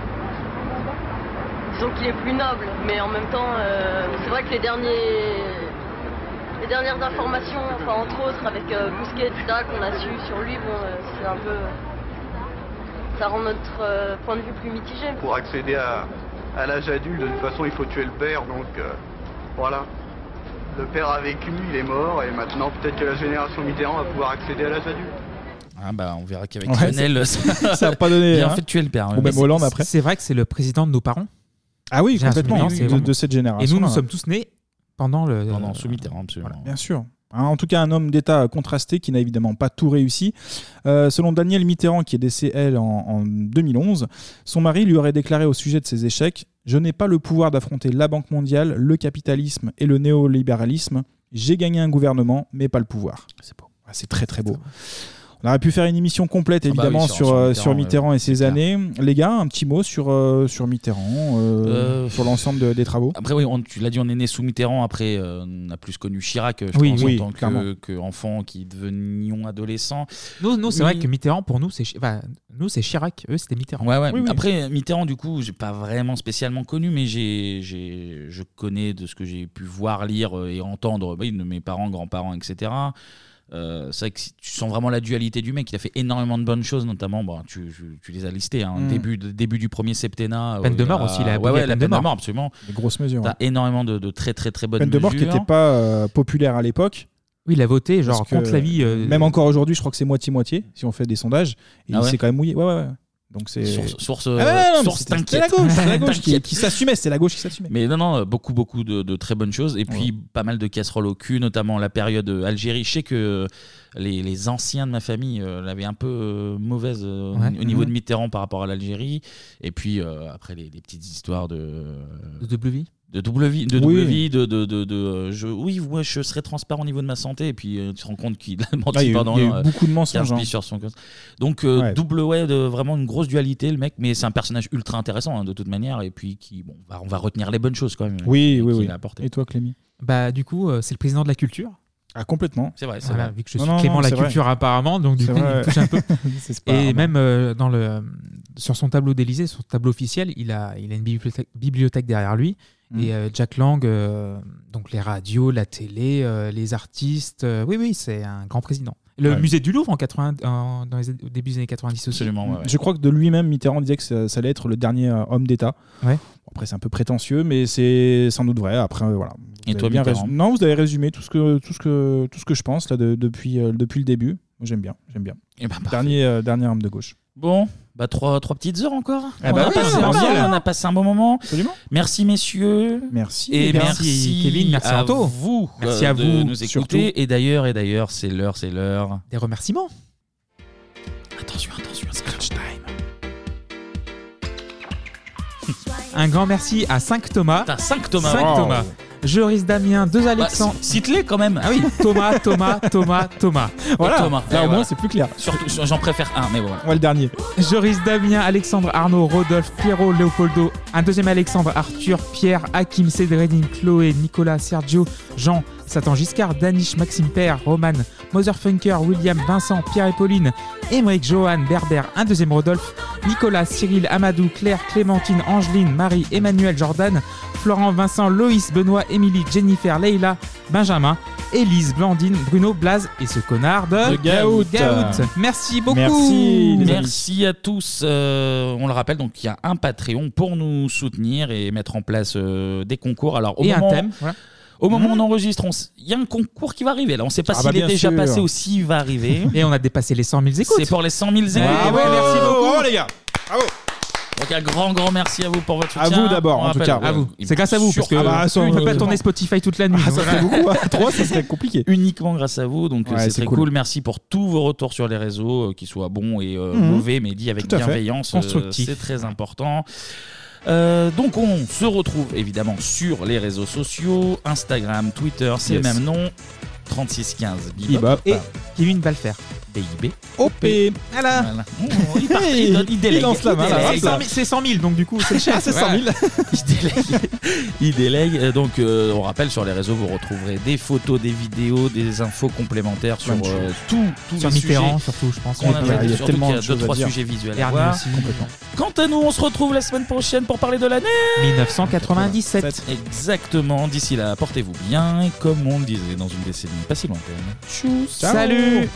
disons qu'il est plus noble, mais en même temps, euh, c'est vrai que les derniers, les dernières informations, enfin entre autres avec euh, Bousquet, etc., qu'on a su sur lui, bon, euh, c'est un peu, ça rend notre point de vue plus mitigé. Pour accéder à, à l'âge adulte, de toute façon, il faut tuer le père, donc voilà. Le père a vécu, il est mort, et maintenant peut-être que la génération Mitterrand va pouvoir accéder à l'âge adulte. Ah bah on verra qu'avec Ouais, Lionel, ça- ça a pas donné, Bien hein. fait tuer le père. Ou même Mais Hollande c'est- après. C'est vrai que c'est le président de nos parents. Ah oui, J'ai un complètement, souvenir, de- c'est de vraiment- cette génération, Et nous, nous là. sommes tous nés pendant le. Pendant sous Mitterrand, absolument. Bien sûr. Hein, En tout cas, un homme d'État contrasté qui n'a évidemment pas tout réussi. Euh, selon Daniel Mitterrand, qui est décédé, elle, en, en 2011, son mari lui aurait déclaré au sujet de ses échecs Je n'ai pas le pouvoir d'affronter la Banque mondiale, le capitalisme et le néolibéralisme. J'ai gagné un gouvernement, mais pas le pouvoir. C'est beau. Ah, c'est très très beau. On aurait pu faire une émission complète, Ah bah évidemment, oui, sur, sur- sur euh, Mitterrand, sur Mitterrand ouais, et ses années. Les gars, un petit mot sur, euh, sur Mitterrand, euh, Euh, sur l'ensemble de- des travaux Après, oui, on- tu l'as dit, on est né sous Mitterrand. Après, euh, on a plus connu Chirac, je Oui, pense, oui, en tant clairement. que, que enfant qui devenions adolescents. Nous, nous c'est vrai que Mitterrand, pour nous, c'est enfin, Chirac. Eux, c'était Mitterrand. Ouais, ouais. Après, Mitterrand, du coup, j'ai pas vraiment spécialement connu, mais j'ai, j'ai, je connais de ce que j'ai pu voir, lire et entendre oui, de mes parents, grands-parents, etc. Euh, c'est vrai que si- tu sens vraiment la dualité du mec. Il a fait énormément de bonnes choses, notamment, bon, tu, tu- tu les as listées. Hein, Mm. début, de- début du premier septennat. Peine euh, de mort il a- aussi, il a ouais, aboli ouais, la la peine de mort. mort, absolument. Des grosses mesures. T'as énormément de, de très très très bonnes Peine de mort qui mesures. n'était pas euh, populaire à l'époque. Oui, il a voté, genre, contre la vie. euh, Même encore aujourd'hui, je crois que c'est moitié-moitié, si on fait des sondages. Et Ah il ouais s'est quand même mouillé. Ouais, ouais, ouais. Donc c'est Source, source, Ah non, source, c'était- t'inquiète. la gauche, c'était la gauche qui, s'assumait, c'est la gauche qui s'assumait. Mais non, non, beaucoup, beaucoup de, de très bonnes choses. Et puis, pas mal de casseroles au cul, notamment la période euh, Algérie. Je sais que les, les anciens de ma famille euh, l'avaient un peu euh, mauvaise euh, Ouais. au niveau Mhm. de Mitterrand par rapport à l'Algérie. Et puis, euh, après, les, les petites histoires de. De vie de double vie, de, Oui. double vie, de, de, de, de, euh, je, oui, moi je serai transparent au niveau de ma santé, et puis euh, tu te rends compte qu'il a menti Ah, pendant il y a eu beaucoup de mensonges, 15 hein. sur son. Donc euh, Ouais. double ouais, de, vraiment une grosse dualité le mec, mais c'est un personnage ultra intéressant hein, de toute manière, et puis qui bon, on va retenir les bonnes choses quand même. Oui, oui, oui. a. Et toi, Clémy? Bah, du coup, euh, c'est le président de la culture. Ah, complètement. C'est vrai, c'est Voilà, vrai. vu que je suis non, Clément non, la vrai. culture apparemment, donc du coup, il me touche un peu. Et même euh, dans le, sur son tableau d'Élysée, son tableau officiel, il a, il a une bibliothèque, bibliothèque derrière lui. Mm. Et euh, Jack Lang, euh, donc les radios, la télé, euh, les artistes. euh, oui, oui, c'est un grand président. Le Ouais. musée du Louvre en 80, en- dans les, au début des années 90 aussi. Je crois que de lui-même, Mitterrand disait que ça, ça allait être le dernier euh, homme d'État. Ouais. Bon, après, c'est un peu prétentieux, mais c'est sans doute vrai. Après, euh, voilà. Vous Et avez toi, bien Mitterrand résumé- Non, vous avez résumé tout ce que, tout ce que, tout ce que je pense là, de- depuis, euh, depuis le début. J'aime bien, j'aime bien. Eh ben, dernier, euh, dernier homme de gauche. Bon, bah trois, trois petites heures encore. Ah on, bah a oui, passé, c'est on, bien. a, on a passé un bon moment. Absolument. Merci messieurs. Merci. Et Merci, merci, Kevin, merci à Anto. vous. Merci euh, à de vous, nous surtout. écouter. Et d'ailleurs, et d'ailleurs, c'est l'heure, c'est l'heure. Des remerciements. Attention, attention, scratch time. Un grand merci à 5 Thomas. T'as 5 Thomas. 5 Wow. Thomas. Joris Damien, 2 Alexandre. Bah, Cite-les quand même. Ah oui, Thomas, Thomas, Thomas, Thomas. Voilà. Thomas. Là, au moins, c'est plus clair. Surtout, j'en préfère un, mais voilà. Ouais, le dernier. Joris Damien, Alexandre Arnaud, Rodolphe, Pierrot, Léopoldo, un deuxième Alexandre, Arthur, Pierre, Hakim, Cédrine, Chloé, Nicolas, Sergio, Jean, Satan Giscard, Danish, Maxime Père, Roman, Motherfunker, William, Vincent, Pierre et Pauline, Émeric, Johan, Berber, un deuxième Rodolphe, Nicolas, Cyril, Amadou, Claire, Clémentine, Angeline, Marie, Emmanuel, Jordan, Florent, Vincent, Loïs, Benoît, Émilie, Jennifer, Leïla, Benjamin, Élise, Blandine, Bruno, Blaze et ce connard de, De Gaout. Merci beaucoup. Merci à tous. Euh, on le rappelle, donc il y a un Patreon pour nous soutenir et mettre en place euh, des concours. Alors au Et un thème, voilà. Au moment où on enregistre, on s- il y a un concours qui va arriver. Là, on ne sait pas Ah s'il bah, est bien déjà sûr. passé ou s'il va arriver. Et on a dépassé les 100 000 écoutes. C'est pour les 100 000 écoutes. Bravo, merci beaucoup. Bravo, les gars. Bravo. Donc un grand, grand merci à vous pour votre À soutien. vous d'abord, On en tout rappelle, cas. À vous. C'est grâce à vous, parce que Ah bah, on ne peut pas tourner Spotify toute la nuit. Ah, ça serait beaucoup. À trois, ça serait compliqué. Uniquement grâce à vous, donc euh, Ouais, c'est c'est très cool. cool. Merci pour tous vos retours sur les réseaux, euh, qu'ils soient bons et euh, Mhm. mauvais, mais dit avec Tout à fait. bienveillance. euh, Constructif. c'est très important. Euh, donc on se retrouve évidemment sur les réseaux sociaux, Instagram, Twitter, c'est Yes. le même nom, 3615 Bebop. Bebop. Et Kevin va le faire. BIB. OP. Voilà. Voilà. Oh, il, part- il donne- il délègue. lance la main, il là, délègue. hop là. C'est 100 000, donc du coup, c'est cher. C'est 100 000. il délègue. Il délègue. Euh, Donc, euh, on rappelle sur les réseaux, vous retrouverez des photos, des vidéos, des infos complémentaires sur Plein de euh, choses. tout, tous Sur les Mitterrand, sujets surtout, je pense. qu'on a Il y a- traités. il y a Surtout tellement qu'il de deux, choses à trois dire. sujets visuels à Ernie voir. aussi. Complètement. Quant à nous, on se retrouve la semaine prochaine pour parler de l'année 1997. Exactement. D'ici là, portez-vous bien. Et comme on le disait dans une décennie pas si lointaine. Tchuss. Salut